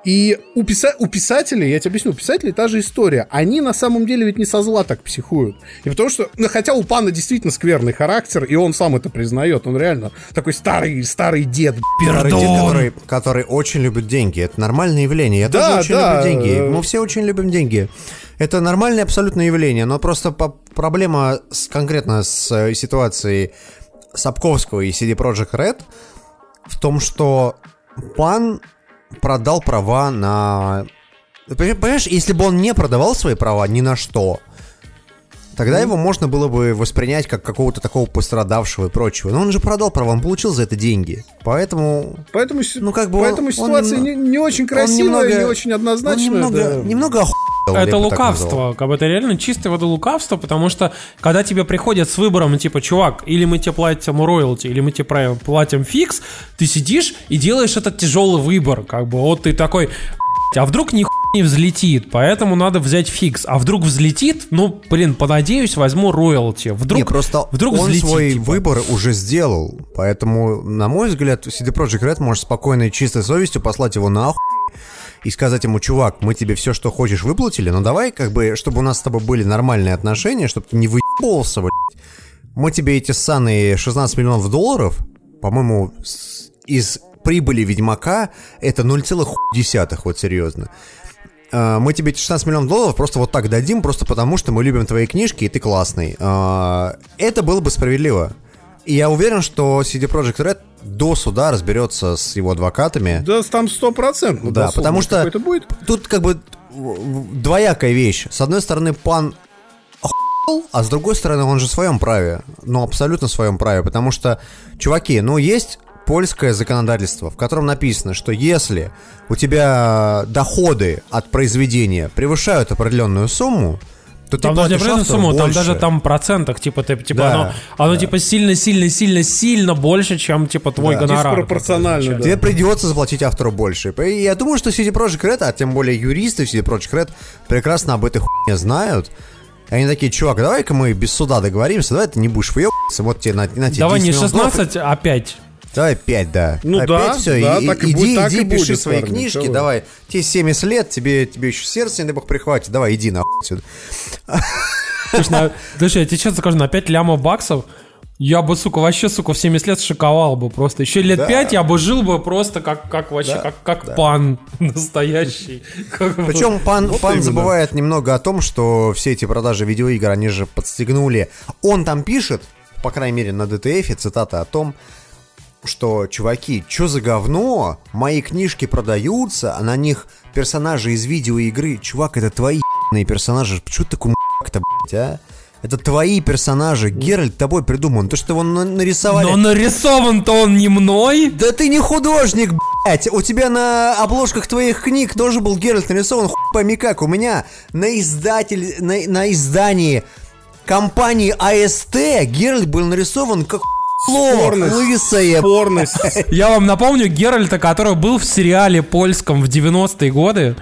И у, писа- у писателей, я тебе объясню, у писателей та же история. Они на самом деле ведь не со зла так психуют. И потому что, ну, хотя у пана действительно скверный характер, и он сам это признает, он реально такой старый, старый дед. Старый дед, который, который очень любит деньги. Это нормальное явление. Я Да, тоже очень да, люблю деньги. Мы все очень любим деньги. Это нормальное абсолютное явление, но просто по- проблема с, конкретно с э, ситуацией Сапковского и CD Projekt Red в том, что пан продал права на... Понимаешь, если бы он не продавал свои права ни на что, тогда его можно было бы воспринять как какого-то такого пострадавшего и прочего. Но он же продал права, он получил за это деньги. Поэтому Поэтому, Ну, как бы поэтому он ситуация немного- не, не очень он красивая, немного- не очень однозначная. он немного, да. немного охуел, я Это лукавство, как бы это реально чистое воды лукавство, потому что когда тебе приходят с выбором, типа, чувак, или мы тебе платим роялти, или мы тебе платим фикс, ты сидишь и делаешь этот тяжелый выбор, как бы, вот ты такой, «Блядь, а вдруг ни не взлетит, поэтому надо взять фикс, а вдруг взлетит, ну, блин, понадеюсь, возьму роялти, вдруг, Не, просто вдруг он взлетит, свой типа. выбор уже сделал. Поэтому, на мой взгляд, CD Projekt Red может спокойно и чистой совестью послать его нахуй и сказать ему, чувак, мы тебе все, что хочешь, выплатили, но давай, как бы, чтобы у нас с тобой были нормальные отношения, чтобы ты не выебывался, блядь. Мы тебе эти ссаные 16 миллионов долларов, по-моему, из прибыли Ведьмака это 0,1, вот серьезно. А, Мы тебе эти 16 миллионов долларов просто вот так дадим, просто потому что мы любим твои книжки, и ты классный. А, Это было бы справедливо. И я уверен, что CD Projekt Red до суда разберется с его адвокатами. Да, там стопроцентно. Да, потому что будет. тут как бы двоякая вещь. С одной стороны, пан а с другой стороны, он же в своем праве. Ну, абсолютно в своем праве. Потому что, чуваки, ну, есть польское законодательство, в котором написано, что если у тебя доходы от произведения превышают определенную сумму, то там даже не автору сумму, там больше. даже там процентах, типа, ты, типа Да, оно, оно типа сильно-сильно-сильно-сильно больше, чем типа твой Да. гонорар. Диспропорционально, да. Тебе придется заплатить автору больше. И я думаю, что CD Projekt Red, а тем более юристы CD Projekt Red, прекрасно об этой хуйне знают. Они такие, чувак, давай-ка мы без суда договоримся, давай ты не будешь выебываться, вот тебе на, на тебе Давай 10 не миллионов долларов. 16, а 5. Давай 5, да. Ну Опять да, все, да, и, так и иди, будет, так иди, и пиши будет, свои парни, книжки, давай. Тебе 70 лет, тебе, тебе еще сердце, не дай бог, прихватит, давай, иди нахуй отсюда. Слушай, на- слушай, я тебе честно скажу, на 5 лямов баксов я бы, сука, вообще, сука, в 70 лет шиковал бы просто. Еще лет Да. 5 я бы жил бы просто как, как вообще, Да, как, как да. пан настоящий. Как. Причем пан, Вот пан именно. забывает немного о том, что все эти продажи видеоигр, они же подстегнули. Он там пишет, по крайней мере на DTF, цитата о том, что, чуваки, что за говно? Мои книжки продаются, а на них персонажи из видеоигры. Чувак, это твои ебаные персонажи. Почему ты такой то блядь, а? Это твои персонажи. Геральт тобой придуман. То, что его на- нарисовали... Но нарисован-то он не мной. Да ты не художник, блядь! У тебя на обложках твоих книг тоже был Геральт нарисован, хуй пойми как. У меня на издатель, на, на издании компании АСТ Геральт был нарисован как Спорность. лысое. Спорность. Я вам напомню Геральта, который был в сериале польском в 90-е годы.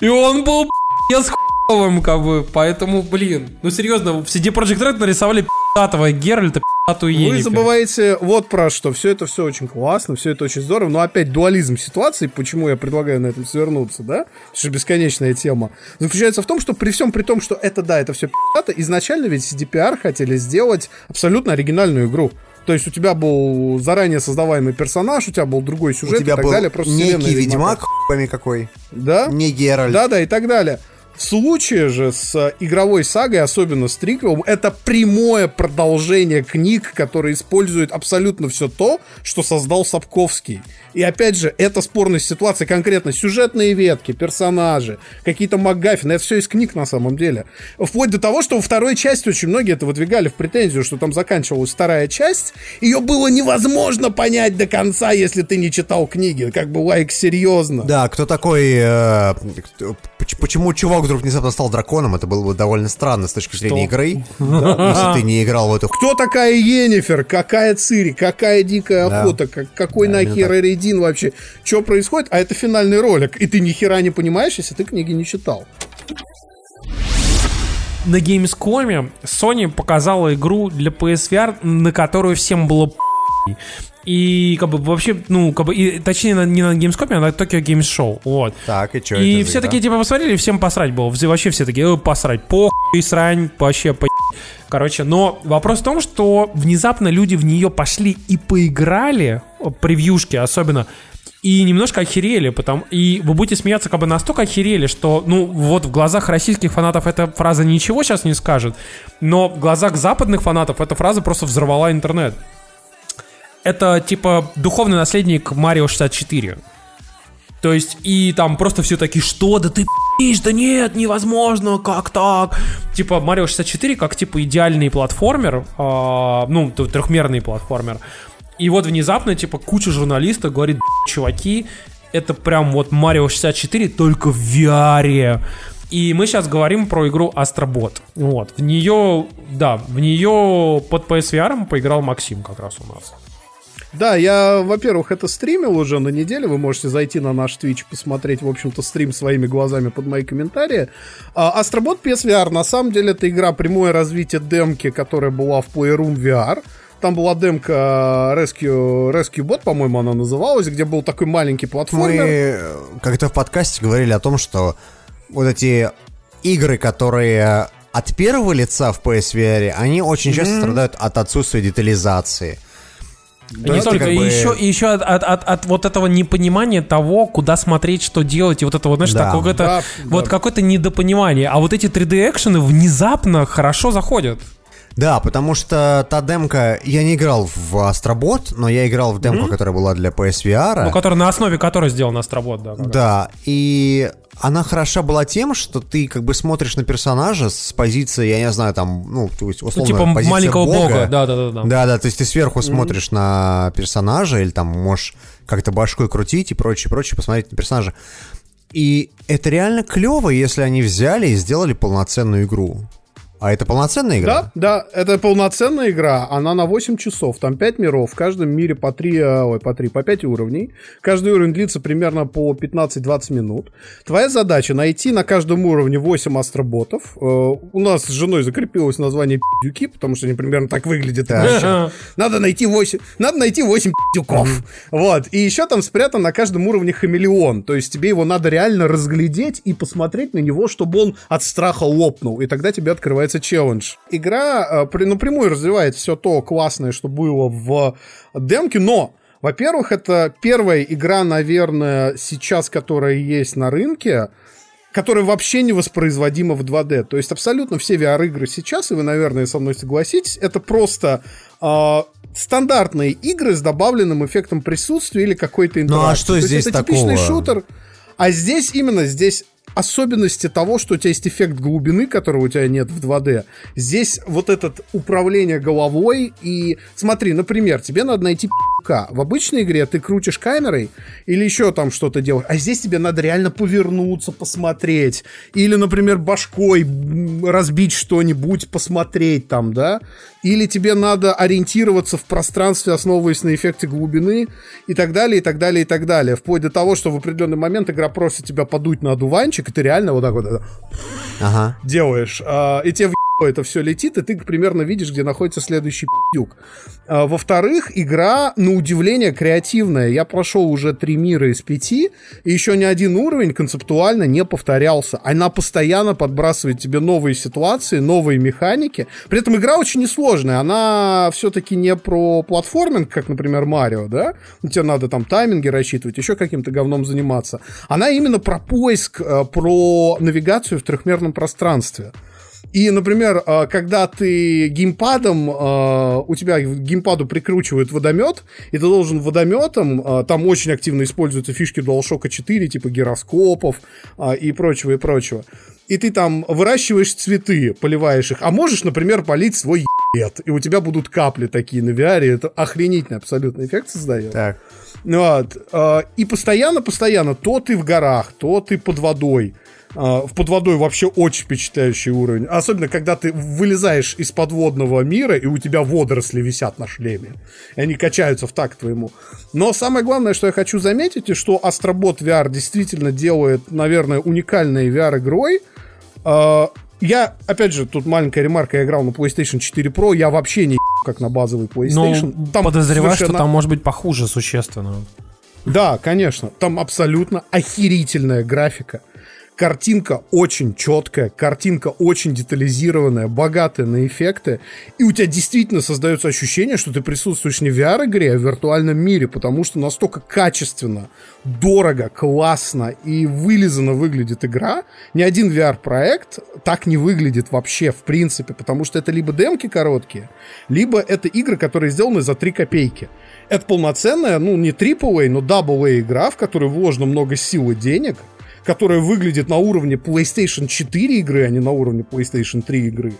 И он был с хуевым, как бы. Поэтому, блин. Ну серьезно, в CD Projekt Red нарисовали пи***того Геральта, пи***тую Вы Енифер. забываете вот про что. Все это все очень классно, все это очень здорово. Но опять дуализм ситуации, почему я предлагаю на этом свернуться, да? Потому что бесконечная тема. Заключается в том, что при всем при том, что это да, это все пи***то, изначально ведь CDPR хотели сделать абсолютно оригинальную игру. То есть у тебя был заранее создаваемый персонаж, у тебя был другой У сюжет тебя и так был далее. Просто некий ведьмак, хуй пойми какой. Да? Не Геральт. Да, да, и так далее. Случае же с игровой сагой, особенно с триквелом, это прямое продолжение книг, которые используют абсолютно все то, что создал Сапковский. И опять же, это спорная ситуация конкретно. Сюжетные ветки, персонажи, какие-то МакГаффины, это все из книг на самом деле. Вплоть до того, что во второй части очень многие это выдвигали в претензию, что там заканчивалась вторая часть, ее было невозможно понять до конца, если ты не читал книги. Как бы, лайк, серьезно. Да, кто такой... э, почему чувак вдруг внезапно стал драконом, это было бы довольно странно с точки зрения игры. Да, Если ты не играл в эту Кто такая Енифер? Какая Цири? Какая дикая Да. охота? Как- какой Да, нахер. Эридин вообще? Что происходит? А это финальный ролик. И ты ни хера не понимаешь, если ты книги не читал. на Gamescom Sony показала игру для PSVR, на которую всем было. И как бы вообще, ну, как бы, и, точнее, на- не на Gamescom, а на Tokyo Games Show. Вот. Так, и что И за все такие, типа, посмотрели, всем посрать было. Вообще все такие, «Э, посрать, похуй, срань, вообще по Короче, но вопрос в том, что внезапно люди в нее пошли и поиграли, превьюшки особенно, и немножко охерели, потому и вы будете смеяться, как бы настолько охерели, что, ну, вот в глазах российских фанатов эта фраза ничего сейчас не скажет, но в глазах западных фанатов эта фраза просто взорвала интернет. Это, типа, духовный наследник Марио 64. То есть, и там просто все такие, что, да ты пи***ишь, да нет, невозможно, как так? Типа, Марио 64 как, типа, идеальный платформер, а, ну, трехмерный платформер. И вот внезапно, типа, куча журналистов говорит, «Б***ь, чуваки, это прям вот Марио 64, только в VR. И мы сейчас говорим про игру Астробот. Вот. В нее, да, в нее под PSVR поиграл Максим как раз у нас. Да, я, во-первых, это стримил уже на неделе. Вы можете зайти на наш Twitch, посмотреть, в общем-то, стрим своими глазами под мои комментарии. А, Astrobot PSVR, на самом деле, это игра прямое развитие демки, которая была в Playroom VR. Там была демка Rescue, Rescue Bot, по-моему, она называлась, где был такой маленький платформер. Мы э, как-то в подкасте говорили о том, что вот эти игры, которые от первого лица в PSVR, они очень часто страдают от отсутствия детализации. И Да, не только, как бы- еще, и еще от, от- от- от вот этого непонимания того, куда смотреть, что делать, и вот это вот, знаешь, Да. какое-то, Да, вот да. какое-то недопонимание. А вот эти 3D-экшены внезапно хорошо заходят. Да, потому что та демка... Я не играл в Астробот, но я играл в демку, которая была для PSVR. Ну, которая на основе которой сделан Астробот, да. Да, и она хороша была тем, что ты как бы смотришь на персонажа с позиции, я не знаю, там, ну, то есть, Ну, условно, типа позиция маленького бога, да, да, да, да. Да, да, то есть ты сверху смотришь на персонажа или там можешь как-то башкой крутить и прочее, прочее, посмотреть на персонажа. И это реально клево, если они взяли и сделали полноценную игру. А это полноценная игра? Да, да, это полноценная игра, она на 8 часов, там 5 миров, в каждом мире по 3, ой, по 3, по 5 уровней. Каждый уровень длится примерно по 15-20 минут. Твоя задача найти на каждом уровне 8 астроботов. Э, У нас с женой закрепилось название пи***дюки, потому что они примерно так выглядят. иначе. Надо найти 8, надо найти 8 пи***дюков. Вот, и еще там спрятан на каждом уровне хамелеон, то есть тебе его надо реально разглядеть и посмотреть на него, чтобы он от страха лопнул, и тогда тебе открывается челлендж. Игра э, напрямую развивает все то классное, что было в демке, но во-первых, это первая игра, наверное, сейчас, которая есть на рынке, которая вообще не воспроизводима в 2D. То есть абсолютно все VR-игры сейчас, и вы, наверное, со мной согласитесь, это просто э, стандартные игры с добавленным эффектом присутствия или какой-то интеракции. Ну, а что То есть здесь это типичный такого? шутер. А здесь именно, здесь особенности того, что у тебя есть эффект глубины, которого у тебя нет в 2D. Здесь вот этот управление головой и... Смотри, например, тебе надо найти В обычной игре ты крутишь камерой или еще там что-то делаешь, а здесь тебе надо реально повернуться, посмотреть. Или, например, башкой разбить что-нибудь, посмотреть там, да? Или тебе надо ориентироваться в пространстве, основываясь на эффекте глубины и так далее, и так далее, и так далее. Вплоть до того, что в определенный момент игра просит тебя подуть на одуванчик, и ты реально вот так вот Ага. делаешь, а, и тебе это все летит, и ты примерно видишь, где находится следующий пи***юк. А, Во-вторых, игра, на удивление, креативная. Я прошел уже три мира из пяти, и еще ни один уровень концептуально не повторялся. Она постоянно подбрасывает тебе новые ситуации, новые механики. При этом игра очень несложная. Она все-таки не про платформинг, как, например, Марио, да? Тебе надо там тайминги рассчитывать, еще каким-то говном заниматься. Она именно про поиск, э, про навигацию в трехмерном пространстве. И, например, э, когда ты геймпадом, э, у тебя к геймпаду прикручивают водомет, и ты должен водометом, э, там очень активно используются фишки DualShock 4, типа гироскопов и прочего, и прочего. И ты там выращиваешь цветы, поливаешь их, а можешь, например, полить свой ебет, и у тебя будут капли такие на VR, это охренительный абсолютно эффект создает. Так. Вот. И постоянно-постоянно, то ты в горах, то ты под водой. Э, В под водой вообще очень впечатляющий уровень. Особенно, когда ты вылезаешь из подводного мира, и у тебя водоросли висят на шлеме. И они качаются в такт твоему. Но самое главное, что я хочу заметить, и что Astrobot VR действительно делает, наверное, уникальной VR-игрой. Э, Я, опять же, тут маленькая ремарка, я играл на PlayStation 4 Pro, я вообще не как на базовый Ну, PlayStation. Там подозреваю, что совершенно- там может быть похуже существенно. да, конечно. Там абсолютно охерительная графика. Картинка очень четкая, картинка очень детализированная, богатая на эффекты. И у тебя действительно создается ощущение, что ты присутствуешь не в VR-игре, а в виртуальном мире, потому что настолько качественно, дорого, классно и вылизанно выглядит игра. Ни один VR-проект так не выглядит вообще, в принципе, потому что это либо демки короткие, либо это игры, которые сделаны за 3 копейки. Это полноценная, ну, не AAA, но AA игра, в которой вложено много сил и денег, которая выглядит на уровне PlayStation 4 игры, а не на уровне PlayStation 3 игры,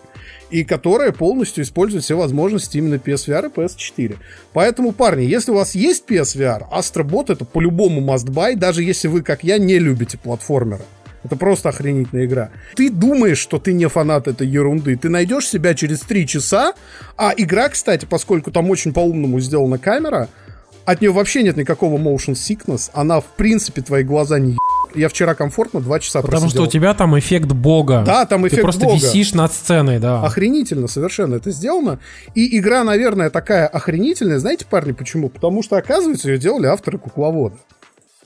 и которая полностью использует все возможности именно PSVR и PS4. Поэтому, парни, если у вас есть PSVR, Astrobot это по-любому must buy, даже если вы, как я, не любите платформеры. Это просто охренительная игра. Ты думаешь, что ты не фанат этой ерунды. Ты найдешь себя через 3 часа. А игра, кстати, поскольку там очень по-умному сделана камера, от нее вообще нет никакого motion sickness. Она, в принципе, твои глаза не Я вчера комфортно 2 часа Потому просидел. что у тебя там эффект бога. Да, там Ты эффект просто бога. висишь над сценой, да. Охренительно совершенно это сделано. И игра, наверное, такая охренительная. Знаете, парни, почему? Потому что, оказывается, ее делали авторы кукловода.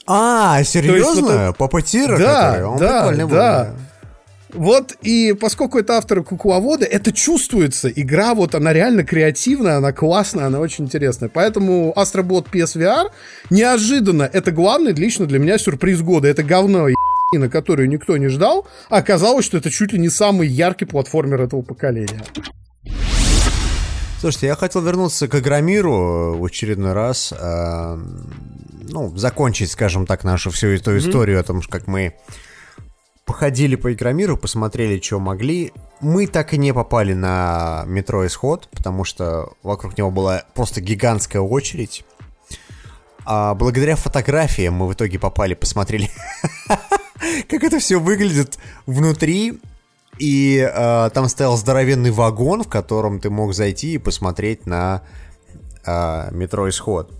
А, серьезно? вот Папатира, Да, который? Он да, прикольный был, да. Вот, и поскольку это авторы кукловода, это чувствуется. Игра вот, она реально креативная, она классная, она очень интересная. Поэтому Astrobot PSVR неожиданно, это главный лично для меня сюрприз года. Это говно на которую никто не ждал, а оказалось, что это чуть ли не самый яркий платформер этого поколения. Слушайте, я хотел вернуться к Агромиру в очередной раз. э, ну, закончить, скажем так, нашу всю эту историю о том, как мы походили по Игромиру, посмотрели, что могли. Мы так и не попали на метро Исход, потому что вокруг него была просто гигантская очередь. А благодаря фотографиям мы в итоге попали, посмотрели, как это все выглядит внутри. И э, там стоял здоровенный вагон, в котором ты мог зайти и посмотреть на э, метро Исход.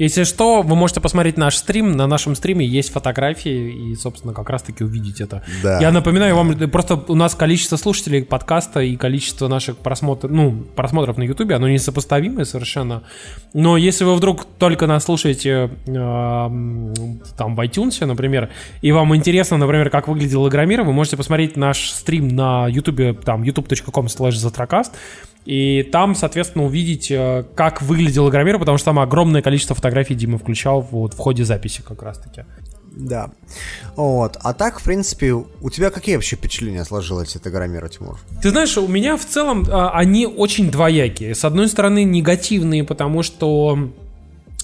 Если что, вы можете посмотреть наш стрим. На нашем стриме есть фотографии и, собственно, как раз-таки увидеть это. Да. Я напоминаю вам, просто у нас количество слушателей подкаста и количество наших просмотров, ну, просмотров на Ютубе, оно несопоставимое совершенно. Но если вы вдруг только нас слушаете э, там в iTunes, например, и вам интересно, например, как выглядел Игромир, вы можете посмотреть наш стрим на Ютубе, там, youtube.com slash затракаст, и там, соответственно, увидеть, э, как выглядел Игромир, потому что там огромное количество фотографий Дима включал вот в ходе записи как раз-таки. Да. Вот. А так, в принципе, у тебя какие вообще впечатления сложилось от Игромира, Тимур? Ты знаешь, у меня в целом а, они очень двоякие. С одной стороны, негативные, потому что,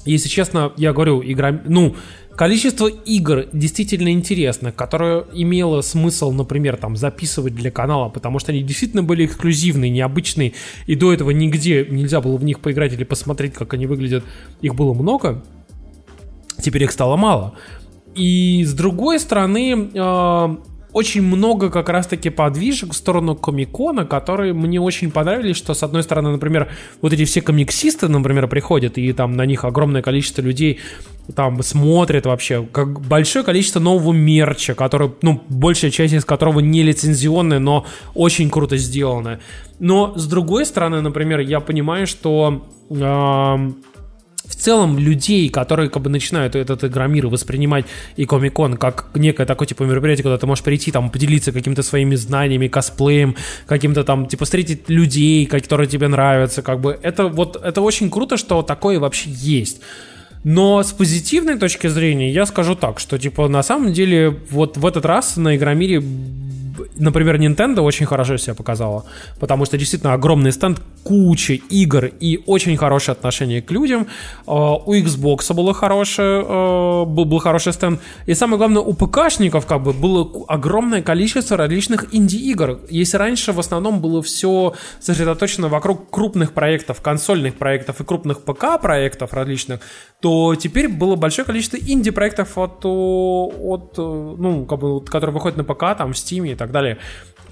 если честно, я говорю, игра, ну, количество игр действительно интересных, которые имело смысл, например, там записывать для канала, потому что они действительно были эксклюзивные, необычные, и до этого нигде нельзя было в них поиграть или посмотреть, как они выглядят. Их было много, теперь их стало мало. И с другой стороны, э, очень много как раз-таки подвижек в сторону комикона, которые мне очень понравились, что с одной стороны, например, вот эти все комиксисты, например, приходят, и там на них огромное количество людей там смотрят вообще, как большое количество нового мерча, который, ну, большая часть из которого не лицензионная, но очень круто сделанная. Но с другой стороны, например, я понимаю, что э, в целом людей, которые как бы начинают этот игромир воспринимать и Комикон как некое такое типа мероприятие, куда ты можешь прийти там поделиться какими-то своими знаниями, косплеем, каким-то там типа встретить людей, которые тебе нравятся, как бы это вот это очень круто, что такое вообще есть. Но с позитивной точки зрения я скажу так, что типа на самом деле вот в этот раз на Игромире например, Nintendo очень хорошо себя показала, потому что действительно огромный стенд, куча игр и очень хорошее отношение к людям. А, у Xbox было хорошее, а, был, был хороший стенд. И самое главное, у ПКшников как бы было огромное количество различных инди-игр. Если раньше в основном было все сосредоточено вокруг крупных проектов, консольных проектов и крупных ПК-проектов различных, то теперь было большое количество инди-проектов от, от ну, как бы, которые выходят на ПК, там, в Steam и так далее.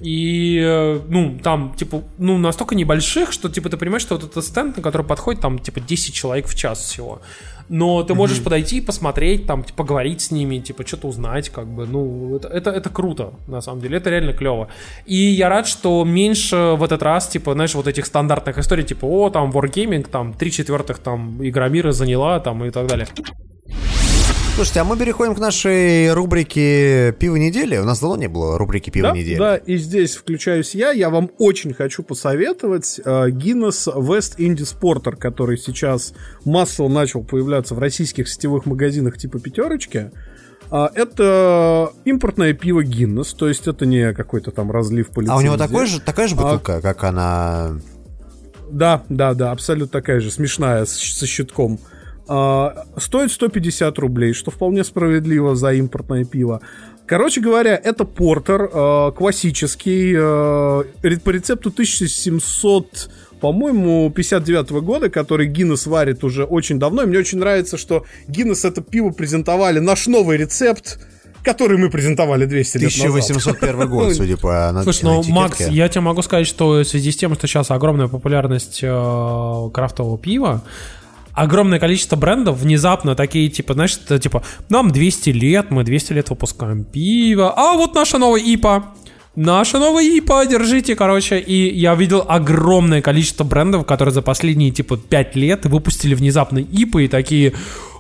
И, э, ну, там, типа, ну, настолько небольших, что, типа, ты понимаешь, что вот этот стенд, на который подходит, там, типа, 10 человек в час всего. Но ты можешь mm-hmm. подойти, посмотреть, там, типа, поговорить с ними, типа, что-то узнать, как бы, ну, это, это, это круто, на самом деле, это реально клево. И я рад, что меньше в этот раз, типа, знаешь, вот этих стандартных историй, типа, о, там, Wargaming, там, три четвертых, там, Игромира заняла, там, и так далее. Слушайте, а мы переходим к нашей рубрике «Пиво недели». У нас давно не было рубрики «Пиво да, недели». Да, и здесь включаюсь я. Я вам очень хочу посоветовать э, Guinness West Indies Porter, который сейчас массово начал появляться в российских сетевых магазинах типа «Пятерочки». А, это импортное пиво Guinness, то есть это не какой-то там разлив по лицензии. А у него такой же, такая же бутылка, а... как она... Да, да, да, абсолютно такая же, смешная, со щитком. А, стоит 150 рублей, что вполне справедливо за импортное пиво. Короче говоря, это портер э, классический э, по рецепту 1700 по-моему, 59 -го года, который Гиннес варит уже очень давно. И мне очень нравится, что Гиннес это пиво презентовали наш новый рецепт, который мы презентовали 200 лет 1801 назад. год, судя по Слушай, ну, Макс, я тебе могу сказать, что в связи с тем, что сейчас огромная популярность э, крафтового пива, огромное количество брендов внезапно такие, типа, знаешь, типа, нам 200 лет, мы 200 лет выпускаем пиво, а вот наша новая ИПА, наша новая ИПА, держите, короче. И я видел огромное количество брендов, которые за последние, типа, 5 лет выпустили внезапно ипы и такие,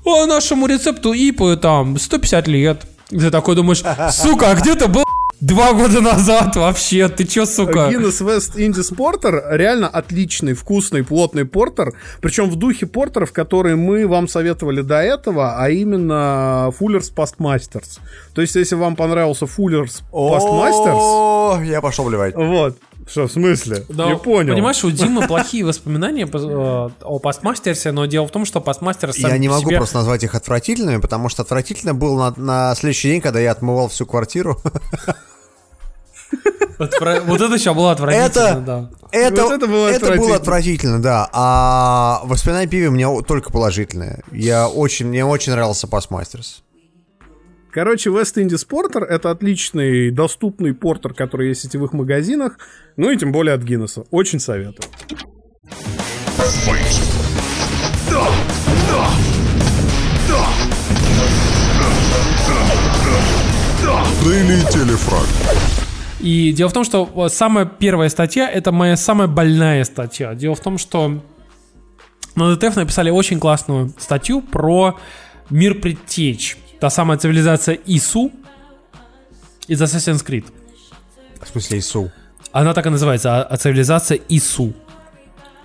о, нашему рецепту ипы там 150 лет. Ты такой думаешь, сука, а где ты был Два года назад вообще, ты чё, сука? Guinness West Indies Porter реально отличный, вкусный, плотный портер, причем в духе портеров, которые мы вам советовали до этого, а именно Fuller's Pastmasters. То есть, если вам понравился Fuller's Pastmasters... О, я пошел вливать. Вот. Что, в смысле? Да, Не понял. Понимаешь, у Димы плохие воспоминания по- э, о постмастерсе, но дело в том, что постмастер сам Я не могу себе- просто назвать их отвратительными, потому что отвратительно было на, на следующий день, когда я отмывал всю квартиру. Отвра- Вот это еще было отвратительно, Это- да. Это, Вот это было это отвратительно. было отвратительно, да. А воспоминания о пиве у меня только положительные. Я очень, мне очень нравился Пасмастерс. Короче, West Indies Porter это отличный, доступный портер, который есть в сетевых магазинах, ну и тем более от Гиннесса. Очень советую. Daily Telefrag. И дело в том, что э, самая первая статья это моя самая больная статья. Дело в том, что на ДТФ написали очень классную статью про мир предтеч. Та самая цивилизация Ису из Assassin's Creed. В смысле ИСУ. Она так и называется, а, а цивилизация Ису.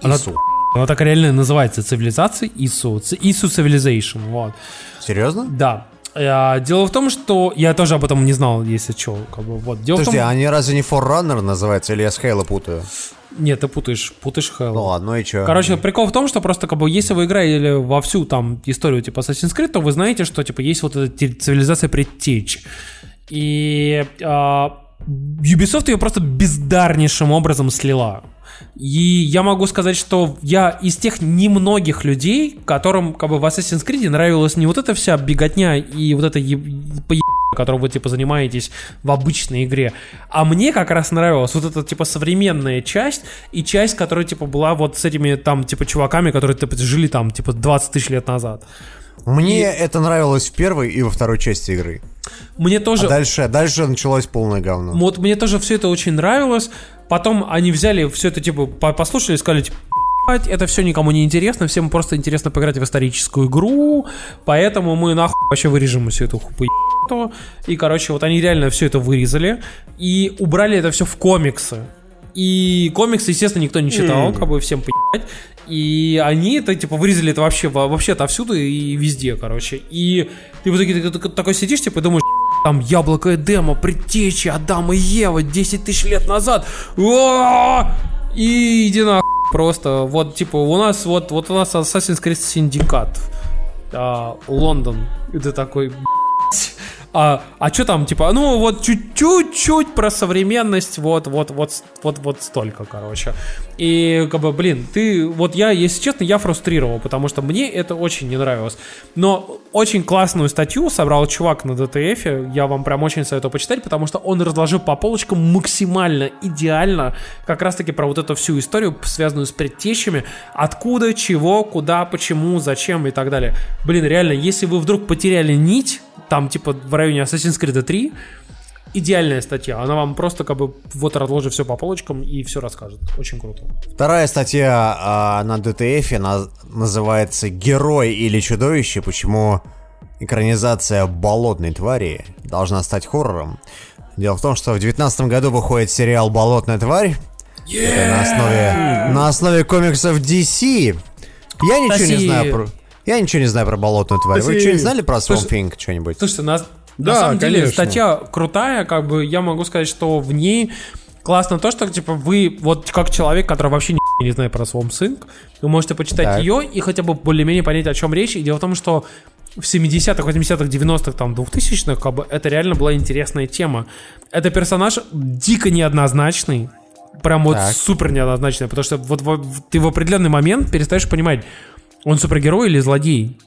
Она, ИСУ. она так реально называется, цивилизация Ису. Ису Civilization, вот. Серьезно? Да. Э, Дело в том, что я тоже об этом не знал, если что. Как бы, вот. Дело Подожди, в том... они разве не Forerunner называются, или я с Хейла путаю? Нет, ты путаешь, путаешь Halo. Ну ладно, ну и чё? Короче, прикол в том, что просто как бы если вы играли во всю там историю типа Assassin's Creed, то вы знаете, что типа есть вот эта цивилизация предтеч. И а, Ubisoft ее просто бездарнейшим образом слила. И я могу сказать, что я из тех немногих людей, которым как бы в Assassin's Creed нравилась не вот эта вся беготня и вот это е- поеб- которым вы типа занимаетесь в обычной игре, а мне как раз нравилась вот эта типа современная часть и часть, которая типа была вот с этими там типа чуваками, которые типа жили там типа 20 тысяч лет назад. Мне это нравилось в первой и во второй части игры. Мне тоже А дальше, дальше началось полное говно. Вот мне тоже все это очень нравилось. Потом они взяли все это, типа, по- послушали и сказали, типа, «Ебать, это все никому не интересно, всем просто интересно поиграть в историческую игру, поэтому мы нахуй вообще вырежем всю эту хуйню. И, короче, вот они реально все это вырезали и убрали это все в комиксы. И комиксы, естественно, никто не читал, как бы всем поебать. И они это, типа, вырезали это вообще, во- вообще отовсюду и везде, короче. И ты в итоге ты такой- такой сидишь, типа, и думаешь, там яблоко Эдема, предтечи, Адам и Ева 10 тысяч лет назад. Уа! И иди на просто. Вот, типа, у нас вот, вот у нас Assassin's Creed Syndicate. А, Лондон. И ты такой. А, а что там, типа, ну вот чуть-чуть чуть про современность, вот, вот, вот, вот, вот столько, короче. И, как бы, блин, ты, вот я, если честно, я фрустрировал, потому что мне это очень не нравилось. Но очень классную статью собрал чувак на ДТФ, я вам прям очень советую почитать, потому что он разложил по полочкам максимально идеально, как раз-таки про вот эту всю историю, связанную с предтечами, откуда, чего, куда, почему, зачем и так далее. Блин, реально, если вы вдруг потеряли нить, там, типа, в районе Assassin's Creed 3, идеальная статья. Она вам просто, как бы, вот разложит все по полочкам и все расскажет. Очень круто. Вторая статья а, на ДТФ на- называется «Герой или чудовище. Почему экранизация болотной твари должна стать хоррором». Дело в том, что в 2019 году выходит сериал «Болотная тварь». Это на основе, на основе комиксов DC. Я ничего не Спасибо. знаю про... Я ничего не знаю про болотную тварь. Вы Спасибо. что-нибудь знали про Swamp Thing что-нибудь? Слушайте, на, Да, на самом деле статья крутая, как бы я могу сказать, что в ней классно то, что типа вы, вот как человек, который вообще ни не знает про Swamp Thing, вы можете почитать Так. ее и хотя бы более-менее понять, о чем речь. И дело в том, что в 70-х, 80-х, 90-х, там, 2000-х, как бы, это реально была интересная тема. Это персонаж дико неоднозначный, прям вот Так. супер неоднозначный, потому что вот в- в- ты в определенный момент перестаешь понимать, он супергерой или злодей.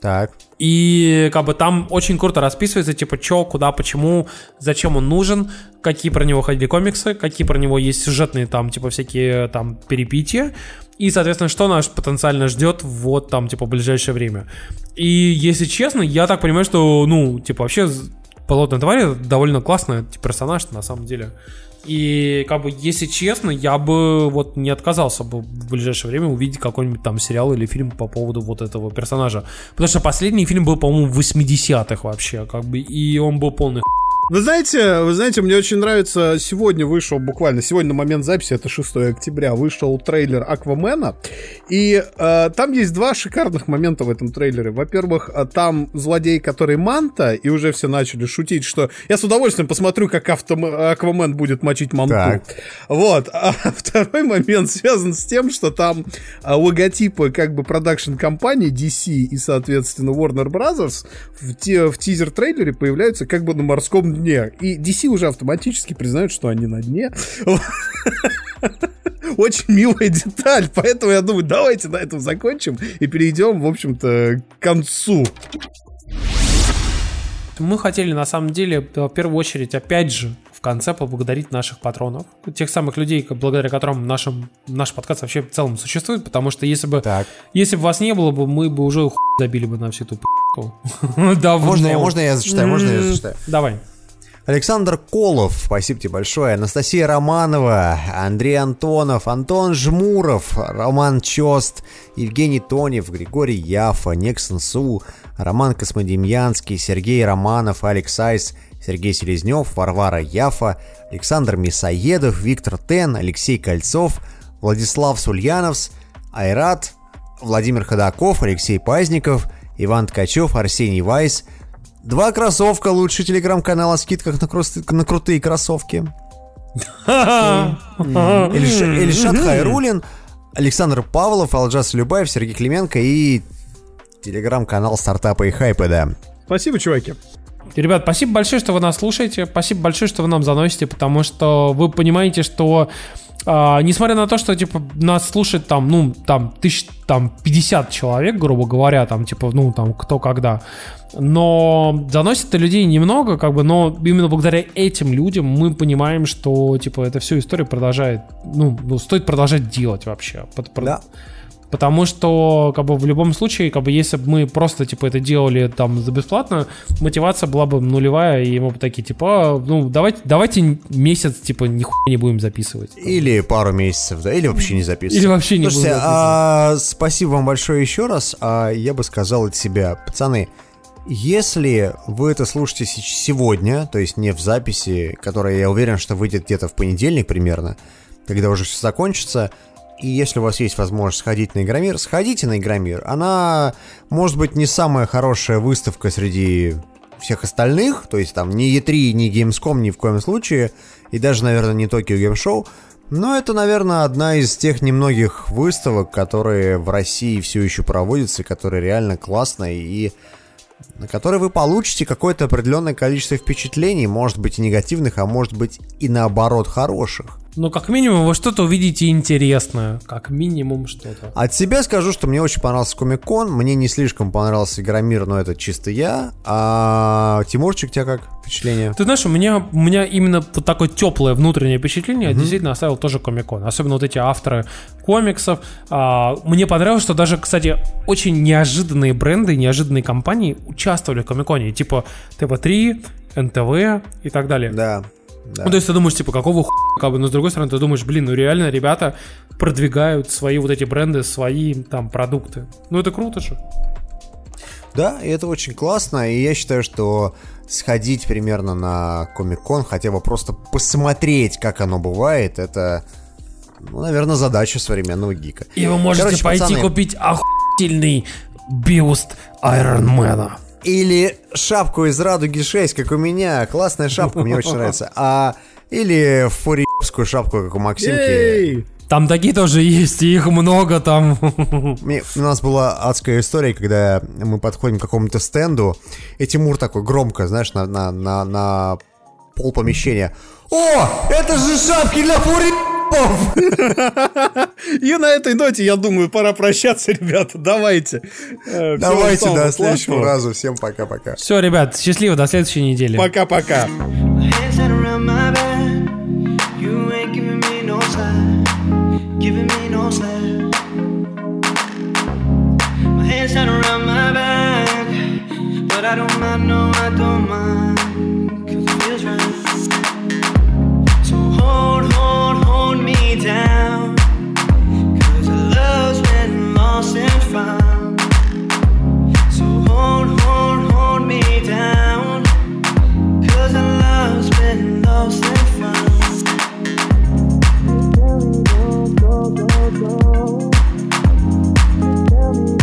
Так. И как бы там очень круто расписывается, типа, чё, куда, почему, зачем он нужен, какие про него ходили комиксы, какие про него есть сюжетные там, типа, всякие там перепития. И, соответственно, что нас потенциально ждет вот там, типа, в ближайшее время. И, если честно, я так понимаю, что, ну, типа, вообще Болотная тварь довольно классный типа, персонаж, на самом деле. И, как бы, если честно, я бы вот не отказался бы в ближайшее время увидеть какой-нибудь там сериал или фильм по поводу вот этого персонажа. Потому что последний фильм был, по-моему, в 80-х вообще, как бы, и он был полный Вы знаете, вы знаете, мне очень нравится, сегодня вышел, буквально сегодня на момент записи, это 6 октября, вышел трейлер Аквамена, и э, там есть два шикарных момента в этом трейлере. Во-первых, э, там злодей, который Манта, и уже все начали шутить, что я с удовольствием посмотрю, как авто... Аквамен будет мочить Манту. Так. Вот. А второй момент связан с тем, что там а, логотипы как бы продакшн компании DC и, соответственно, Warner Brothers в, те, в тизер-трейлере появляются как бы на морском дне. И DC уже автоматически признают, что они на дне. Очень милая деталь, поэтому я думаю, давайте на этом закончим и перейдем, в общем-то, к концу. Мы хотели, на самом деле, в первую очередь, опять же, в конце поблагодарить наших патронов, тех самых людей, благодаря которым нашим, наш подкаст вообще в целом существует, потому что если бы, Так. если бы вас не было бы, мы бы уже хуй забили бы на всю эту. Давно. Можно, я- можно я зачитаю? Можно я зачитаю? Давай. Александр Колов, спасибо тебе большое. Анастасия Романова, Андрей Антонов, Антон Жмуров, Роман Чост, Евгений Тонев, Григорий Яфа, Нексон Су, Роман Космодемьянский, Сергей Романов, Алекс Айс, Сергей Селезнев, Варвара Яфа, Александр Мисоедов, Виктор Тен, Алексей Кольцов, Владислав Сульяновс, Айрат, Владимир Ходаков, Алексей Пазников, Иван Ткачев, Арсений Вайс, Два кроссовка, лучший телеграм-канал о скидках на, крос- на крутые кроссовки. Ильшат Хайрулин, Александр Павлов, Алджас Любаев, Сергей Клименко и телеграм-канал стартапа и хайпа, да. Спасибо, чуваки. Ребят, спасибо большое, что вы нас слушаете. Спасибо большое, что вы нам заносите, потому что вы понимаете, что а, несмотря на то, что типа нас слушает там, ну, там, тысяч, там, 50 человек, грубо говоря, там, типа, ну, там, кто когда, но заносит людей немного, как бы, но именно благодаря этим людям мы понимаем, что, типа, эта всю историю продолжает, ну, ну, стоит продолжать делать вообще. Под- Да. Потому что, как бы, в любом случае, как бы, если бы мы просто, типа, это делали там за бесплатно, мотивация была бы нулевая, и мы бы такие, типа, «А, ну, давайте, давайте месяц, типа, нихуя не будем записывать. Или пару месяцев, да, или вообще не записывать. Или вообще не Слушайте, буду а, спасибо вам большое еще раз. А, я бы сказал от себя, пацаны, если вы это слушаете се- сегодня, то есть не в записи, которая, я уверен, что выйдет где-то в понедельник примерно, когда уже все закончится, и если у вас есть возможность сходить на Игромир, сходите на Игромир. Она, может быть, не самая хорошая выставка среди всех остальных, то есть там ни E3, ни Gamescom ни в коем случае, и даже, наверное, не Tokyo Game Show, но это, наверное, одна из тех немногих выставок, которые в России все еще проводятся, которые реально классные, и на которой вы получите какое-то определенное количество впечатлений, может быть и негативных, а может быть и наоборот хороших. Ну, как минимум, вы что-то увидите интересное. Как минимум что-то. От себя скажу, что мне очень понравился Комик-кон, мне не слишком понравился Игромир, но это чисто я. А Тимурчик, у тебя как впечатление? Ты знаешь, у меня, у меня именно вот такое теплое внутреннее впечатление действительно оставил тоже Комикон. Особенно вот эти авторы комиксов. А, мне понравилось, что даже, кстати, очень неожиданные бренды, неожиданные компании участвовали в Комиконе. Типа ТВ-3, НТВ и так далее. Да. Да. Ну, то есть ты думаешь, типа, какого хуя, как бы, но с другой стороны, ты думаешь, блин, ну реально ребята продвигают свои вот эти бренды, свои там продукты. Ну, это круто же. Да, и это очень классно, и я считаю, что сходить примерно на Комик-кон, хотя бы просто посмотреть, как оно бывает, это, ну, наверное, задача современного гика. И вы можете Короче, пойти пацаны, купить охуительный бюст Айронмена. Или шапку из Радуги 6, как у меня. Классная шапка, мне очень нравится. А или фурьевскую шапку, как у Максимки. Там такие тоже есть, и их много там. Мне- у нас была адская история, когда мы подходим к какому-то стенду, и Тимур такой громко, знаешь, на, на, на, на пол помещения. О, это же шапки для фурьевов! И на этой ноте, я думаю, пора прощаться, ребята. Давайте. Э, Давайте, до следующего раза. Всем пока-пока. Все, ребят, счастливо, до следующей недели. Пока-пока. Giving me no. My hands tied around my back, but I don't mind, no, I don't mind, 'cause it feels right. So hold, down. Cause I love's been lost and found. So hold, hold, hold me down. Cause I love's been lost and found. Tell me, go, go, go, go. Tell me.